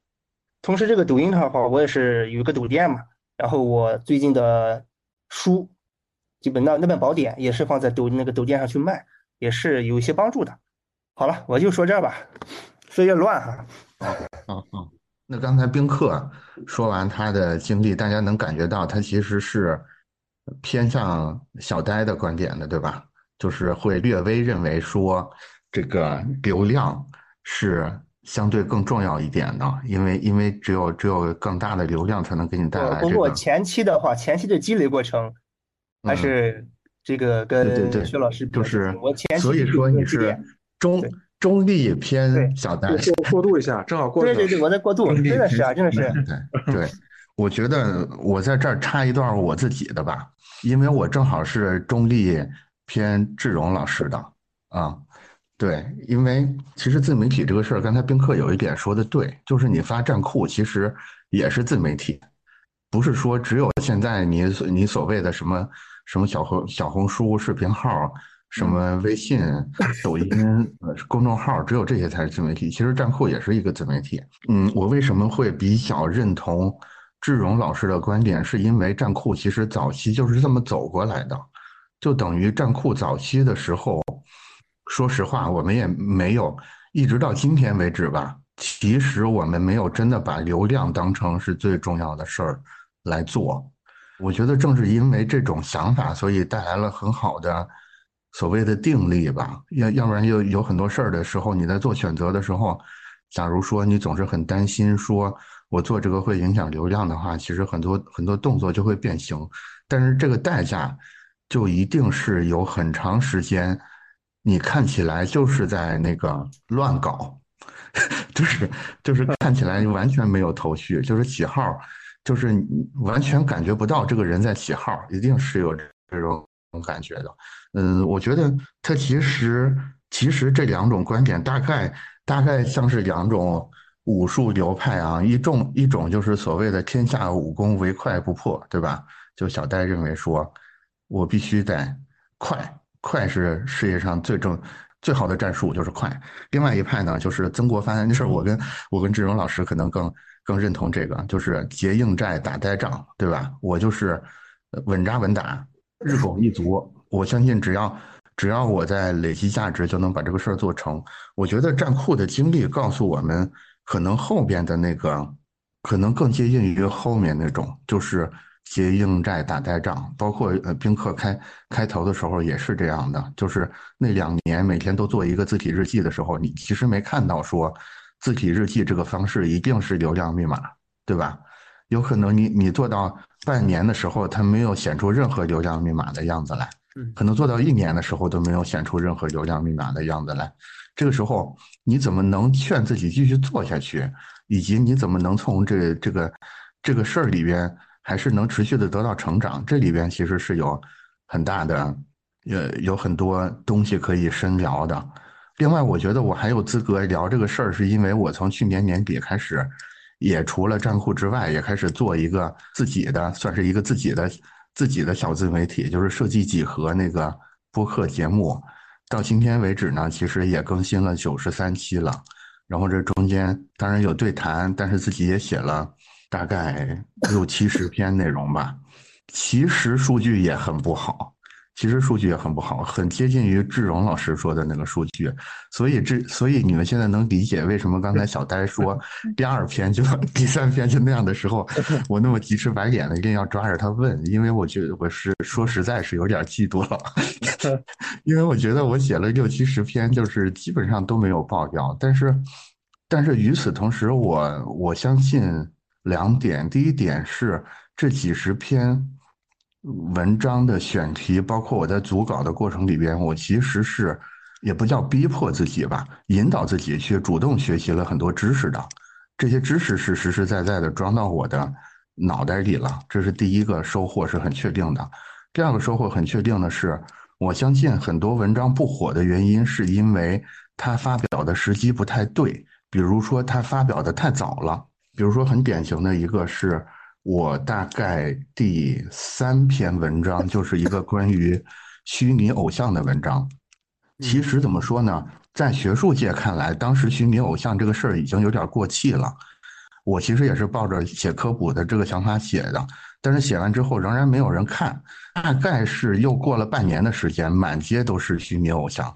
同时，这个抖音的话，我也是有一个抖店嘛。然后我最近的书，基本那那本宝典也是放在抖那个抖店上去卖，也是有一些帮助的。好了，我就说这吧，说有点乱哈。嗯嗯，那刚才宾客说完他的经历，大家能感觉到他其实是偏向小呆的观点的，对吧？就是会略微认为说这个流量是。相对更重要一点的，因为因为只有只有更大的流量才能给你带来这个。不过前期的话，前期的积累过程还是这个跟薛老师就是我前期所以说你是中中立偏小单过渡一下，正好过对对对，我在过渡，真的是啊，真的是对对。我觉得我在这儿插一段我自己的吧，因为我正好是中立偏志荣老师的啊。对，因为其实自媒体这个事儿，刚才宾客有一点说的对，就是你发站库其实也是自媒体，不是说只有现在你你所谓的什么什么小红小红书视频号、什么微信、抖音公众号，只有这些才是自媒体。其实站库也是一个自媒体。嗯，我为什么会比较认同志荣老师的观点，是因为站库其实早期就是这么走过来的，就等于站库早期的时候。说实话，我们也没有一直到今天为止吧。其实我们没有真的把流量当成是最重要的事儿来做。我觉得正是因为这种想法，所以带来了很好的所谓的定力吧。要要不然有有很多事儿的时候，你在做选择的时候，假如说你总是很担心说我做这个会影响流量的话，其实很多很多动作就会变形。但是这个代价就一定是有很长时间。你看起来就是在那个乱搞，就是就是看起来完全没有头绪，就是起号，就是完全感觉不到这个人在起号，一定是有这种感觉的。嗯，我觉得他其实其实这两种观点大概大概像是两种武术流派啊，一种一种就是所谓的天下武功唯快不破，对吧？就小戴认为说，我必须得快。快是世界上最正、最好的战术，就是快。另外一派呢，就是曾国藩。那事儿我跟我跟志荣老师可能更更认同这个，就是结硬寨打呆仗，对吧？我就是稳扎稳打，日拱一卒。我相信只要只要我在累积价值，就能把这个事儿做成。我觉得战库的经历告诉我们，可能后边的那个可能更接近于后面那种，就是。结硬债打呆仗，包括呃宾客开开头的时候也是这样的，就是那两年每天都做一个字体日记的时候，你其实没看到说字体日记这个方式一定是流量密码，对吧？有可能你你做到半年的时候，它没有显出任何流量密码的样子来，可能做到一年的时候都没有显出任何流量密码的样子来，这个时候你怎么能劝自己继续做下去？以及你怎么能从这这个这个事儿里边？还是能持续的得到成长，这里边其实是有很大的，呃，有很多东西可以深聊的。另外，我觉得我还有资格聊这个事儿，是因为我从去年年底开始，也除了站库之外，也开始做一个自己的，算是一个自己的自己的小自媒体，就是设计几何那个播客节目。到今天为止呢，其实也更新了九十三期了。然后这中间当然有对谈，但是自己也写了。大概六七十篇内容吧。其实数据也很不好，其实数据也很不好，很接近于志荣老师说的那个数据。所以这，所以你们现在能理解为什么刚才小呆说第二篇就 第三篇就那样的时候，我那么急赤白脸的一定要抓着他问，因为我觉得我是说实在是有点嫉妒了，因为我觉得我写了六七十篇，就是基本上都没有爆掉。但是，但是与此同时，我我相信两点，第一点是这几十篇。文章的选题，包括我在组稿的过程里边，我其实是也不叫逼迫自己吧，引导自己去主动学习了很多知识的。这些知识是实实在在的装到我的脑袋里了，这是第一个收获，是很确定的。第二个收获很确定的是，我相信很多文章不火的原因，是因为它发表的时机不太对，比如说它发表的太早了，比如说很典型的一个是。我大概第三篇文章就是一个关于虚拟偶像的文章。其实怎么说呢，在学术界看来，当时虚拟偶像这个事儿已经有点过气了。我其实也是抱着写科普的这个想法写的，但是写完之后仍然没有人看。大概是又过了半年的时间，满街都是虚拟偶像。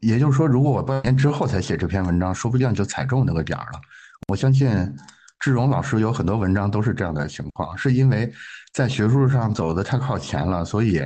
也就是说，如果我半年之后才写这篇文章，说不定就踩中那个点儿了。我相信。志荣老师有很多文章都是这样的情况，是因为在学术上走的太靠前了，所以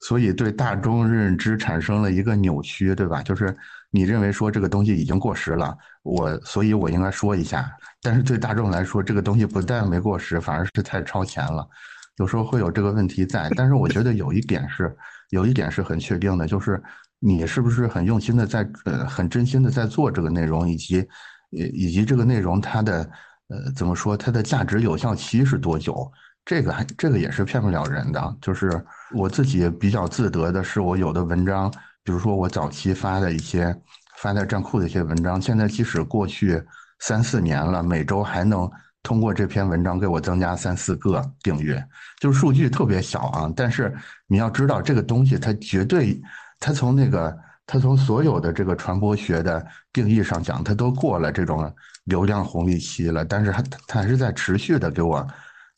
所以对大众认知产生了一个扭曲，对吧？就是你认为说这个东西已经过时了，我所以我应该说一下，但是对大众来说，这个东西不但没过时，反而是太超前了，有时候会有这个问题在。但是我觉得有一点是有一点是很确定的，就是你是不是很用心的在呃很真心的在做这个内容，以及以以及这个内容它的。呃，怎么说？它的价值有效期是多久？这个还这个也是骗不了人的。就是我自己比较自得的是，我有的文章，比如说我早期发的一些发在站库的一些文章，现在即使过去三四年了，每周还能通过这篇文章给我增加三四个订阅，就是数据特别小啊。但是你要知道，这个东西它绝对，它从那个它从所有的这个传播学的定义上讲，它都过了这种。流量红利期了，但是它它还是在持续的给我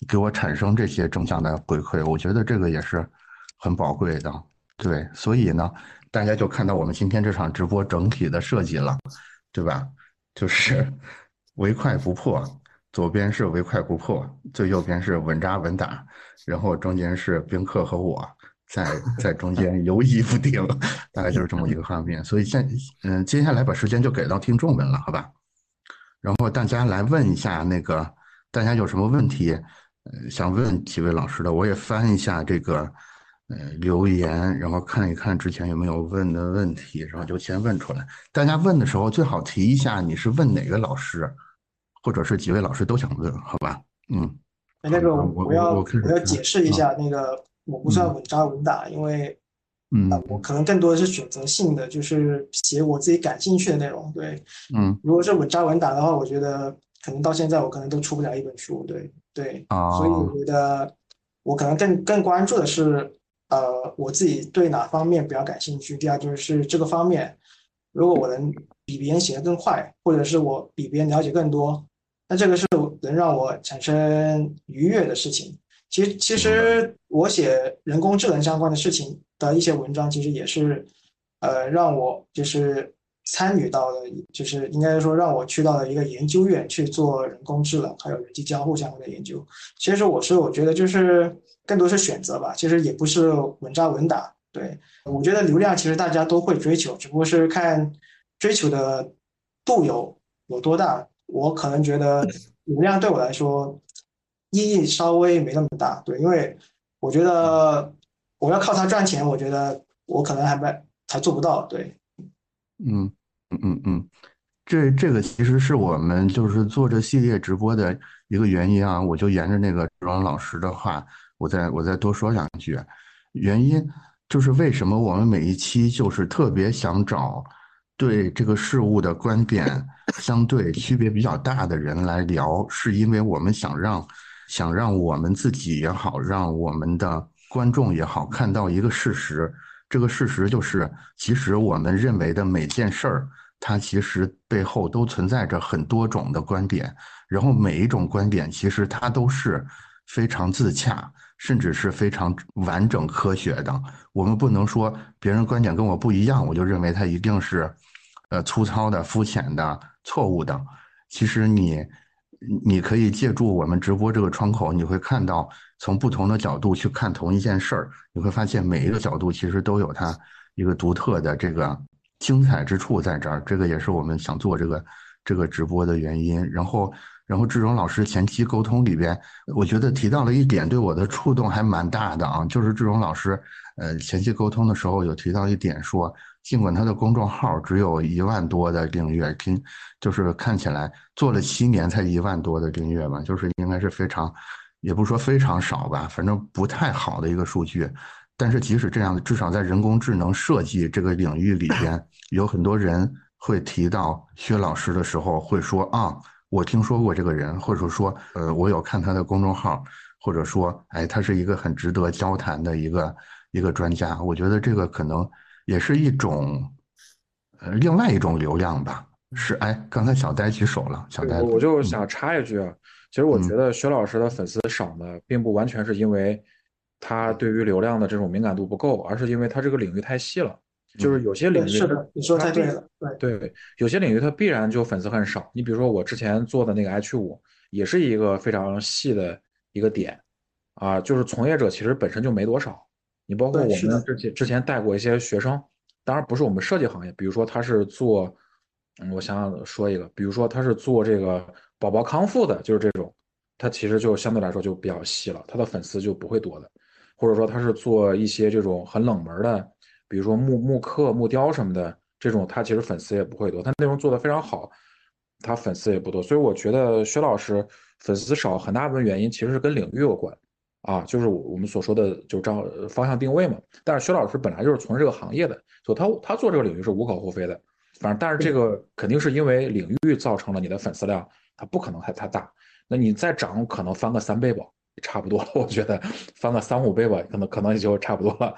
给我产生这些正向的回馈，我觉得这个也是很宝贵的。对，所以呢，大家就看到我们今天这场直播整体的设计了，对吧？就是 唯快不破，左边是唯快不破，最右边是稳扎稳打，然后中间是宾客和我在在中间游移不定，大概就是这么一个画面。所以现嗯，接下来把时间就给到听众们了，好吧？然后大家来问一下那个，大家有什么问题，呃，想问几位老师的，我也翻一下这个，呃，留言，然后看一看之前有没有问的问题，然后就先问出来。大家问的时候最好提一下你是问哪个老师，或者是几位老师都想问，好吧？嗯。那个我要我要解释一下，那个我不算稳扎稳打，因为。嗯，我可能更多的是选择性的，就是写我自己感兴趣的内容。对，嗯，如果是稳扎稳打的话，我觉得可能到现在我可能都出不了一本书。对，对，所以我觉得我可能更更关注的是，呃，我自己对哪方面比较感兴趣。第二就是这个方面，如果我能比别人写的更快，或者是我比别人了解更多，那这个是能让我产生愉悦的事情。其实，其实我写人工智能相关的事情的一些文章，其实也是，呃，让我就是参与到了，就是应该说让我去到了一个研究院去做人工智能还有人机交互相关的研究。其实我是我觉得就是更多是选择吧，其实也不是稳扎稳打。对我觉得流量其实大家都会追求，只不过是看追求的度有有多大。我可能觉得流量对我来说。意义稍微没那么大，对，因为我觉得我要靠它赚钱，我觉得我可能还没还做不到，对，嗯嗯嗯嗯，这这个其实是我们就是做这系列直播的一个原因啊，我就沿着那个庄老师的话，我再我再多说两句，原因就是为什么我们每一期就是特别想找对这个事物的观点相对区别比较大的人来聊，是因为我们想让。想让我们自己也好，让我们的观众也好，看到一个事实。这个事实就是，其实我们认为的每件事儿，它其实背后都存在着很多种的观点，然后每一种观点其实它都是非常自洽，甚至是非常完整科学的。我们不能说别人观点跟我不一样，我就认为它一定是，呃，粗糙的、肤浅的、错误的。其实你，你可以借助我们直播这个窗口，你会看到从不同的角度去看同一件事儿，你会发现每一个角度其实都有它一个独特的这个精彩之处在这儿。这个也是我们想做这个这个直播的原因。然后，然后志荣老师前期沟通里边，我觉得提到了一点对我的触动还蛮大的啊，就是志荣老师。呃，前期沟通的时候有提到一点，说尽管他的公众号只有一万多的订阅，听就是看起来做了七年才一万多的订阅吧，就是应该是非常，也不说非常少吧，反正不太好的一个数据。但是即使这样，至少在人工智能设计这个领域里边，有很多人会提到薛老师的时候，会说啊，我听说过这个人，或者说呃，我有看他的公众号，或者说哎，他是一个很值得交谈的一个。一个专家，我觉得这个可能也是一种，呃，另外一种流量吧。是，哎，刚才小呆举手了，小呆，我就想插一句啊，其实我觉得薛老师的粉丝少呢，并不完全是因为他对于流量的这种敏感度不够，而是因为他这个领域太细了。就是有些领域，是的，你说太对了，对对，有些领域它必然就粉丝很少。你比如说我之前做的那个 H 五，也是一个非常细的一个点，啊，就是从业者其实本身就没多少。你包括我们之前之前带过一些学生，当然不是我们设计行业，比如说他是做，嗯我想想说一个，比如说他是做这个宝宝康复的，就是这种，他其实就相对来说就比较细了，他的粉丝就不会多的，或者说他是做一些这种很冷门的，比如说木木刻、木雕什么的这种，他其实粉丝也不会多，他内容做的非常好，他粉丝也不多，所以我觉得薛老师粉丝少很大部分原因其实是跟领域有关。啊，就是我我们所说的，就照方向定位嘛。但是薛老师本来就是从事这个行业的，所以他他做这个领域是无可厚非的。反正，但是这个肯定是因为领域造成了你的粉丝量，它不可能太太大。那你再涨，可能翻个三倍吧，差不多了。我觉得翻个三五倍吧，可能可能也就差不多了，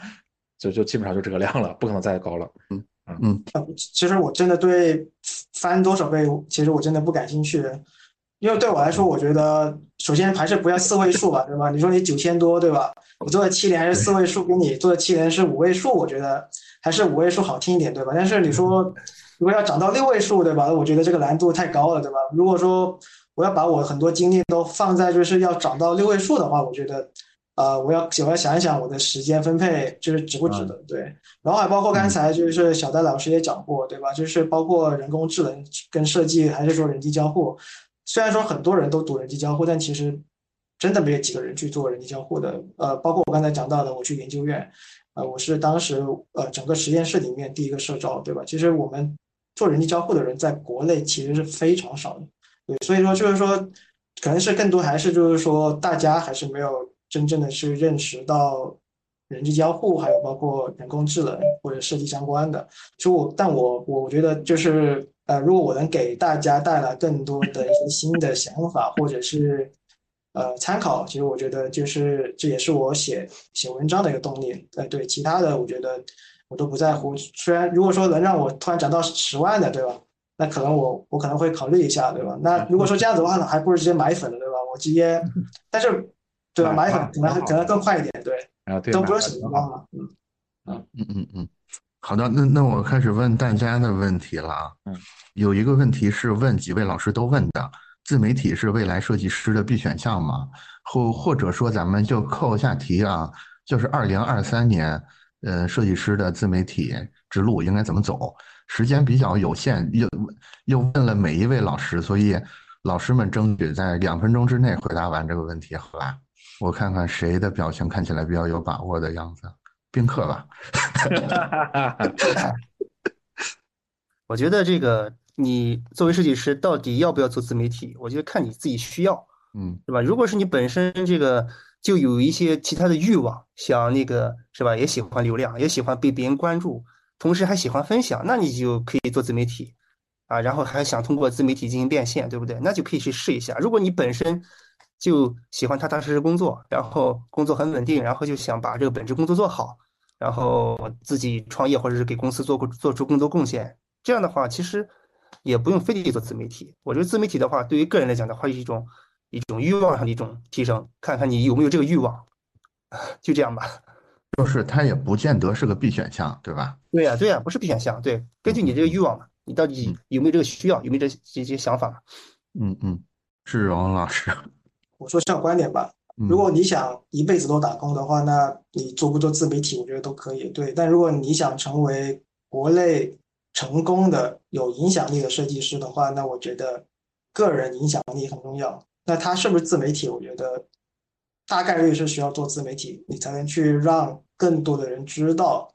就就基本上就这个量了，不可能再高了。嗯嗯嗯。其实我真的对翻多少倍，其实我真的不感兴趣。因为对我来说，我觉得首先还是不要四位数吧，对吧？你说你九千多，对吧？我做的七年还是四位数，跟你做的七年是五位数，我觉得还是五位数好听一点，对吧？但是你说如果要涨到六位数，对吧？我觉得这个难度太高了，对吧？如果说我要把我很多精力都放在就是要涨到六位数的话，我觉得，呃，我要我要想一想我的时间分配就是值不值得，对。然后还包括刚才就是小戴老师也讲过，对吧？就是包括人工智能跟设计，还是说人机交互。虽然说很多人都读人机交互，但其实真的没有几个人去做人机交互的。呃，包括我刚才讲到的，我去研究院，呃，我是当时呃整个实验室里面第一个社招，对吧？其实我们做人机交互的人在国内其实是非常少的，对，所以说就是说，可能是更多还是就是说大家还是没有真正的去认识到人机交互，还有包括人工智能或者设计相关的。就我，但我我觉得就是。呃，如果我能给大家带来更多的一些新的想法，或者是呃参考，其实我觉得就是这也是我写写文章的一个动力。呃，对，其他的我觉得我都不在乎。虽然如果说能让我突然涨到十万的，对吧？那可能我我可能会考虑一下，对吧？那如果说这样子的话呢，还不如直接买粉了，对吧？我直接，但是对吧？买粉可能可能更快一点，对，都不用什么方嘛，嗯嗯嗯嗯嗯。好的，那那我开始问大家的问题了啊。嗯，有一个问题是问几位老师都问的：自媒体是未来设计师的必选项吗？或或者说，咱们就扣一下题啊，就是二零二三年，呃，设计师的自媒体之路应该怎么走？时间比较有限，又又问了每一位老师，所以老师们争取在两分钟之内回答完这个问题，好吧？我看看谁的表情看起来比较有把握的样子。宾客吧，我觉得这个你作为设计师到底要不要做自媒体？我觉得看你自己需要，嗯，是吧？如果是你本身这个就有一些其他的欲望，想那个是吧？也喜欢流量，也喜欢被别人关注，同时还喜欢分享，那你就可以做自媒体啊。然后还想通过自媒体进行变现，对不对？那就可以去试一下。如果你本身就喜欢踏踏实实工作，然后工作很稳定，然后就想把这个本职工作做好。然后自己创业或者是给公司做做出更多贡献，这样的话，其实也不用非得做自媒体。我觉得自媒体的话，对于个人来讲的话，是一种一种欲望上的一种提升，看看你有没有这个欲望，就这样吧。就是它也不见得是个必选项，对吧？对呀，对呀，不是必选项。对，根据你这个欲望嘛，你到底有没有这个需要，有没有这这些想法嘛？嗯嗯，志荣老师，我说下观点吧。如果你想一辈子都打工的话，那你做不做自媒体，我觉得都可以。对，但如果你想成为国内成功的有影响力的设计师的话，那我觉得个人影响力很重要。那他是不是自媒体？我觉得大概率是需要做自媒体，你才能去让更多的人知道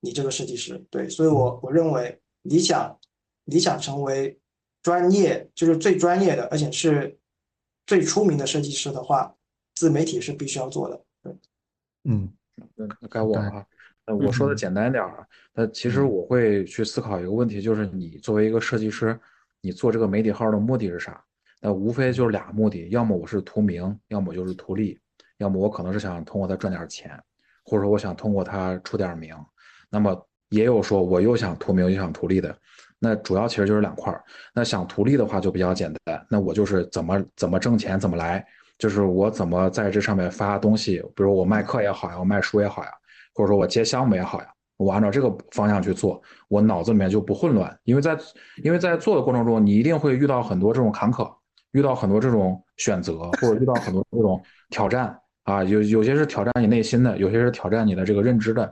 你这个设计师。对，所以我我认为你想你想成为专业，就是最专业的，而且是最出名的设计师的话。自媒体是必须要做的，对，嗯，那那该我了啊。那我说的简单点儿，那其实我会去思考一个问题，就是你作为一个设计师，你做这个媒体号的目的是啥？那无非就是俩目的，要么我是图名，要么就是图利，要么我可能是想通过它赚点钱，或者说我想通过它出点名。那么也有说我又想图名又想图利的，那主要其实就是两块儿。那想图利的话就比较简单，那我就是怎么怎么挣钱怎么来。就是我怎么在这上面发东西，比如我卖课也好呀，我卖书也好呀，或者说我接项目也好呀，我按照这个方向去做，我脑子里面就不混乱。因为在因为在做的过程中，你一定会遇到很多这种坎坷，遇到很多这种选择，或者遇到很多这种挑战啊。有有些是挑战你内心的，有些是挑战你的这个认知的。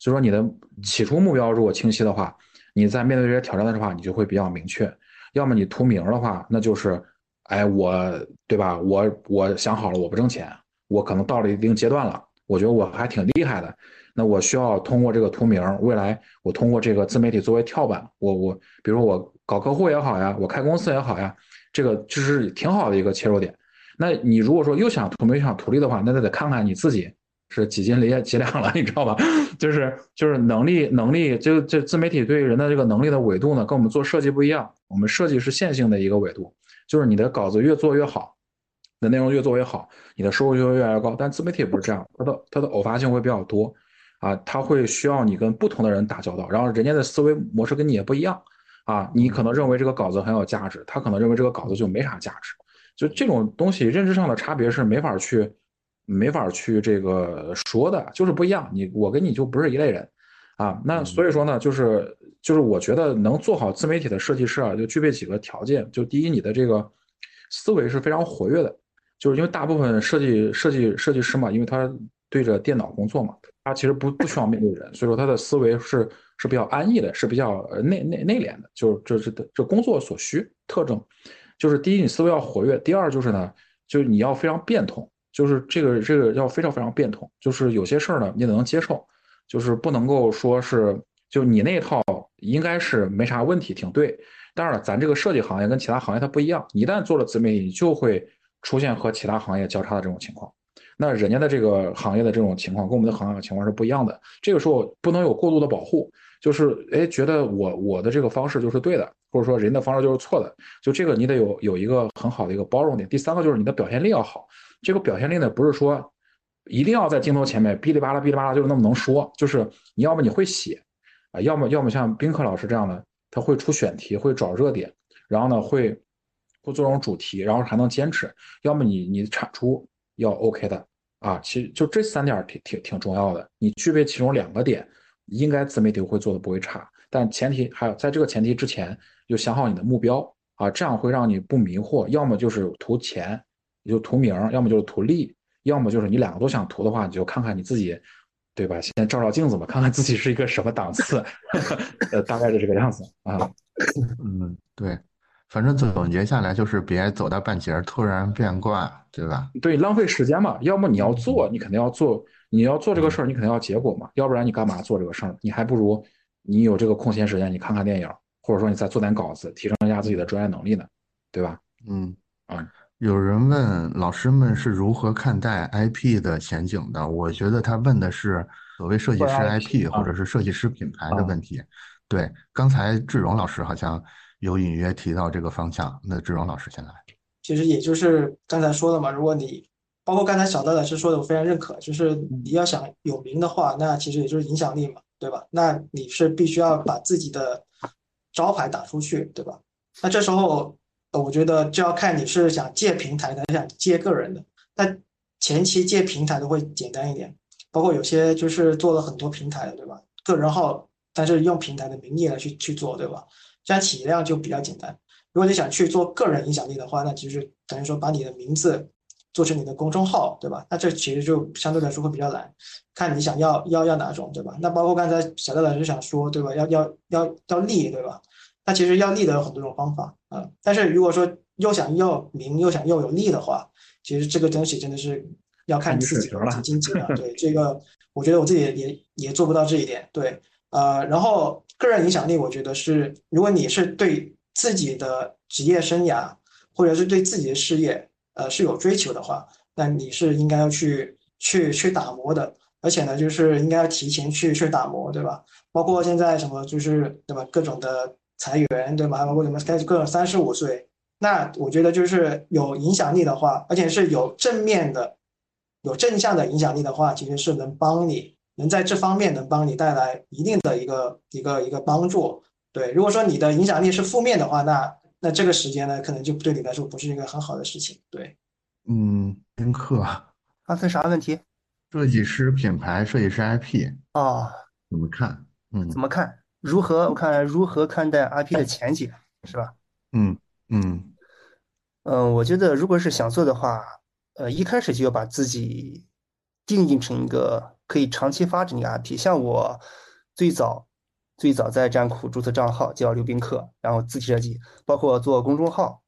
所以说你的起初目标如果清晰的话，你在面对这些挑战的话，你就会比较明确。要么你图名的话，那就是。哎，我对吧？我我想好了，我不挣钱，我可能到了一定阶段了，我觉得我还挺厉害的。那我需要通过这个图名，未来我通过这个自媒体作为跳板，我我比如说我搞客户也好呀，我开公司也好呀，这个就是挺好的一个切入点。那你如果说又想图名又想图利的话，那得看看你自己是几斤几几两了，你知道吧？就是就是能力能力，就这自媒体对于人的这个能力的维度呢，跟我们做设计不一样，我们设计是线性的一个维度。就是你的稿子越做越好，你的内容越做越好，你的收入就会越来越高。但自媒体不是这样，它的它的偶发性会比较多，啊，它会需要你跟不同的人打交道，然后人家的思维模式跟你也不一样，啊，你可能认为这个稿子很有价值，他可能认为这个稿子就没啥价值，就这种东西认知上的差别是没法去没法去这个说的，就是不一样。你我跟你就不是一类人，啊，那所以说呢，就是。就是我觉得能做好自媒体的设计师啊，就具备几个条件。就第一，你的这个思维是非常活跃的，就是因为大部分设计设计设计师嘛，因为他对着电脑工作嘛，他其实不不需要面对人，所以说他的思维是是比较安逸的，是比较内内内敛的。就是这是这工作所需特征。就是第一，你思维要活跃；第二，就是呢，就是你要非常变通，就是这个这个要非常非常变通。就是有些事儿呢，你得能接受，就是不能够说是。就你那套应该是没啥问题，挺对。当然了，咱这个设计行业跟其他行业它不一样，一旦做了自媒体，就会出现和其他行业交叉的这种情况。那人家的这个行业的这种情况跟我们的行业的情况是不一样的。这个时候不能有过度的保护，就是哎，觉得我我的这个方式就是对的，或者说人的方式就是错的。就这个你得有有一个很好的一个包容点。第三个就是你的表现力要好。这个表现力呢，不是说一定要在镜头前面哔哩吧啦哔哩吧啦就是那么能说，就是你要么你会写。要么要么像宾客老师这样的，他会出选题，会找热点，然后呢会会做这种主题，然后还能坚持。要么你你产出要 OK 的啊，其实就这三点挺挺挺重要的。你具备其中两个点，应该自媒体会做的不会差。但前提还有在这个前提之前，就想好你的目标啊，这样会让你不迷惑。要么就是图钱，就图名；要么就是图利；要么就是你两个都想图的话，你就看看你自己。对吧？先照照镜子吧，看看自己是一个什么档次，呃，大概是这个样子啊。嗯，对，反正总结下来就是别走到半截突然变卦，对吧？对，浪费时间嘛。要么你要做，你肯定要做，你要做这个事儿，你肯定要结果嘛。要不然你干嘛做这个事儿？你还不如你有这个空闲时间，你看看电影，或者说你再做点稿子，提升一下自己的专业能力呢，对吧？嗯，啊。有人问老师们是如何看待 IP 的前景的？我觉得他问的是所谓设计师 IP 或者是设计师品牌的问题。对，刚才志荣老师好像有隐约提到这个方向。那志荣老师先来。其实也就是刚才说的嘛，如果你包括刚才小戴老师说的，我非常认可，就是你要想有名的话，那其实也就是影响力嘛，对吧？那你是必须要把自己的招牌打出去，对吧？那这时候，呃，我觉得就要看你是想借平台的，还是想借个人的。那前期借平台的会简单一点，包括有些就是做了很多平台的，对吧？个人号，但是用平台的名义来去去做，对吧？这样体量就比较简单。如果你想去做个人影响力的话，那其实等于说把你的名字做成你的公众号，对吧？那这其实就相对来说会比较难，看你想要要要哪种，对吧？那包括刚才小戴老师想说，对吧？要要要要利，对吧？那其实要利的有很多种方法啊。但是如果说又想要名又想又有利的话，其实这个东西真的是要看你自己的经济了。对这个，我觉得我自己也也做不到这一点。对，呃，然后个人影响力，我觉得是如果你是对。自己的职业生涯，或者是对自己的事业，呃，是有追求的话，那你是应该要去去去打磨的，而且呢，就是应该要提前去去打磨，对吧？包括现在什么，就是对吧？各种的裁员，对吧？还包括什么开始各种三十五岁，那我觉得就是有影响力的话，而且是有正面的、有正向的影响力的话，其实是能帮你，能在这方面能帮你带来一定的一个一个一个帮助。对，如果说你的影响力是负面的话，那那这个时间呢，可能就对你来说不是一个很好的事情。对，嗯，宾客，刚才啥问题？设计师品牌，设计师 IP 啊？怎么看？嗯，怎么看？如何？我看如何看待 IP 的前景，是吧？嗯嗯嗯，我觉得如果是想做的话，呃，一开始就要把自己定义成一个可以长期发展的 IP。像我最早。最早在站酷注册账号叫刘宾客，然后字体设计，包括做公众号，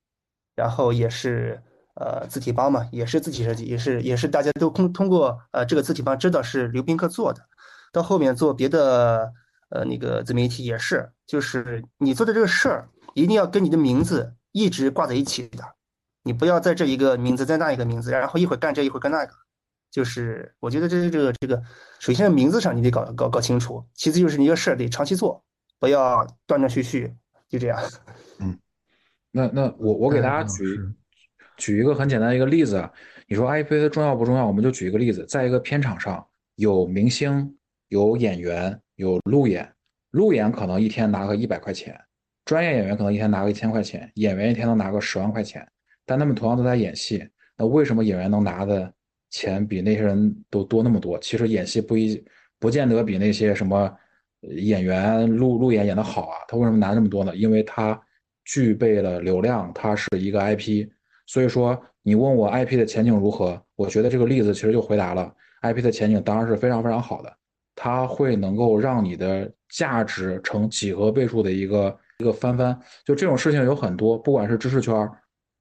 然后也是呃字体帮嘛，也是字体设计，也是也是大家都通通过呃这个字体帮知道是刘宾客做的。到后面做别的呃那个自媒体也是，就是你做的这个事儿一定要跟你的名字一直挂在一起的，你不要在这一个名字在那一个名字，然后一会儿干这一会儿干那个。就是我觉得这这个这个，首先名字上你得搞搞搞清楚，其次就是你这个事儿得长期做，不要断断续续，就这样。嗯，那那我我给大家举举一个很简单的一个例子啊，你说 IP 的重要不重要？我们就举一个例子，在一个片场上有明星、有演员、有路演，路演可能一天拿个一百块钱，专业演员可能一天拿个一千块钱，演员一天能拿个十万块钱，但他们同样都在演戏，那为什么演员能拿的？钱比那些人都多那么多，其实演戏不一不见得比那些什么演员路路演演的好啊。他为什么拿那么多呢？因为他具备了流量，他是一个 IP。所以说，你问我 IP 的前景如何？我觉得这个例子其实就回答了，IP 的前景当然是非常非常好的。它会能够让你的价值成几何倍数的一个一个翻番。就这种事情有很多，不管是知识圈。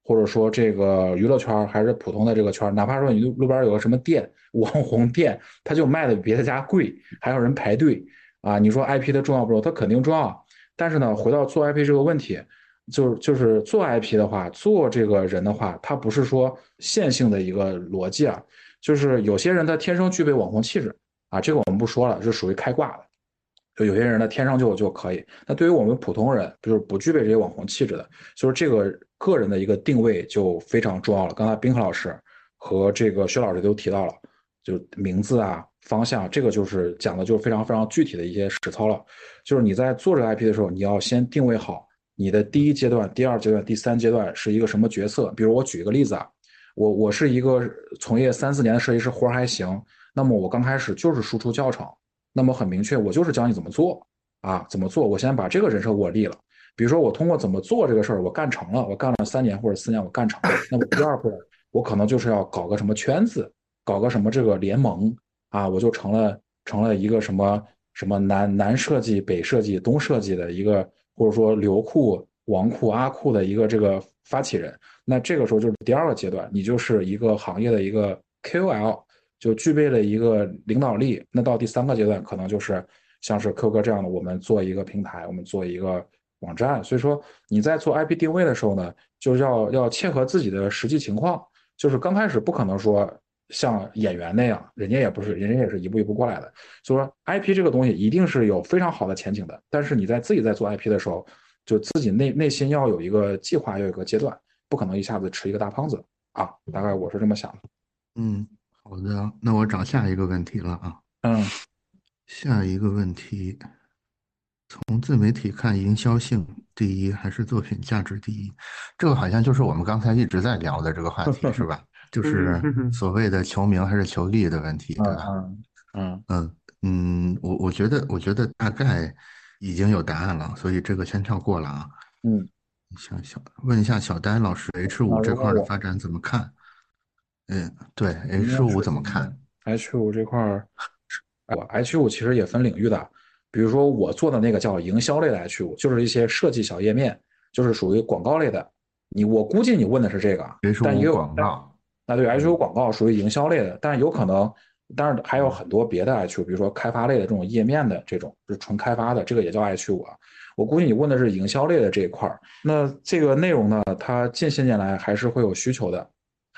或者说这个娱乐圈还是普通的这个圈，哪怕说你路路边有个什么店，网红店，他就卖的比别的家贵，还有人排队啊。你说 IP 的重要不重要？它肯定重要。但是呢，回到做 IP 这个问题，就是就是做 IP 的话，做这个人的话，他不是说线性的一个逻辑啊。就是有些人他天生具备网红气质啊，这个我们不说了，是属于开挂的。就有些人呢，天生就就可以。那对于我们普通人，就是不具备这些网红气质的，就是这个个人的一个定位就非常重要了。刚才宾客老师和这个薛老师都提到了，就名字啊、方向，这个就是讲的就是非常非常具体的一些实操了。就是你在做这个 IP 的时候，你要先定位好你的第一阶段、第二阶段、第三阶段是一个什么角色。比如我举一个例子啊，我我是一个从业三四年的设计师，活儿还行。那么我刚开始就是输出教程。那么很明确，我就是教你怎么做啊，怎么做。我先把这个人设我立了。比如说，我通过怎么做这个事儿，我干成了，我干了三年或者四年，我干成了。那么第二步，我可能就是要搞个什么圈子，搞个什么这个联盟啊，我就成了成了一个什么什么南南设计、北设计、东设计的一个，或者说刘库、王库、阿库的一个这个发起人。那这个时候就是第二个阶段，你就是一个行业的一个 KOL。就具备了一个领导力，那到第三个阶段，可能就是像是 Q 哥这样的，我们做一个平台，我们做一个网站。所以说你在做 IP 定位的时候呢，就是要要切合自己的实际情况。就是刚开始不可能说像演员那样，人家也不是，人家也是一步一步过来的。所以说 IP 这个东西一定是有非常好的前景的。但是你在自己在做 IP 的时候，就自己内内心要有一个计划，要有一个阶段，不可能一下子吃一个大胖子啊。大概我是这么想的。嗯。好的，那我找下一个问题了啊。嗯，下一个问题，从从自媒体看，营销性第一还是作品价值第一？这个好像就是我们刚才一直在聊的这个话题，是吧？就是所谓的求名还是求利的问题，对吧？嗯嗯嗯嗯，我我觉得我觉得大概已经有答案了，所以这个先跳过了啊。嗯，想想问一下小丹老师，H 五这块的发展怎么看？嗯，对，H 五怎么看？H 五这块儿，我 H 五其实也分领域的，比如说我做的那个叫营销类的 H 五，就是一些设计小页面，就是属于广告类的。你我估计你问的是这个，但也有广告。那对 H 五广告属于营销类的，但是有可能，但是还有很多别的 H 五，比如说开发类的这种页面的这种，是纯开发的，这个也叫 H 五啊。我估计你问的是营销类的这一块儿，那这个内容呢，它近些年来还是会有需求的。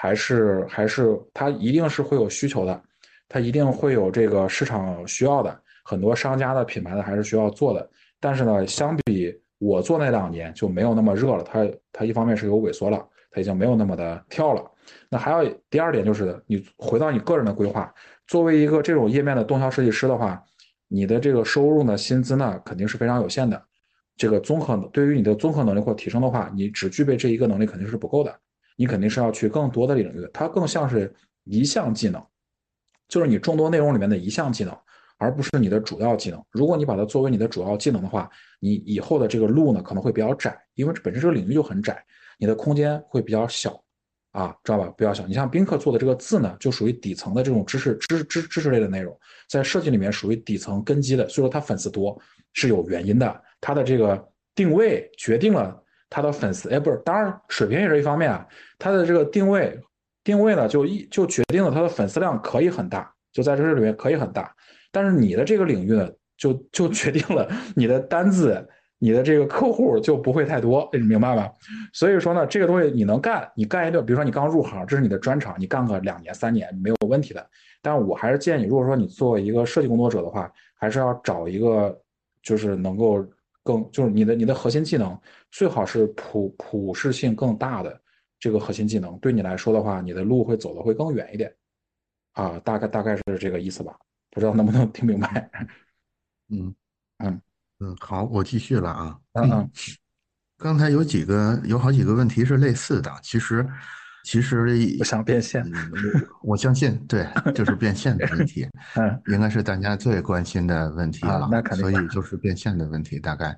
还是还是它一定是会有需求的，它一定会有这个市场需要的，很多商家的品牌的还是需要做的。但是呢，相比我做那两年就没有那么热了，它它一方面是有萎缩了，它已经没有那么的跳了。那还有第二点就是你回到你个人的规划，作为一个这种页面的动销设计师的话，你的这个收入呢，薪资呢肯定是非常有限的。这个综合对于你的综合能力或提升的话，你只具备这一个能力肯定是不够的。你肯定是要去更多的领域，它更像是一项技能，就是你众多内容里面的一项技能，而不是你的主要技能。如果你把它作为你的主要技能的话，你以后的这个路呢可能会比较窄，因为本身这个领域就很窄，你的空间会比较小，啊，知道吧？比较小。你像宾客做的这个字呢，就属于底层的这种知识、知知知识类的内容，在设计里面属于底层根基的，所以说他粉丝多是有原因的，他的这个定位决定了。他的粉丝，哎，不是，当然水平也是一方面啊。他的这个定位，定位呢，就一就决定了他的粉丝量可以很大，就在这里面可以很大。但是你的这个领域呢，就就决定了你的单子，你的这个客户就不会太多，你明白吧？所以说呢，这个东西你能干，你干一段，比如说你刚入行，这是你的专长，你干个两年三年没有问题的。但我还是建议，如果说你作为一个设计工作者的话，还是要找一个就是能够。更就是你的你的核心技能最好是普普适性更大的这个核心技能，对你来说的话，你的路会走的会更远一点，啊，大概大概是这个意思吧，不知道能不能听明白？嗯嗯嗯，好，我继续了啊。嗯嗯，刚才有几个有好几个问题是类似的，其实。其实 我想变现，我相信对，就是变现的问题，嗯，应该是大家最关心的问题了。那肯定，所以就是变现的问题。大概，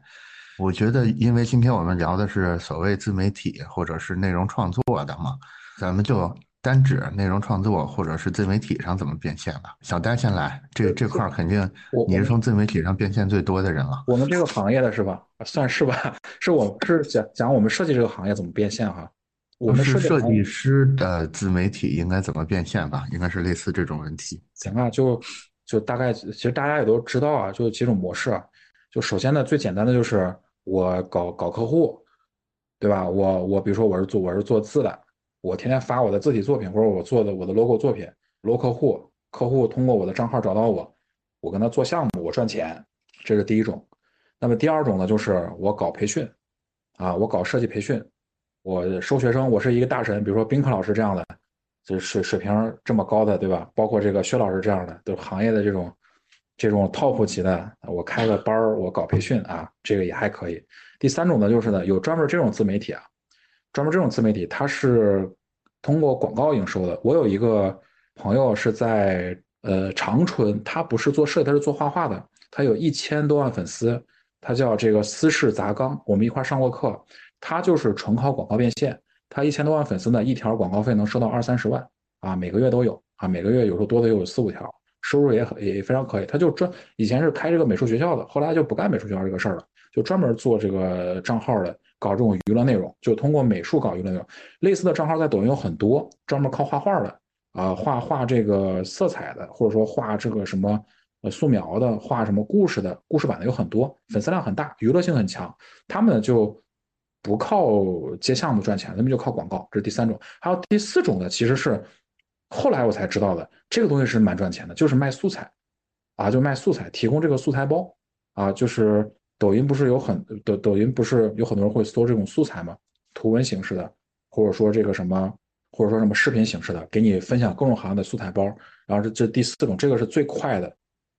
我觉得，因为今天我们聊的是所谓自媒体或者是内容创作的嘛，咱们就单指内容创作或者是自媒体上怎么变现吧。小丹先来，这这块肯定你是从自媒体上变现最多的人了。我们这个行业的是吧？算是吧，是我是讲讲我们设计这个行业怎么变现哈。我们是设计师的自媒体应该怎么变现吧？应该是类似这种问题。行啊，就就大概，其实大家也都知道啊，就几种模式啊。就首先呢，最简单的就是我搞搞客户，对吧？我我比如说我是做我是做字的，我天天发我的字体作品或者我做的我的 logo 作品，logo 客户，客户通过我的账号找到我，我跟他做项目，我赚钱，这是第一种。那么第二种呢，就是我搞培训，啊，我搞设计培训。我收学生，我是一个大神，比如说宾客老师这样的，就是水水平这么高的，对吧？包括这个薛老师这样的，都行业的这种这种 top 级的，我开个班儿，我搞培训啊，这个也还可以。第三种呢，就是呢，有专门这种自媒体啊，专门这种自媒体，它是通过广告营收的。我有一个朋友是在呃长春，他不是做设计，他是做画画的，他有一千多万粉丝，他叫这个私事杂纲，我们一块上过课。他就是纯靠广告变现，他一千多万粉丝呢，一条广告费能收到二三十万啊，每个月都有啊，每个月有时候多的有四五条，收入也很也非常可以。他就专以前是开这个美术学校的，后来就不干美术学校这个事儿了，就专门做这个账号的，搞这种娱乐内容，就通过美术搞娱乐内容。类似的账号在抖音有很多，专门靠画画的啊，画画这个色彩的，或者说画这个什么呃素描的，画什么故事的故事版的有很多，粉丝量很大，娱乐性很强，他们就。不靠接项目赚钱，他们就靠广告，这是第三种。还有第四种呢，其实是后来我才知道的，这个东西是蛮赚钱的，就是卖素材，啊，就卖素材，提供这个素材包，啊，就是抖音不是有很抖抖音不是有很多人会搜这种素材吗？图文形式的，或者说这个什么，或者说什么视频形式的，给你分享各种行业的素材包。然后这这第四种，这个是最快的，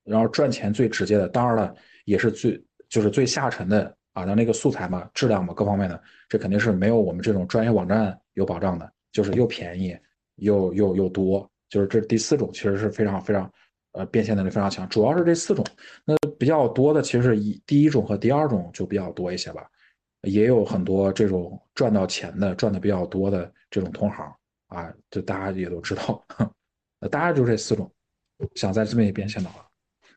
然后赚钱最直接的，当然了，也是最。就是最下沉的啊，那那个素材嘛，质量嘛，各方面的，这肯定是没有我们这种专业网站有保障的，就是又便宜又又又多，就是这第四种其实是非常非常呃变现能力非常强，主要是这四种，那比较多的其实是一第一种和第二种就比较多一些吧，也有很多这种赚到钱的赚的比较多的这种同行啊，就大家也都知道，呃，大概就这四种，想在这边也变现的话。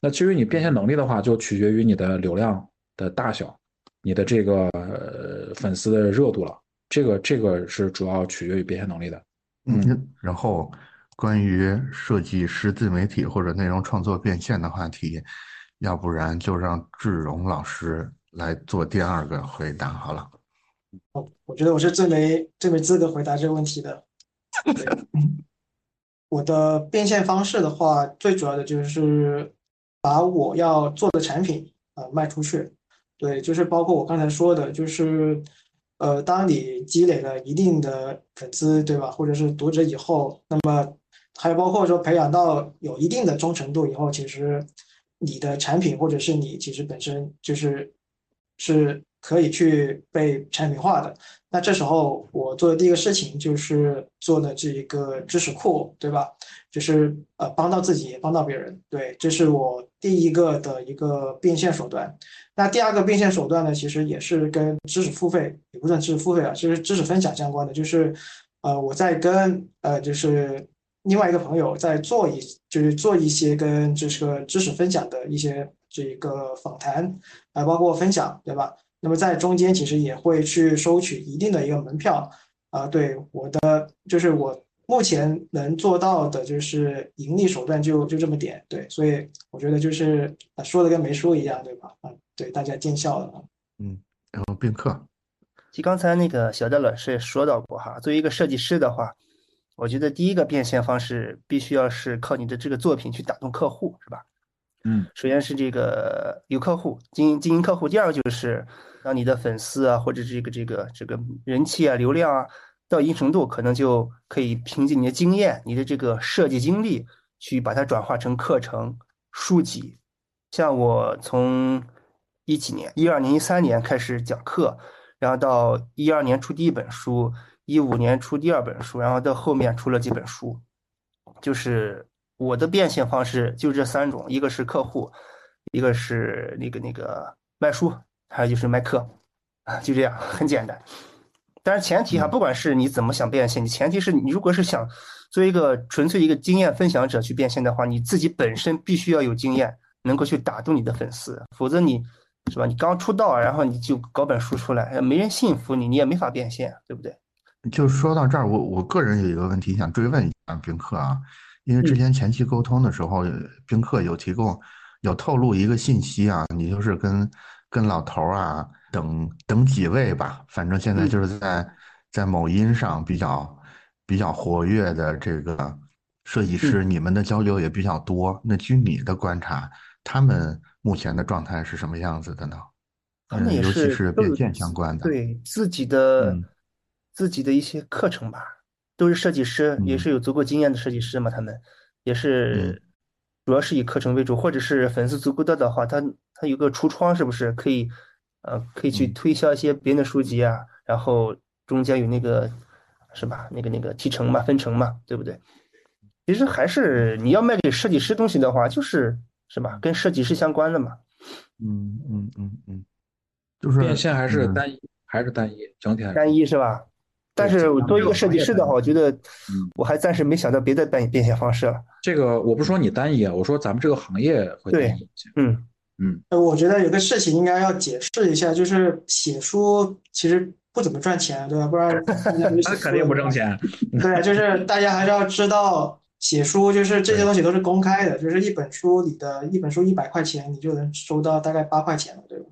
那至于你变现能力的话，就取决于你的流量的大小，你的这个呃粉丝的热度了。这个这个是主要取决于变现能力的。嗯，然后关于设计师自媒体或者内容创作变现的话题，要不然就让志荣老师来做第二个回答好了。哦，我觉得我是最没最没资格回答这个问题的。我的变现方式的话，最主要的就是。把我要做的产品啊卖出去，对，就是包括我刚才说的，就是呃，当你积累了一定的粉丝，对吧，或者是读者以后，那么还有包括说培养到有一定的忠诚度以后，其实你的产品或者是你其实本身就是是可以去被产品化的。那这时候我做的第一个事情就是做的这一个知识库，对吧？就是呃帮到自己也帮到别人，对，这是我第一个的一个变现手段。那第二个变现手段呢，其实也是跟知识付费，也不算知识付费啊，就是知识分享相关的。就是呃我在跟呃就是另外一个朋友在做一就是做一些跟这个知识分享的一些这个访谈啊，包括分享，对吧？那么在中间其实也会去收取一定的一个门票啊，对我的就是我目前能做到的就是盈利手段就就这么点，对，所以我觉得就是说的跟没说一样，对吧？啊，对，大家见笑了。嗯，然后宾客，其实刚才那个小戴老师也说到过哈，作为一个设计师的话，我觉得第一个变现方式必须要是靠你的这个作品去打动客户，是吧？嗯，首先是这个有客户经营经营客户，第二个就是让你的粉丝啊，或者这个这个这个人气啊、流量啊，到一定程度，可能就可以凭借你的经验、你的这个设计经历，去把它转化成课程、书籍。像我从一几年、一二年、一三年开始讲课，然后到一二年出第一本书，一五年出第二本书，然后到后面出了几本书，就是。我的变现方式就这三种，一个是客户，一个是那个那个卖书，还有就是卖课，啊，就这样，很简单。但是前提哈，不管是你怎么想变现，你前提是你如果是想作为一个纯粹一个经验分享者去变现的话，你自己本身必须要有经验，能够去打动你的粉丝，否则你是吧？你刚出道，然后你就搞本书出来，没人信服你，你也没法变现，对不对？就说到这儿，我我个人有一个问题想追问一下宾客啊。因为之前前期沟通的时候，宾客有提供、有透露一个信息啊，你就是跟跟老头啊等等几位吧，反正现在就是在在某音上比较比较活跃的这个设计师，你们的交流也比较多。那据你的观察，他们目前的状态是什么样子的呢？他们也是，尤其是变现相关的，对自己的自己的一些课程吧。都是设计师，也是有足够经验的设计师嘛？他们也是，主要是以课程为主，或者是粉丝足够多的话，他他有个橱窗，是不是可以，呃，可以去推销一些别人的书籍啊？然后中间有那个，是吧？那个那个提成嘛，分成嘛，对不对？其实还是你要卖给设计师东西的话，就是是吧？跟设计师相关的嘛。嗯嗯嗯嗯，就是变现还是单一，还是单一，整体还是单一是吧？但是作为一个设计师的话，我觉得，我还暂时没想到别的变变现方式了。这个我不是说你单一啊，我说咱们这个行业会单一。嗯嗯。我觉得有个事情应该要解释一下，就是写书其实不怎么赚钱，对吧？不然那 肯定不挣钱。对，就是大家还是要知道，写书就是这些东西都是公开的，就是一本书里的一本书一百块钱，你就能收到大概八块钱了，对吧？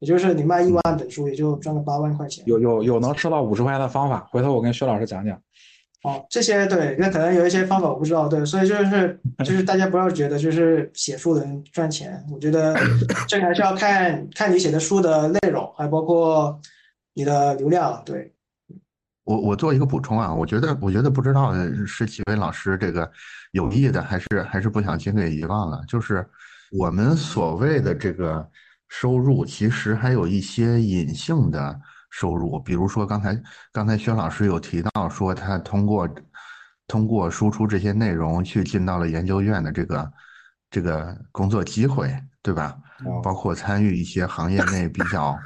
也就是你卖一万本书，也就赚个八万块钱。有有有能收到五十块钱的方法，回头我跟薛老师讲讲。哦，这些对，那可能有一些方法我不知道，对，所以就是就是大家不要觉得就是写书能赚钱，我觉得这还是要看看你写的书的内容，还包括你的流量。对，我我做一个补充啊，我觉得我觉得不知道是几位老师这个有意的，还是还是不小心给遗忘了，就是我们所谓的这个。收入，其实还有一些隐性的收入，比如说刚才刚才薛老师有提到说，他通过通过输出这些内容去进到了研究院的这个这个工作机会，对吧？包括参与一些行业内比较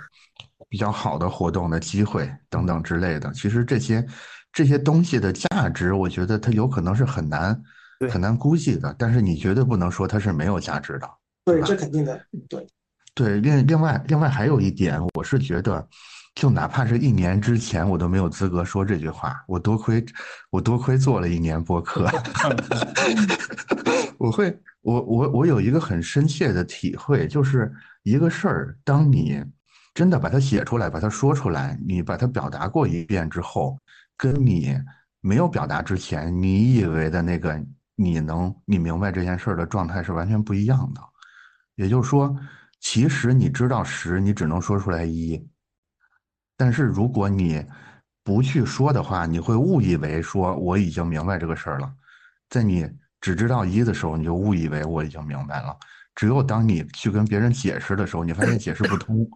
比较好的活动的机会等等之类的。其实这些这些东西的价值，我觉得它有可能是很难很难估计的，但是你绝对不能说它是没有价值的。对，这肯定的。对，对，另另外另外还有一点，我是觉得，就哪怕是一年之前，我都没有资格说这句话。我多亏我多亏做了一年播客，我会我我我有一个很深切的体会，就是一个事儿，当你真的把它写出来，把它说出来，你把它表达过一遍之后，跟你没有表达之前，你以为的那个你能你明白这件事儿的状态是完全不一样的。也就是说，其实你知道十，你只能说出来一。但是如果你不去说的话，你会误以为说我已经明白这个事儿了。在你只知道一的时候，你就误以为我已经明白了。只有当你去跟别人解释的时候，你发现解释不通，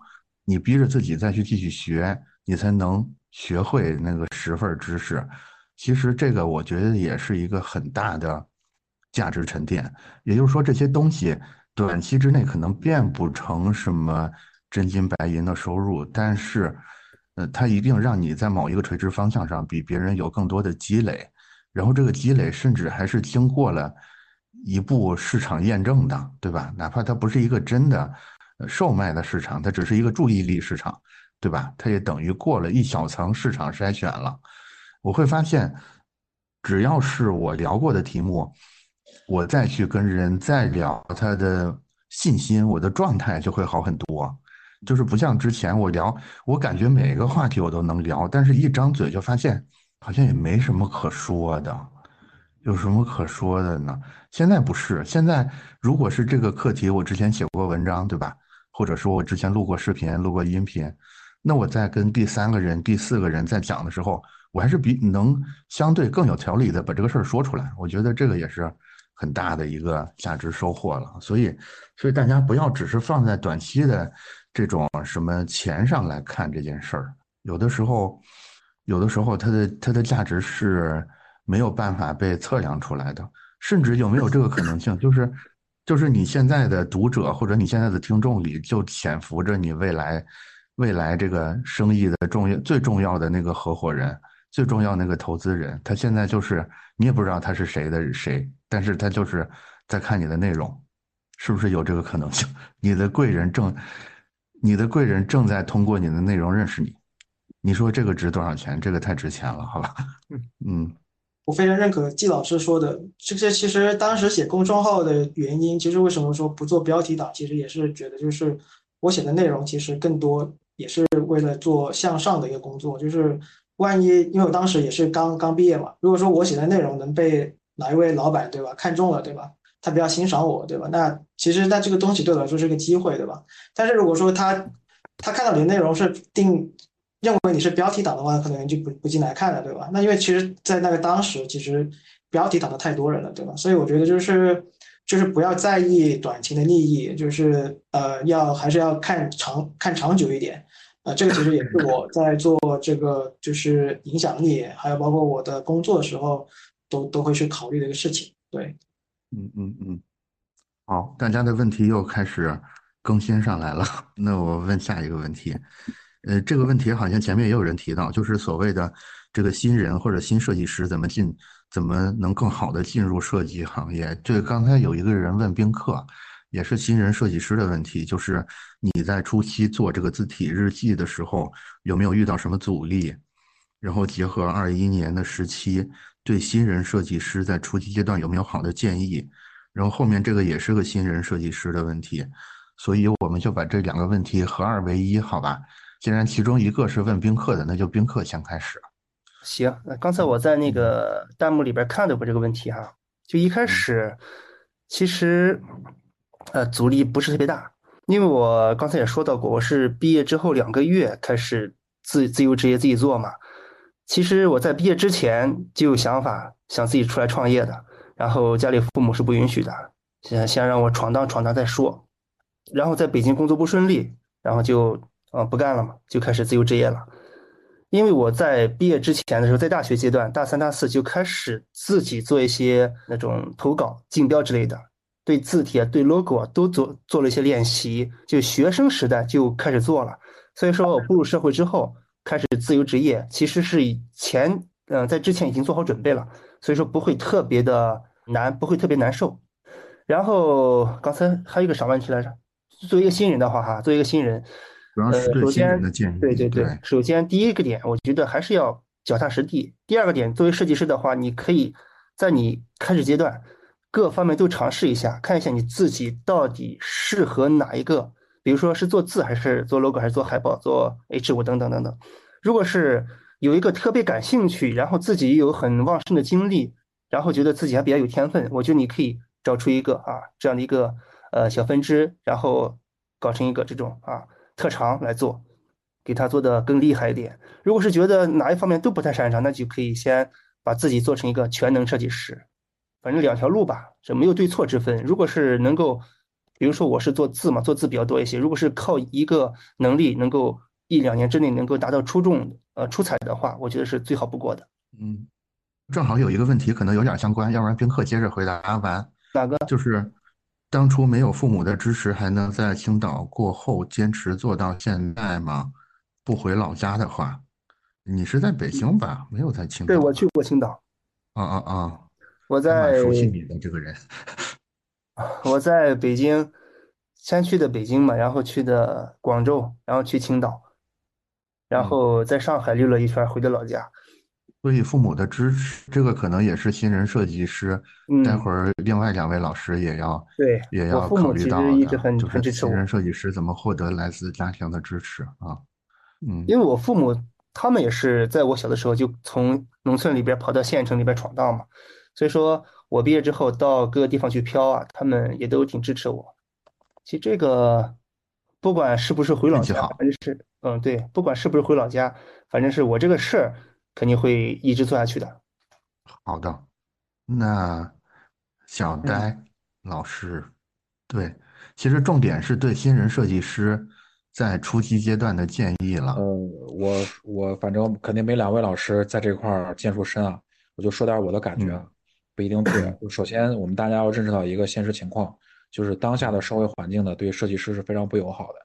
你逼着自己再去继续学，你才能学会那个十份知识。其实这个我觉得也是一个很大的价值沉淀。也就是说，这些东西。短期之内可能变不成什么真金白银的收入，但是，呃，它一定让你在某一个垂直方向上比别人有更多的积累，然后这个积累甚至还是经过了一步市场验证的，对吧？哪怕它不是一个真的售卖的市场，它只是一个注意力市场，对吧？它也等于过了一小层市场筛选了。我会发现，只要是我聊过的题目。我再去跟人再聊他的信心，我的状态就会好很多。就是不像之前我聊，我感觉每个话题我都能聊，但是一张嘴就发现好像也没什么可说的。有什么可说的呢？现在不是，现在如果是这个课题，我之前写过文章，对吧？或者说我之前录过视频、录过音频，那我在跟第三个人、第四个人在讲的时候，我还是比能相对更有条理的把这个事儿说出来。我觉得这个也是。很大的一个价值收获了，所以，所以大家不要只是放在短期的这种什么钱上来看这件事儿，有的时候，有的时候它的它的价值是没有办法被测量出来的，甚至有没有这个可能性，就是就是你现在的读者或者你现在的听众里就潜伏着你未来未来这个生意的重要最重要的那个合伙人，最重要那个投资人，他现在就是你也不知道他是谁的谁。但是他就是在看你的内容，是不是有这个可能性？你的贵人正，你的贵人正在通过你的内容认识你。你说这个值多少钱？这个太值钱了，好吧？嗯 嗯，我非常认可季老师说的，这些其实当时写公众号的原因，其实为什么说不做标题党，其实也是觉得就是我写的内容其实更多也是为了做向上的一个工作，就是万一因为我当时也是刚刚毕业嘛，如果说我写的内容能被哪一位老板对吧？看中了对吧？他比较欣赏我对吧？那其实那这个东西对我来说是个机会对吧？但是如果说他他看到你的内容是定认为你是标题党的话，可能就不不进来看了对吧？那因为其实，在那个当时，其实标题党的太多人了对吧？所以我觉得就是就是不要在意短期的利益，就是呃要还是要看长看长久一点。呃，这个其实也是我在做这个就是影响力，还有包括我的工作的时候。都都会去考虑的一个事情，对，嗯嗯嗯，好，大家的问题又开始更新上来了，那我问下一个问题，呃，这个问题好像前面也有人提到，就是所谓的这个新人或者新设计师怎么进，怎么能更好的进入设计行业？这刚才有一个人问宾客，也是新人设计师的问题，就是你在初期做这个字体日记的时候，有没有遇到什么阻力？然后结合二一年的时期。对新人设计师在初期阶段有没有好的建议？然后后面这个也是个新人设计师的问题，所以我们就把这两个问题合二为一，好吧？既然其中一个是问宾客的，那就宾客先开始。行，那刚才我在那个弹幕里边看到过这个问题哈，就一开始其实呃阻力不是特别大，因为我刚才也说到过，我是毕业之后两个月开始自自由职业自己做嘛。其实我在毕业之前就有想法，想自己出来创业的。然后家里父母是不允许的，先先让我闯荡闯荡再说。然后在北京工作不顺利，然后就啊不干了嘛，就开始自由职业了。因为我在毕业之前的时候，在大学阶段，大三、大四就开始自己做一些那种投稿、竞标之类的，对字体啊、对 logo 啊都做做了一些练习。就学生时代就开始做了，所以说我步入社会之后开始自由职业，其实是以前嗯在之前已经做好准备了，所以说不会特别的难，不会特别难受。然后刚才还有一个啥问题来着？作为一个新人的话，哈，作为一个新人。主要是对新人的建议。对对对，首先第一个点，我觉得还是要脚踏实地。第二个点，作为设计师的话，你可以在你开始阶段各方面都尝试一下，看一下你自己到底适合哪一个。比如说是做字，还是做 logo，还是做海报，做 H 五等等等等。如果是有一个特别感兴趣，然后自己有很旺盛的精力，然后觉得自己还比较有天分，我觉得你可以找出一个啊这样的一个呃小分支，然后搞成一个这种啊。特长来做，给他做的更厉害一点。如果是觉得哪一方面都不太擅长，那就可以先把自己做成一个全能设计师。反正两条路吧，这没有对错之分。如果是能够，比如说我是做字嘛，做字比较多一些。如果是靠一个能力能够一两年之内能够达到出众呃出彩的话，我觉得是最好不过的。嗯，正好有一个问题可能有点相关，要不然宾客接着回答完。哪个？就是。当初没有父母的支持，还能在青岛过后坚持做到现在吗？不回老家的话，你是在北京吧？没有在青岛。对，我去过青岛。啊啊啊！我在熟悉你的这个人。我在北京，先去的北京嘛，然后去的广州，然后去青岛，然后在上海溜了一圈，回的老家。所以父母的支持，这个可能也是新人设计师。待会儿另外两位老师也要对也要考虑到的，就是新人设计师怎么获得来自家庭的支持啊？嗯，因为我父母他们也是在我小的时候就从农村里边跑到县城里边闯荡嘛，所以说我毕业之后到各个地方去漂啊，他们也都挺支持我。其实这个不管是不是回老家，反正是嗯对，不管是不是回老家，反正是我这个事儿。肯定会一直做下去的。好的，那小呆老师，对，其实重点是对新人设计师在初期阶段的建议了。嗯，我我反正肯定没两位老师在这块儿建树深啊，我就说点我的感觉，不一定对。首先，我们大家要认识到一个现实情况，就是当下的社会环境呢，对设计师是非常不友好的。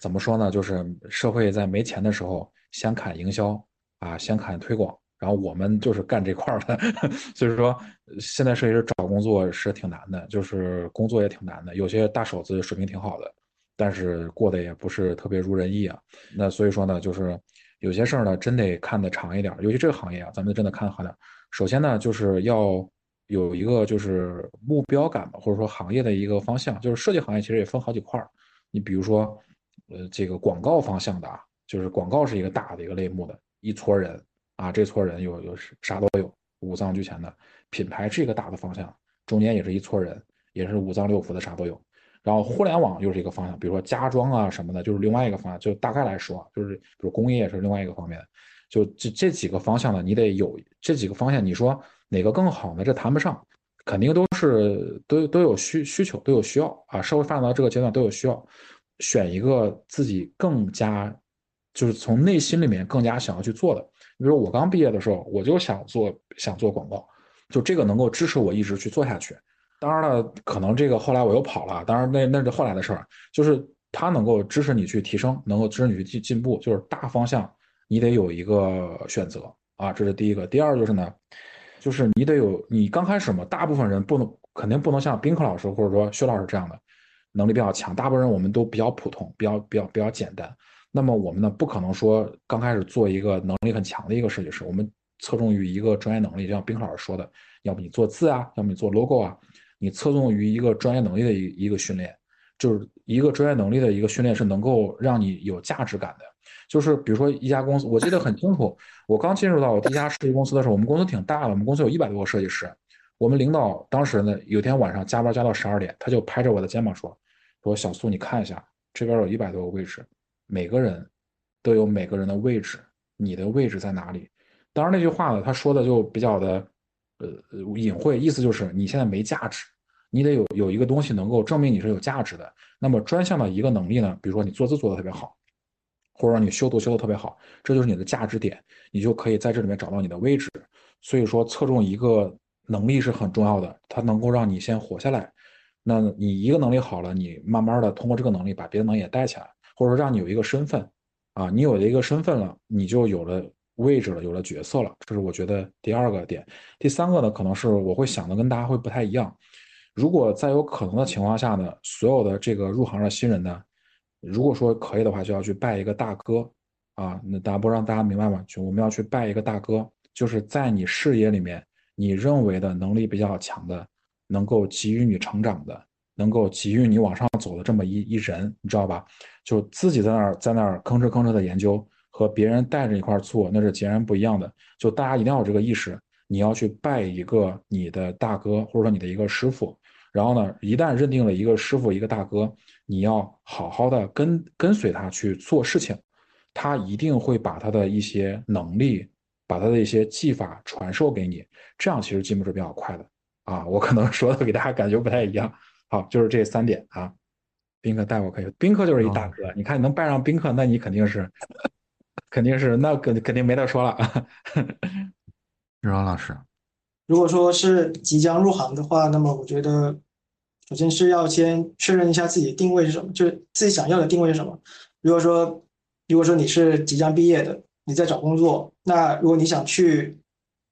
怎么说呢？就是社会在没钱的时候先砍营销。啊，先砍推广，然后我们就是干这块的，所以说现在设计师找工作是挺难的，就是工作也挺难的。有些大手子水平挺好的，但是过得也不是特别如人意啊。那所以说呢，就是有些事儿呢，真得看得长一点。尤其这个行业啊，咱们真的看好点。首先呢，就是要有一个就是目标感吧，或者说行业的一个方向。就是设计行业其实也分好几块儿，你比如说，呃，这个广告方向的啊，就是广告是一个大的一个类目的。一撮人啊，这撮人有有啥都有，五脏俱全的品牌是一个大的方向，中间也是一撮人，也是五脏六腑的啥都有。然后互联网又是一个方向，比如说家装啊什么的，就是另外一个方向。就大概来说，就是比如工业是另外一个方面。就这这几个方向呢，你得有这几个方向，你说哪个更好呢？这谈不上，肯定都是都都有需需求，都有需要啊。社会发展到这个阶段都有需要，选一个自己更加。就是从内心里面更加想要去做的。比如我刚毕业的时候，我就想做想做广告，就这个能够支持我一直去做下去。当然了，可能这个后来我又跑了，当然那那是后来的事儿。就是它能够支持你去提升，能够支持你去进进步。就是大方向你得有一个选择啊，这是第一个。第二就是呢，就是你得有你刚开始嘛，大部分人不能肯定不能像宾客老师或者说薛老师这样的能力比较强，大部分人我们都比较普通，比较比较比较简单。那么我们呢，不可能说刚开始做一个能力很强的一个设计师，我们侧重于一个专业能力，就像冰老师说的，要不你做字啊，要么你做 logo 啊，你侧重于一个专业能力的一一个训练，就是一个专业能力的一个训练是能够让你有价值感的。就是比如说一家公司，我记得很清楚，我刚进入到我第一家设计公司的时候，我们公司挺大的，我们公司有一百多个设计师，我们领导当时呢，有天晚上加班加到十二点，他就拍着我的肩膀说，说小苏你看一下，这边有一百多个位置。每个人都有每个人的位置，你的位置在哪里？当然那句话呢，他说的就比较的呃隐晦，意思就是你现在没价值，你得有有一个东西能够证明你是有价值的。那么专项的一个能力呢，比如说你做字做的特别好，或者说你修图修的特别好，这就是你的价值点，你就可以在这里面找到你的位置。所以说，侧重一个能力是很重要的，它能够让你先活下来。那你一个能力好了，你慢慢的通过这个能力把别的能力也带起来，或者说让你有一个身份，啊，你有了一个身份了，你就有了位置了，有了角色了。这是我觉得第二个点。第三个呢，可能是我会想的跟大家会不太一样。如果在有可能的情况下呢，所有的这个入行的新人呢，如果说可以的话，就要去拜一个大哥，啊，那大不让大家明白吗？就我们要去拜一个大哥，就是在你事业里面，你认为的能力比较强的。能够给予你成长的，能够给予你往上走的这么一一人，你知道吧？就自己在那儿在那儿吭哧吭哧的研究，和别人带着一块做，那是截然不一样的。就大家一定要有这个意识，你要去拜一个你的大哥，或者说你的一个师傅。然后呢，一旦认定了一个师傅一个大哥，你要好好的跟跟随他去做事情，他一定会把他的一些能力，把他的一些技法传授给你，这样其实进步是比较快的。啊，我可能 说的给大家感觉不太一样。好，就是这三点啊。宾客带我可以，宾客就是一大哥。你看你能拜上宾客，那你肯定是，肯定是，那肯肯定没得说了。日荣老师，如果说是即将入行的话，那么我觉得，首先是要先确认一下自己的定位是什么，就是自己想要的定位是什么。如果说，如果说你是即将毕业的，你在找工作，那如果你想去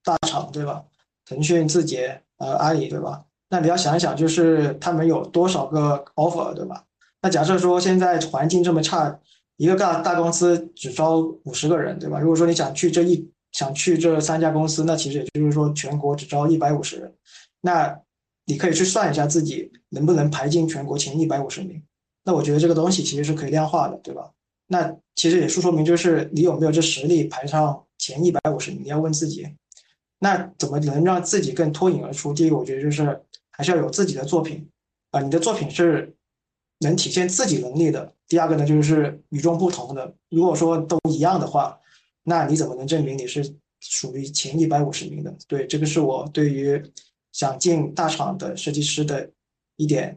大厂，对吧？腾讯、字节。呃，阿里对吧？那你要想一想，就是他们有多少个 offer 对吧？那假设说现在环境这么差，一个大大公司只招五十个人对吧？如果说你想去这一想去这三家公司，那其实也就是说全国只招一百五十人。那你可以去算一下自己能不能排进全国前一百五十名。那我觉得这个东西其实是可以量化的，对吧？那其实也是说明就是你有没有这实力排上前一百五十名？你要问自己。那怎么能让自己更脱颖而出？第一个，我觉得就是还是要有自己的作品，啊，你的作品是能体现自己能力的。第二个呢，就是与众不同的。如果说都一样的话，那你怎么能证明你是属于前一百五十名的？对，这个是我对于想进大厂的设计师的一点。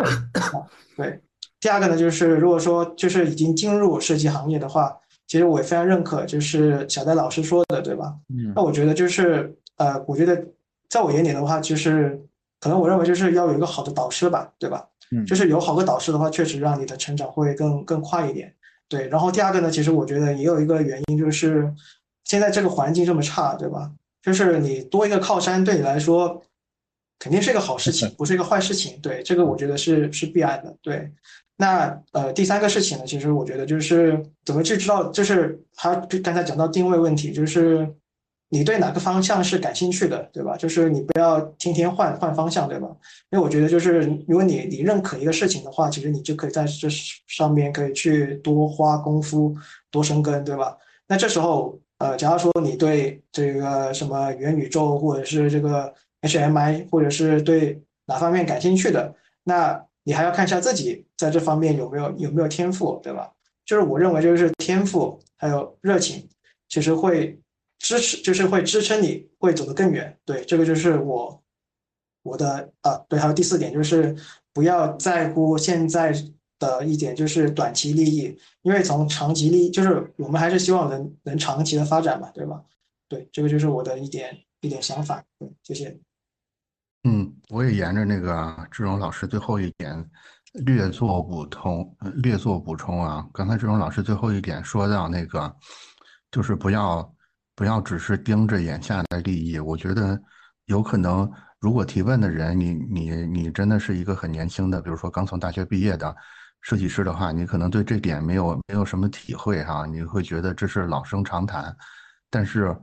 对，第二个呢，就是如果说就是已经进入设计行业的话，其实我也非常认可，就是小戴老师说的，对吧？嗯，那我觉得就是。呃，我觉得在我眼里的话，就是可能我认为就是要有一个好的导师吧，对吧？嗯，就是有好的导师的话，确实让你的成长会更更快一点。对，然后第二个呢，其实我觉得也有一个原因，就是现在这个环境这么差，对吧？就是你多一个靠山，对你来说肯定是一个好事情，不是一个坏事情。对，这个我觉得是是必然的。对，那呃第三个事情呢，其实我觉得就是怎么去知道，就是他刚才讲到定位问题，就是。你对哪个方向是感兴趣的，对吧？就是你不要天天换换方向，对吧？因为我觉得，就是如果你你认可一个事情的话，其实你就可以在这上面可以去多花功夫、多生根，对吧？那这时候，呃，假如说你对这个什么元宇宙，或者是这个 HMI，或者是对哪方面感兴趣的，那你还要看一下自己在这方面有没有有没有天赋，对吧？就是我认为，就是天赋还有热情，其实会。支持就是会支撑你，会走得更远。对，这个就是我我的啊，对，还有第四点就是不要在乎现在的一点就是短期利益，因为从长期利益就是我们还是希望能能长期的发展嘛，对吧？对，这个就是我的一点一点想法。对，谢谢。嗯，我也沿着那个志荣老师最后一点略作补充，略作补充啊。刚才志荣老师最后一点说到那个，就是不要。不要只是盯着眼下的利益，我觉得有可能，如果提问的人，你你你真的是一个很年轻的，比如说刚从大学毕业的设计师的话，你可能对这点没有没有什么体会哈，你会觉得这是老生常谈。但是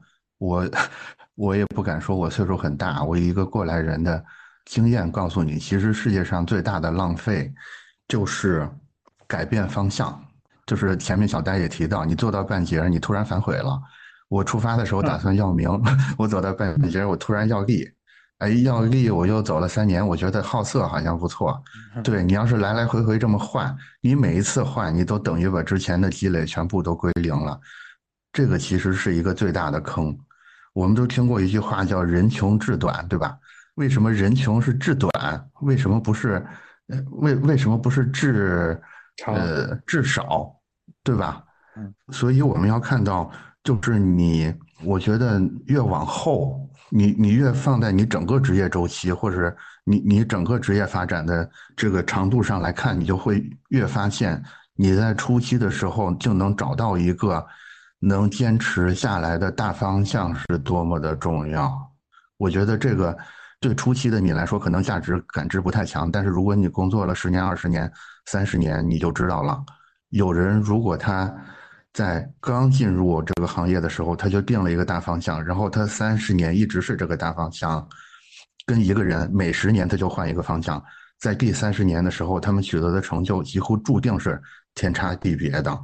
我我也不敢说我岁数很大，我一个过来人的经验告诉你，其实世界上最大的浪费就是改变方向，就是前面小戴也提到，你做到半截，你突然反悔了。我出发的时候打算要名，我走到半截，我突然要利，哎，要利，我又走了三年，我觉得好色好像不错。对你要是来来回回这么换，你每一次换，你都等于把之前的积累全部都归零了，这个其实是一个最大的坑。我们都听过一句话叫“人穷志短”，对吧？为什么人穷是志短？为什么不是？呃，为为什么不是志呃至少？对吧？嗯，所以我们要看到，就是你，我觉得越往后，你你越放在你整个职业周期，或者你你整个职业发展的这个长度上来看，你就会越发现，你在初期的时候就能找到一个能坚持下来的大方向是多么的重要。我觉得这个对初期的你来说，可能价值感知不太强，但是如果你工作了十年、二十年、三十年，你就知道了。有人如果他在刚进入这个行业的时候，他就定了一个大方向，然后他三十年一直是这个大方向，跟一个人每十年他就换一个方向，在第三十年的时候，他们取得的成就几乎注定是天差地别的。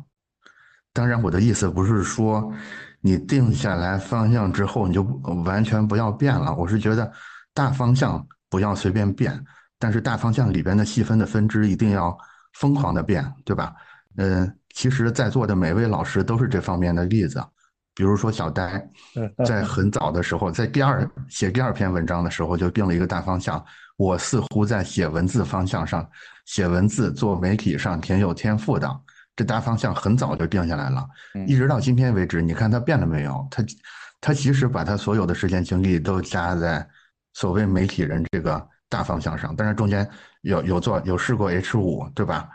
当然，我的意思不是说你定下来方向之后你就完全不要变了，我是觉得大方向不要随便变，但是大方向里边的细分的分支一定要疯狂的变，对吧？嗯，其实，在座的每位老师都是这方面的例子。比如说，小呆 在很早的时候，在第二写第二篇文章的时候，就定了一个大方向。我似乎在写文字方向上，写文字做媒体上挺有天赋的。这大方向很早就定下来了，一直到今天为止，你看他变了没有？他他其实把他所有的时间精力都加在所谓媒体人这个大方向上，但是中间有有做有试过 H 五，对吧？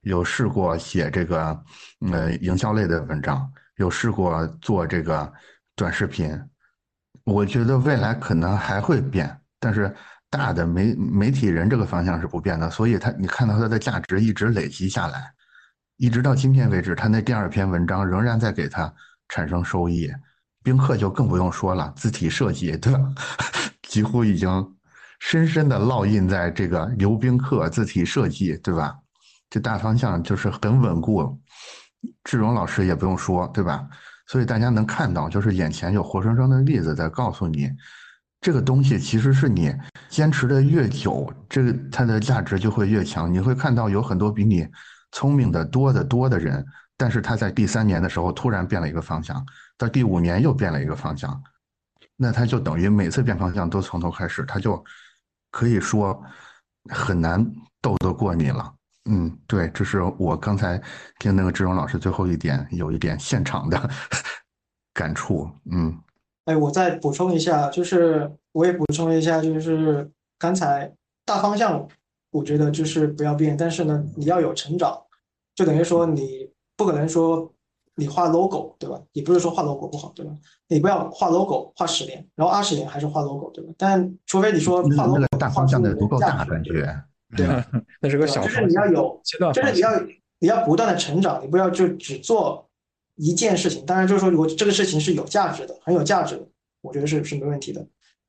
有试过写这个，呃，营销类的文章，有试过做这个短视频。我觉得未来可能还会变，但是大的媒媒体人这个方向是不变的。所以，他你看到它的价值一直累积下来，一直到今天为止，他那第二篇文章仍然在给他产生收益。宾客就更不用说了，字体设计对吧？几乎已经深深的烙印在这个刘宾客字体设计，对吧？这大方向就是很稳固，志荣老师也不用说，对吧？所以大家能看到，就是眼前有活生生的例子在告诉你，这个东西其实是你坚持的越久，这个它的价值就会越强。你会看到有很多比你聪明的多得多的人，但是他在第三年的时候突然变了一个方向，到第五年又变了一个方向，那他就等于每次变方向都从头开始，他就可以说很难斗得过你了。嗯，对，这是我刚才听那个志荣老师最后一点有一点现场的 感触。嗯，哎，我再补充一下，就是我也补充一下，就是刚才大方向，我觉得就是不要变，但是呢，你要有成长，就等于说你不可能说你画 logo，对吧？也不是说画 logo 不好，对吧？你不要画 logo 画十年，然后二十年还是画 logo，对吧？但除非你说画 logo 大方向的足够大，感觉。对吧？那是个小就是你要有阶段，就是你要你要不断的成长，你不要就只做一件事情。当然，就是说，如果这个事情是有价值的，很有价值的，我觉得是是没问题的。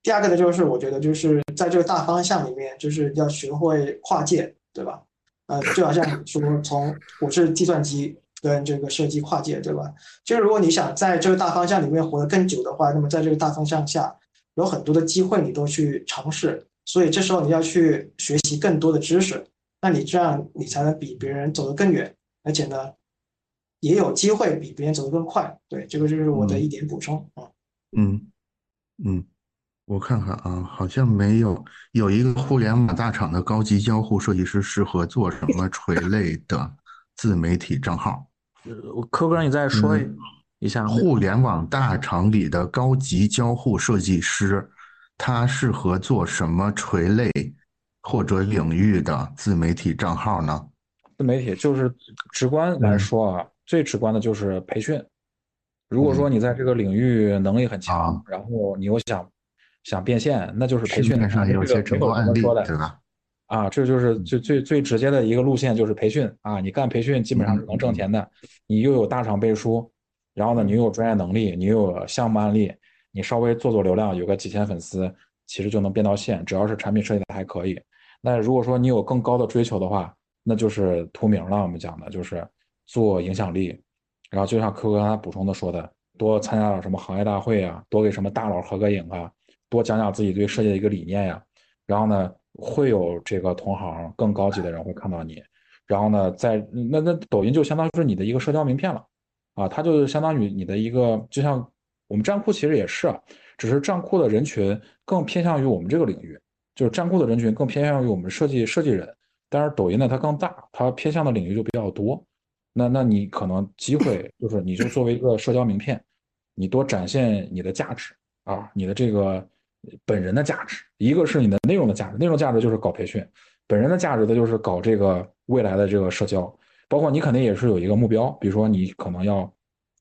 第二个呢，就是我觉得就是在这个大方向里面，就是要学会跨界，对吧？呃，就好像说从我是计算机跟这个设计跨界，对吧？就是如果你想在这个大方向里面活得更久的话，那么在这个大方向下有很多的机会，你都去尝试。所以这时候你要去学习更多的知识，那你这样你才能比别人走得更远，而且呢，也有机会比别人走得更快。对，这个就是我的一点补充啊。嗯嗯，我看看啊，好像没有有一个互联网大厂的高级交互设计师适合做什么垂类的自媒体账号？呃，柯哥，你再说一下，互联网大厂里的高级交互设计师。他适合做什么垂类或者领域的自媒体账号呢？自媒体就是直观来说啊，最直观的就是培训。如果说你在这个领域能力很强，然后你又想想变现，那就是培训。上有些成功案例，对吧？啊，这就是最最最直接的一个路线，就是培训啊！你干培训基本上是能挣钱的。你又有大厂背书，然后呢，你又有专业能力，你又有项目案例。你稍微做做流量，有个几千粉丝，其实就能变到线。只要是产品设计的还可以。那如果说你有更高的追求的话，那就是图名了。我们讲的就是做影响力。然后就像 Q 哥刚才补充的说的，多参加点什么行业大会啊，多给什么大佬合个影啊，多讲讲自己对设计的一个理念呀。然后呢，会有这个同行更高级的人会看到你。然后呢，在那那抖音就相当于是你的一个社交名片了啊，它就相当于你的一个就像。我们站库其实也是，只是站库的人群更偏向于我们这个领域就是站酷的人群更偏向于我们设计设计人，但是抖音呢它更大，它偏向的领域就比较多。那那你可能机会就是你就作为一个社交名片，你多展现你的价值啊，你的这个本人的价值，一个是你的内容的价值，内容价值就是搞培训，本人的价值的就是搞这个未来的这个社交，包括你肯定也是有一个目标，比如说你可能要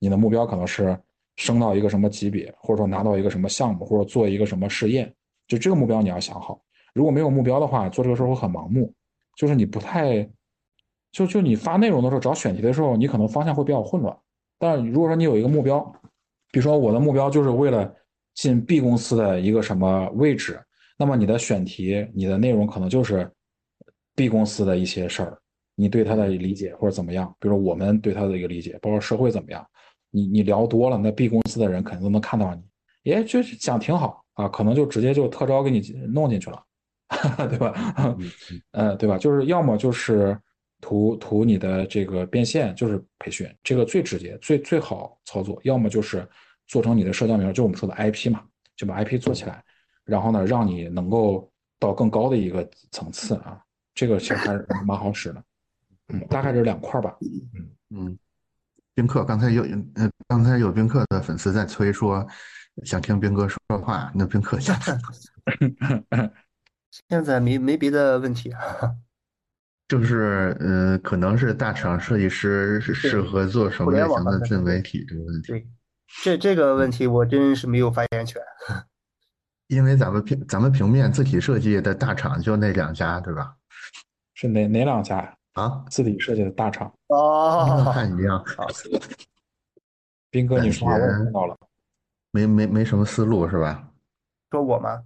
你的目标可能是升到一个什么级别，或者说拿到一个什么项目，或者做一个什么试验，就这个目标你要想好。如果没有目标的话，做这个事儿会很盲目，就是你不太。就就你发内容的时候找选题的时候，你可能方向会比较混乱。但如果说你有一个目标，比如说我的目标就是为了进 B 公司的一个什么位置，那么你的选题、你的内容可能就是 B 公司的一些事儿，你对他的理解或者怎么样。比如说我们对他的一个理解，包括社会怎么样，你你聊多了，那 B 公司的人肯定都能看到你，哎就是讲挺好啊，可能就直接就特招给你弄进去了，对吧？嗯，对吧？就是要么就是。图图你的这个变现就是培训，这个最直接、最最好操作。要么就是做成你的社交名，就我们说的 IP 嘛，就把 IP 做起来，然后呢，让你能够到更高的一个层次啊。这个其实还是蛮好使的。嗯，大概是两块吧。嗯嗯。宾客刚才有呃，刚才有宾客的粉丝在催说想听斌哥说话，那宾客现在 现在没没别的问题啊。就是嗯，可能是大厂设计师适合做什么类型的自媒体这个问题。对，这这个问题我真是没有发言权。因为咱们平咱们平面字体设计的大厂就那两家，对吧？是哪哪两家呀？啊，字体设计的大厂。哦，看一样。斌哥，你说话我听到了。没没没什么思路是吧？说我吗？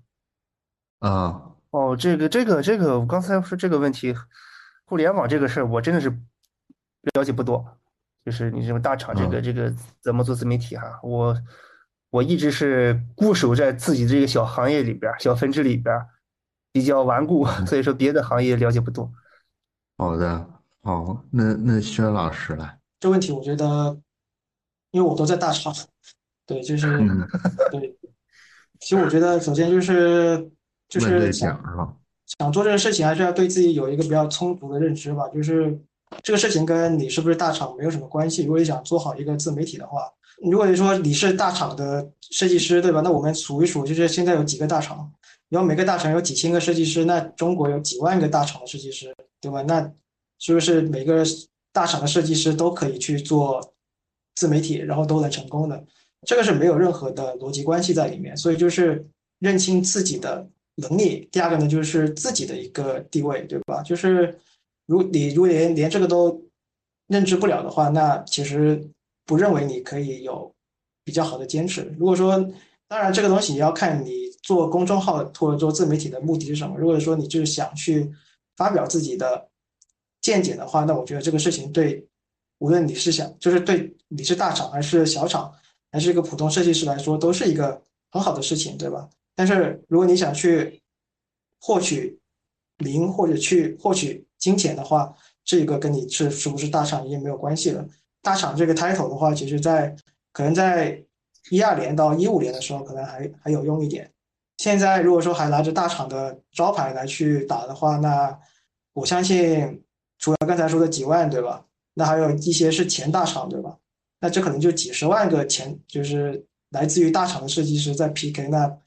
啊。哦，这个这个这个，我刚才说这个问题。互联网这个事儿，我真的是了解不多。就是你这种大厂，这个这个怎么做自媒体哈？我我一直是固守在自己这个小行业里边、小分支里边，比较顽固，所以说别的行业了解不多。好的，好，那那薛老师来。这问题我觉得，因为我都在大厂，对，就是 对。其实我觉得，首先就是就是想是吧？想做这个事情，还是要对自己有一个比较充足的认知吧。就是这个事情跟你是不是大厂没有什么关系。如果你想做好一个自媒体的话，如果你说你是大厂的设计师，对吧？那我们数一数，就是现在有几个大厂，然后每个大厂有几千个设计师，那中国有几万个大厂的设计师，对吧？那是不是每个大厂的设计师都可以去做自媒体，然后都能成功的？这个是没有任何的逻辑关系在里面。所以就是认清自己的。能力，第二个呢，就是自己的一个地位，对吧？就是如你如果连连这个都认知不了的话，那其实不认为你可以有比较好的坚持。如果说，当然这个东西也要看你做公众号或者做自媒体的目的是什么。如果说你就是想去发表自己的见解的话，那我觉得这个事情对无论你是想就是对你是大厂还是小厂，还是一个普通设计师来说，都是一个很好的事情，对吧？但是如果你想去获取零或者去获取金钱的话，这个跟你是是不是大厂已经没有关系了。大厂这个 title 的话，其实在可能在一二年到一五年的时候，可能还还有用一点。现在如果说还拿着大厂的招牌来去打的话，那我相信除了刚才说的几万，对吧？那还有一些是前大厂，对吧？那这可能就几十万个前，就是来自于大厂的设计师在 PK 那。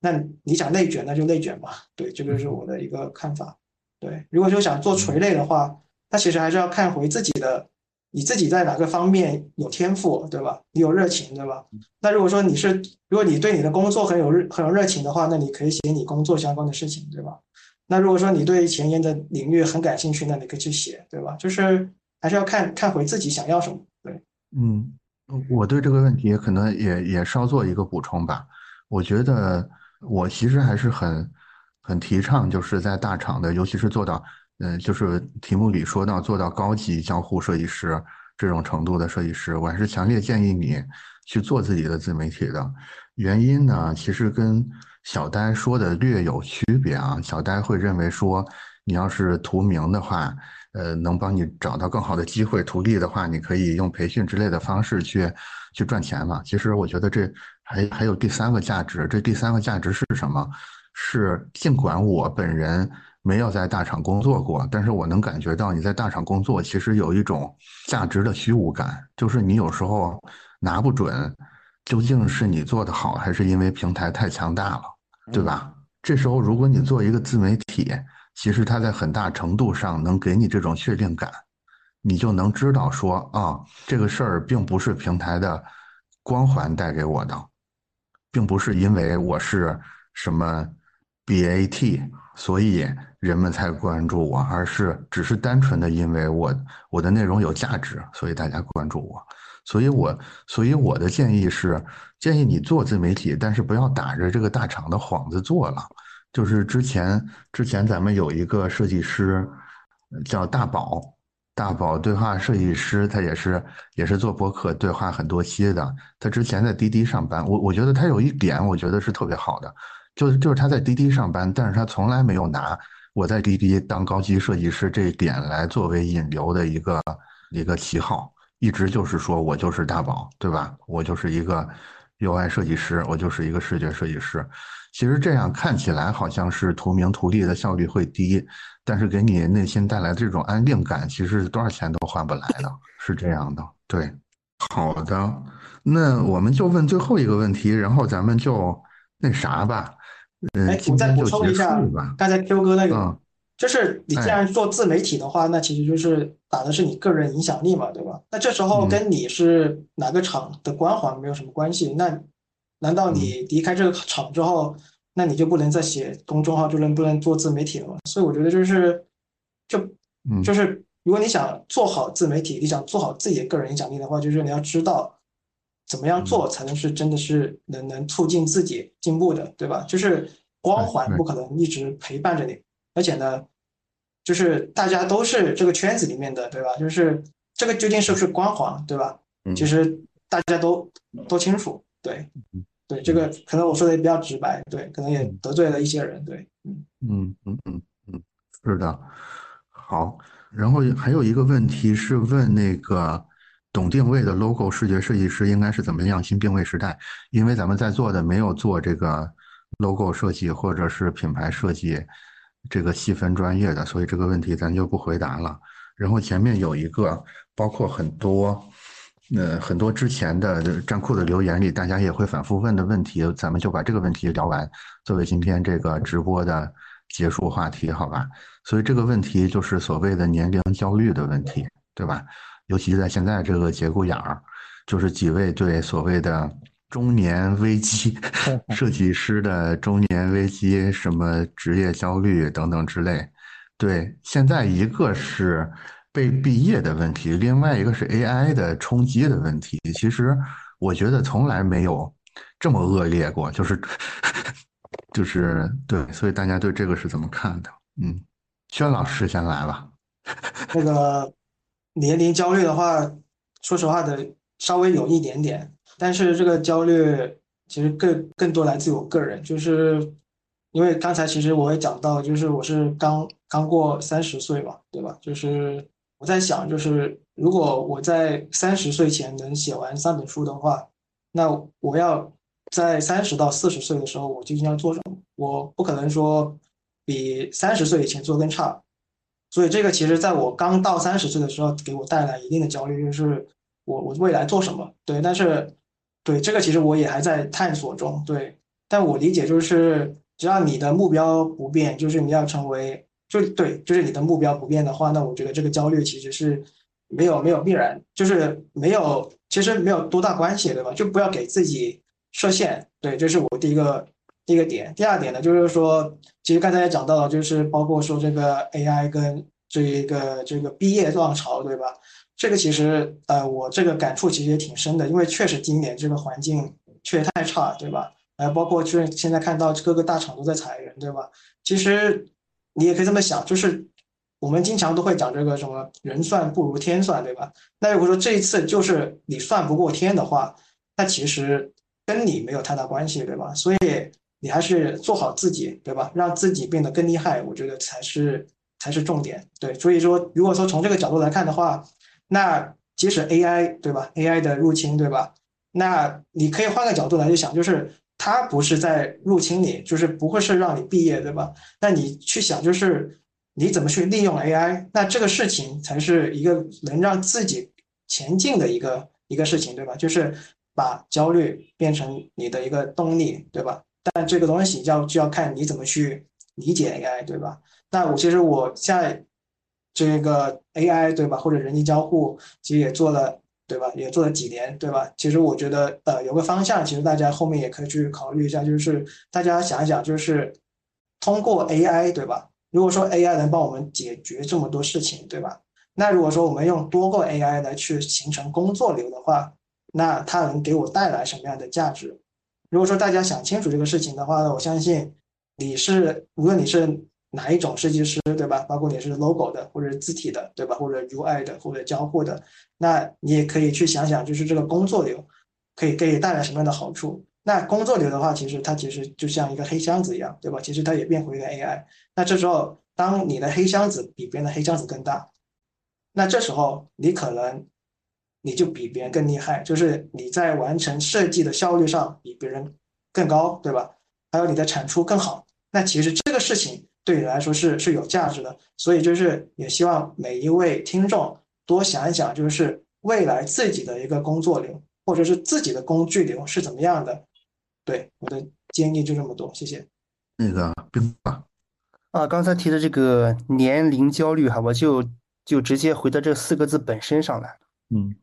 那你想内卷，那就内卷吧。对，这个是我的一个看法。对，如果说想做垂类的话，那其实还是要看回自己的，你自己在哪个方面有天赋，对吧？你有热情，对吧？那如果说你是，如果你对你的工作很有热很有热情的话，那你可以写你工作相关的事情，对吧？那如果说你对前沿的领域很感兴趣，那你可以去写，对吧？就是还是要看看回自己想要什么。对，嗯，我对这个问题可能也也稍做一个补充吧。我觉得。我其实还是很很提倡，就是在大厂的，尤其是做到，嗯，就是题目里说到做到高级交互设计师这种程度的设计师，我还是强烈建议你去做自己的自媒体的。原因呢，其实跟小呆说的略有区别啊。小呆会认为说，你要是图名的话，呃，能帮你找到更好的机会；图利的话，你可以用培训之类的方式去去赚钱嘛。其实我觉得这。还还有第三个价值，这第三个价值是什么？是，尽管我本人没有在大厂工作过，但是我能感觉到你在大厂工作其实有一种价值的虚无感，就是你有时候拿不准究竟是你做的好，还是因为平台太强大了，对吧？这时候如果你做一个自媒体，其实它在很大程度上能给你这种确定感，你就能知道说啊，这个事儿并不是平台的光环带给我的，并不是因为我是什么 BAT，所以人们才关注我，而是只是单纯的因为我我的内容有价值，所以大家关注我。所以我所以我的建议是，建议你做自媒体，但是不要打着这个大厂的幌子做了。就是之前之前咱们有一个设计师叫大宝，大宝对话设计师，他也是也是做博客对话很多期的。他之前在滴滴上班，我我觉得他有一点，我觉得是特别好的，就是就是他在滴滴上班，但是他从来没有拿我在滴滴当高级设计师这一点来作为引流的一个一个旗号，一直就是说我就是大宝，对吧？我就是一个 UI 设计师，我就是一个视觉设计师。其实这样看起来好像是图名图利的效率会低，但是给你内心带来这种安定感，其实多少钱都换不来的，是这样的。对，好的，那我们就问最后一个问题，然后咱们就那啥吧，嗯，我再补充一下，刚才 Q 哥那个，就是你既然做自媒体的话，那其实就是打的是你个人影响力嘛，对吧？那这时候跟你是哪个厂的光环没有什么关系，那。难道你离开这个厂之后，那你就不能再写公众号，就能不能做自媒体了吗？所以我觉得就是，就就是如果你想做好自媒体，你想做好自己的个人影响力的话，就是你要知道怎么样做才能是真的是能能促进自己进步的，对吧？就是光环不可能一直陪伴着你，而且呢，就是大家都是这个圈子里面的，对吧？就是这个究竟是不是光环，对吧？其实大家都都清楚，对。对这个可能我说的也比较直白，对，可能也得罪了一些人，对，嗯嗯嗯嗯嗯，是的，好，然后还有一个问题是问那个懂定位的 logo 视觉设计师应该是怎么样新定位时代？因为咱们在座的没有做这个 logo 设计或者是品牌设计这个细分专业的，所以这个问题咱就不回答了。然后前面有一个包括很多。那很多之前的站库的留言里，大家也会反复问的问题，咱们就把这个问题聊完，作为今天这个直播的结束话题，好吧？所以这个问题就是所谓的年龄焦虑的问题，对吧？尤其是在现在这个节骨眼儿，就是几位对所谓的中年危机 设计师的中年危机，什么职业焦虑等等之类，对，现在一个是。被毕业的问题，另外一个是 AI 的冲击的问题。其实我觉得从来没有这么恶劣过，就是 就是对，所以大家对这个是怎么看的？嗯，轩老师先来吧。那个年龄焦虑的话，说实话的稍微有一点点，但是这个焦虑其实更更多来自于我个人，就是因为刚才其实我也讲到，就是我是刚刚过三十岁嘛，对吧？就是。我在想，就是如果我在三十岁前能写完三本书的话，那我要在三十到四十岁的时候，我究竟要做什么？我不可能说比三十岁以前做更差。所以这个其实在我刚到三十岁的时候，给我带来一定的焦虑，就是我我未来做什么？对，但是对这个其实我也还在探索中。对，但我理解就是，只要你的目标不变，就是你要成为。就对，就是你的目标不变的话，那我觉得这个焦虑其实是没有没有必然，就是没有其实没有多大关系，对吧？就不要给自己设限。对，这是我第一个第一个点。第二点呢，就是说，其实刚才也讲到了，就是包括说这个 AI 跟这一个这个毕业浪潮，对吧？这个其实呃，我这个感触其实也挺深的，因为确实今年这个环境确实太差，对吧？呃，包括就是现在看到各个大厂都在裁员，对吧？其实。你也可以这么想，就是我们经常都会讲这个什么“人算不如天算”，对吧？那如果说这一次就是你算不过天的话，那其实跟你没有太大关系，对吧？所以你还是做好自己，对吧？让自己变得更厉害，我觉得才是才是重点。对，所以说，如果说从这个角度来看的话，那即使 AI，对吧？AI 的入侵，对吧？那你可以换个角度来去想，就是它不是在入侵你，就是不会是让你毕业，对吧？那你去想，就是你怎么去利用 AI，那这个事情才是一个能让自己前进的一个一个事情，对吧？就是把焦虑变成你的一个动力，对吧？但这个东西要就要看你怎么去理解 AI，对吧？那我其实我在这个 AI，对吧？或者人机交互，其实也做了。对吧？也做了几年，对吧？其实我觉得，呃，有个方向，其实大家后面也可以去考虑一下，就是大家想一想，就是通过 AI，对吧？如果说 AI 能帮我们解决这么多事情，对吧？那如果说我们用多个 AI 来去形成工作流的话，那它能给我带来什么样的价值？如果说大家想清楚这个事情的话呢，我相信你是，无论你是。哪一种设计师，对吧？包括你是 logo 的，或者是字体的，对吧？或者 UI 的，或者交互的，那你也可以去想想，就是这个工作流可以给你带来什么样的好处。那工作流的话，其实它其实就像一个黑箱子一样，对吧？其实它也变回一个 AI。那这时候，当你的黑箱子比别人的黑箱子更大，那这时候你可能你就比别人更厉害，就是你在完成设计的效率上比别人更高，对吧？还有你的产出更好。那其实这个事情。对你来说是是有价值的，所以就是也希望每一位听众多想一想，就是未来自己的一个工作流或者是自己的工具流是怎么样的。对我的建议就这么多，谢谢。那个冰吧，啊，刚才提的这个年龄焦虑哈，我就就直接回到这四个字本身上来。嗯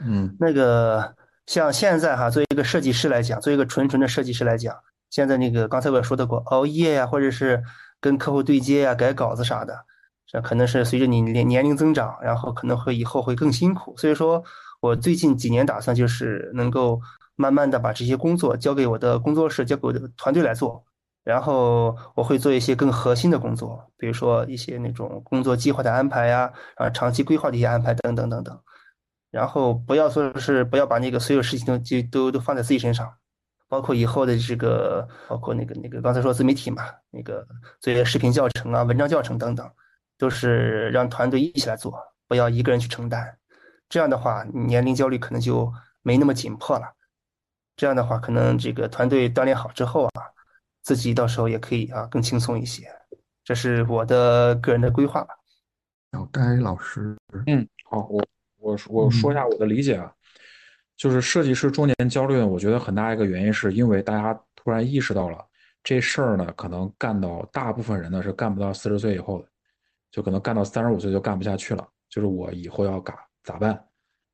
嗯，那个像现在哈，作为一个设计师来讲，作为一个纯纯的设计师来讲，现在那个刚才我也说到过，熬夜呀，或者是。跟客户对接呀、改稿子啥的，这可能是随着你年年龄增长，然后可能会以后会更辛苦。所以说我最近几年打算就是能够慢慢的把这些工作交给我的工作室、交给我的团队来做，然后我会做一些更核心的工作，比如说一些那种工作计划的安排呀，啊，长期规划的一些安排等等等等，然后不要说是不要把那个所有事情都就都都放在自己身上。包括以后的这个，包括那个那个刚才说自媒体嘛，那个做视频教程啊、文章教程等等，都是让团队一起来做，不要一个人去承担。这样的话，年龄焦虑可能就没那么紧迫了。这样的话，可能这个团队锻炼好之后啊，自己到时候也可以啊更轻松一些。这是我的个人的规划吧。小该老师，嗯，好，我我我说一下我的理解啊。就是设计师中年焦虑呢，我觉得很大一个原因是因为大家突然意识到了这事儿呢，可能干到大部分人呢是干不到四十岁以后的，就可能干到三十五岁就干不下去了。就是我以后要干咋办，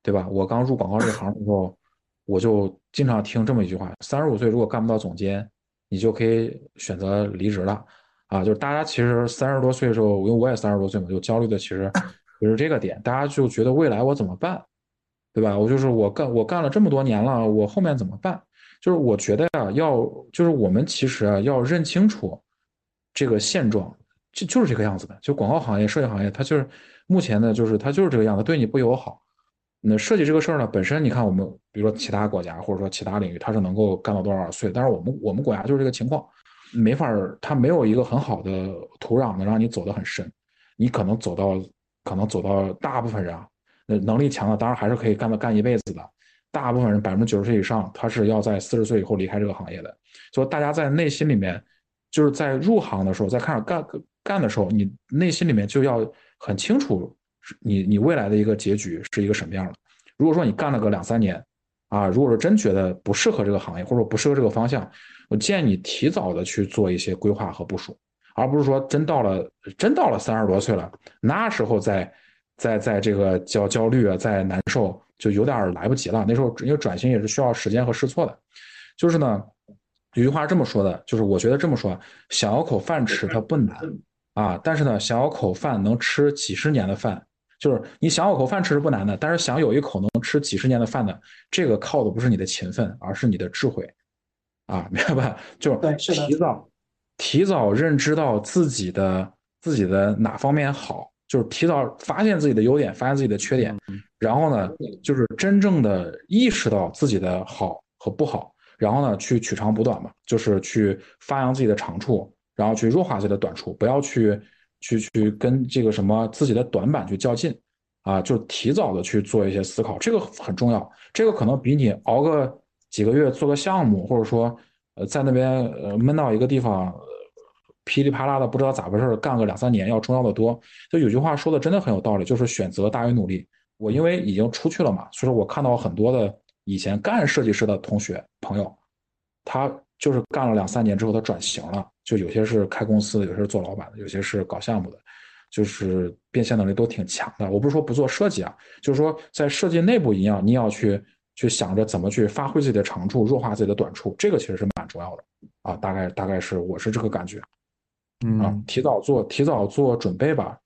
对吧？我刚入广告这行的时候，我就经常听这么一句话：三十五岁如果干不到总监，你就可以选择离职了。啊，就是大家其实三十多岁的时候，因为我也三十多岁嘛，就焦虑的其实就是这个点，大家就觉得未来我怎么办？对吧？我就是我干我干了这么多年了，我后面怎么办？就是我觉得呀，要就是我们其实啊要认清楚这个现状，就就是这个样子的。就广告行业、设计行业，它就是目前呢，就是它就是这个样子，对你不友好。那设计这个事儿呢，本身你看我们，比如说其他国家或者说其他领域，它是能够干到多少岁？但是我们我们国家就是这个情况，没法儿，它没有一个很好的土壤能让你走得很深。你可能走到，可能走到大部分人啊。那能力强的当然还是可以干到干一辈子的，大部分人百分之九十岁以上，他是要在四十岁以后离开这个行业的。所以大家在内心里面，就是在入行的时候，在开始干干的时候，你内心里面就要很清楚，你你未来的一个结局是一个什么样的。如果说你干了个两三年，啊，如果说真觉得不适合这个行业，或者说不适合这个方向，我建议你提早的去做一些规划和部署，而不是说真到了真到了三十多岁了，那时候再。在在这个焦焦虑啊，在难受，就有点来不及了。那时候因为转型也是需要时间和试错的，就是呢，有句话这么说的，就是我觉得这么说，想要口饭吃它不难啊，但是呢，想要口饭能吃几十年的饭，就是你想要口饭吃是不难的，但是想有一口能吃几十年的饭的，这个靠的不是你的勤奋，而是你的智慧啊，明白吧？就是提早提早认知到自己的自己的哪方面好。就是提早发现自己的优点，发现自己的缺点，然后呢，就是真正的意识到自己的好和不好，然后呢，去取长补短嘛，就是去发扬自己的长处，然后去弱化自己的短处，不要去去去跟这个什么自己的短板去较劲，啊，就提早的去做一些思考，这个很重要，这个可能比你熬个几个月做个项目，或者说在那边呃闷到一个地方，噼里啪啦的不知道咋回事干个两三年要重要的多。就有句话说的真的很有道理，就是选择大于努力。我因为已经出去了嘛，所以说我看到很多的以前干设计师的同学朋友，他就是干了两三年之后他转型了，就有些是开公司的，有些是做老板的，有些是搞项目的。就是变现能力都挺强的。我不是说不做设计啊，就是说在设计内部一样，你要去去想着怎么去发挥自己的长处，弱化自己的短处，这个其实是重要的啊。大概大概是我是这个感觉，嗯，提早做提早做准备吧，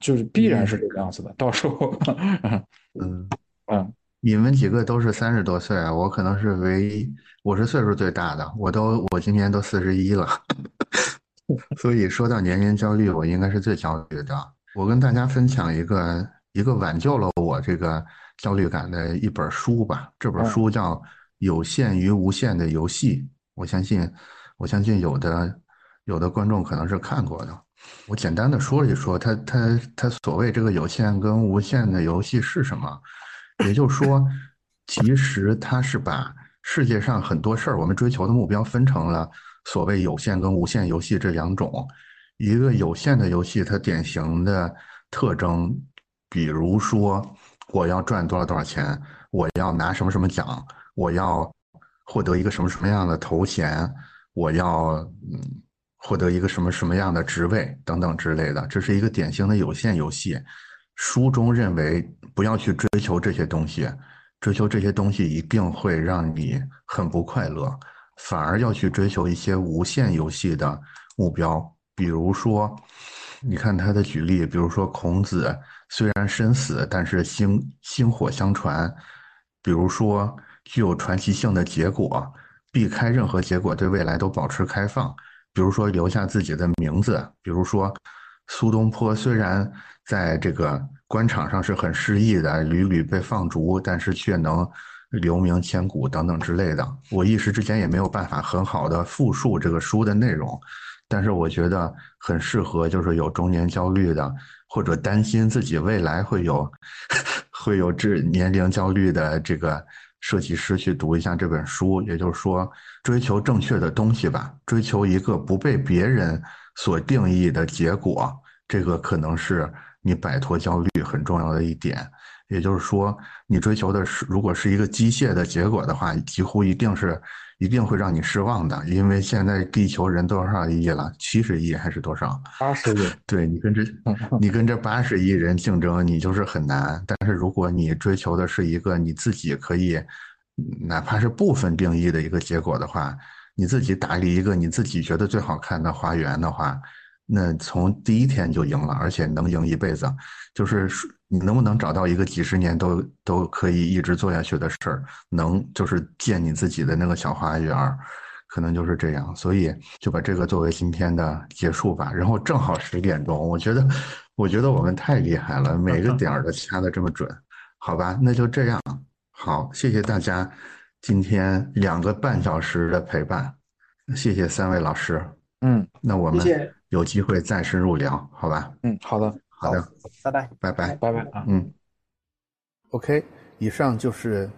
就是必然是这个样子的。到时候，嗯嗯，你们几个都是三十多岁啊，我可能是唯一，我是岁数最大的，我都我今年都四十一了。所以说到年龄焦虑，我应该是最焦虑的。我跟大家分享一个一个挽救了我这个焦虑感的一本书吧。这本书叫《有限与无限的游戏》，我相信，我相信有的有的观众可能是看过的。我简单的说一说，他他他所谓这个有限跟无限的游戏是什么？也就是说，其实他是把世界上很多事儿，我们追求的目标分成了。所谓有限跟无限游戏这两种，一个有限的游戏，它典型的特征，比如说我要赚多少多少钱，我要拿什么什么奖，我要获得一个什么什么样的头衔，我要嗯获得一个什么什么样的职位等等之类的，这是一个典型的有限游戏。书中认为不要去追求这些东西，追求这些东西一定会让你很不快乐。反而要去追求一些无限游戏的目标，比如说，你看他的举例，比如说孔子虽然身死，但是薪薪火相传；比如说具有传奇性的结果，避开任何结果，对未来都保持开放；比如说留下自己的名字；比如说苏东坡虽然在这个官场上是很失意的，屡屡被放逐，但是却能。留名千古等等之类的，我一时之间也没有办法很好的复述这个书的内容，但是我觉得很适合，就是有中年焦虑的，或者担心自己未来会有 会有这年龄焦虑的这个设计师去读一下这本书。也就是说，追求正确的东西吧，追求一个不被别人所定义的结果，这个可能是你摆脱焦虑很重要的一点。也就是说，你追求的是，如果是一个机械的结果的话，几乎一定是，一定会让你失望的。因为现在地球人多少亿了？七十亿还是多少？八十亿。对你跟这，你跟这八十亿人竞争，你就是很难。但是如果你追求的是一个你自己可以，哪怕是部分定义的一个结果的话，你自己打理一个你自己觉得最好看的花园的话，那从第一天就赢了，而且能赢一辈子。就是你能不能找到一个几十年都都可以一直做下去的事儿，能就是建你自己的那个小花园，可能就是这样。所以就把这个作为今天的结束吧。然后正好十点钟，我觉得我觉得我们太厉害了，每个点儿都掐的这么准，好吧？那就这样，好，谢谢大家今天两个半小时的陪伴，谢谢三位老师。嗯，那我们有机会再深入聊，好吧？嗯，好的。好的，拜拜，拜拜，拜拜啊，嗯，OK，以上就是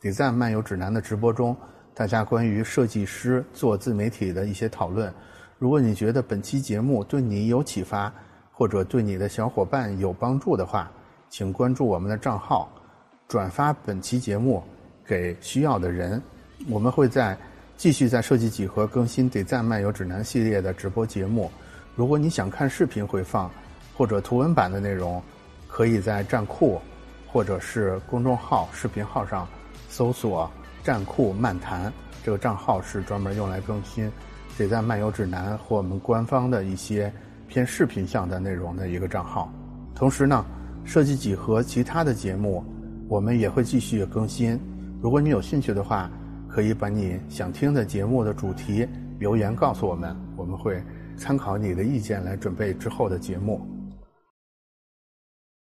《Design 漫游指南》的直播中大家关于设计师做自媒体的一些讨论。如果你觉得本期节目对你有启发，或者对你的小伙伴有帮助的话，请关注我们的账号，转发本期节目给需要的人。我们会在继续在设计几何更新《Design 漫游指南》系列的直播节目。如果你想看视频回放。或者图文版的内容，可以在站酷或者是公众号、视频号上搜索“站酷漫谈”这个账号，是专门用来更新《得赞漫游指南》或我们官方的一些偏视频向的内容的一个账号。同时呢，设计几何其他的节目，我们也会继续更新。如果你有兴趣的话，可以把你想听的节目的主题留言告诉我们，我们会参考你的意见来准备之后的节目。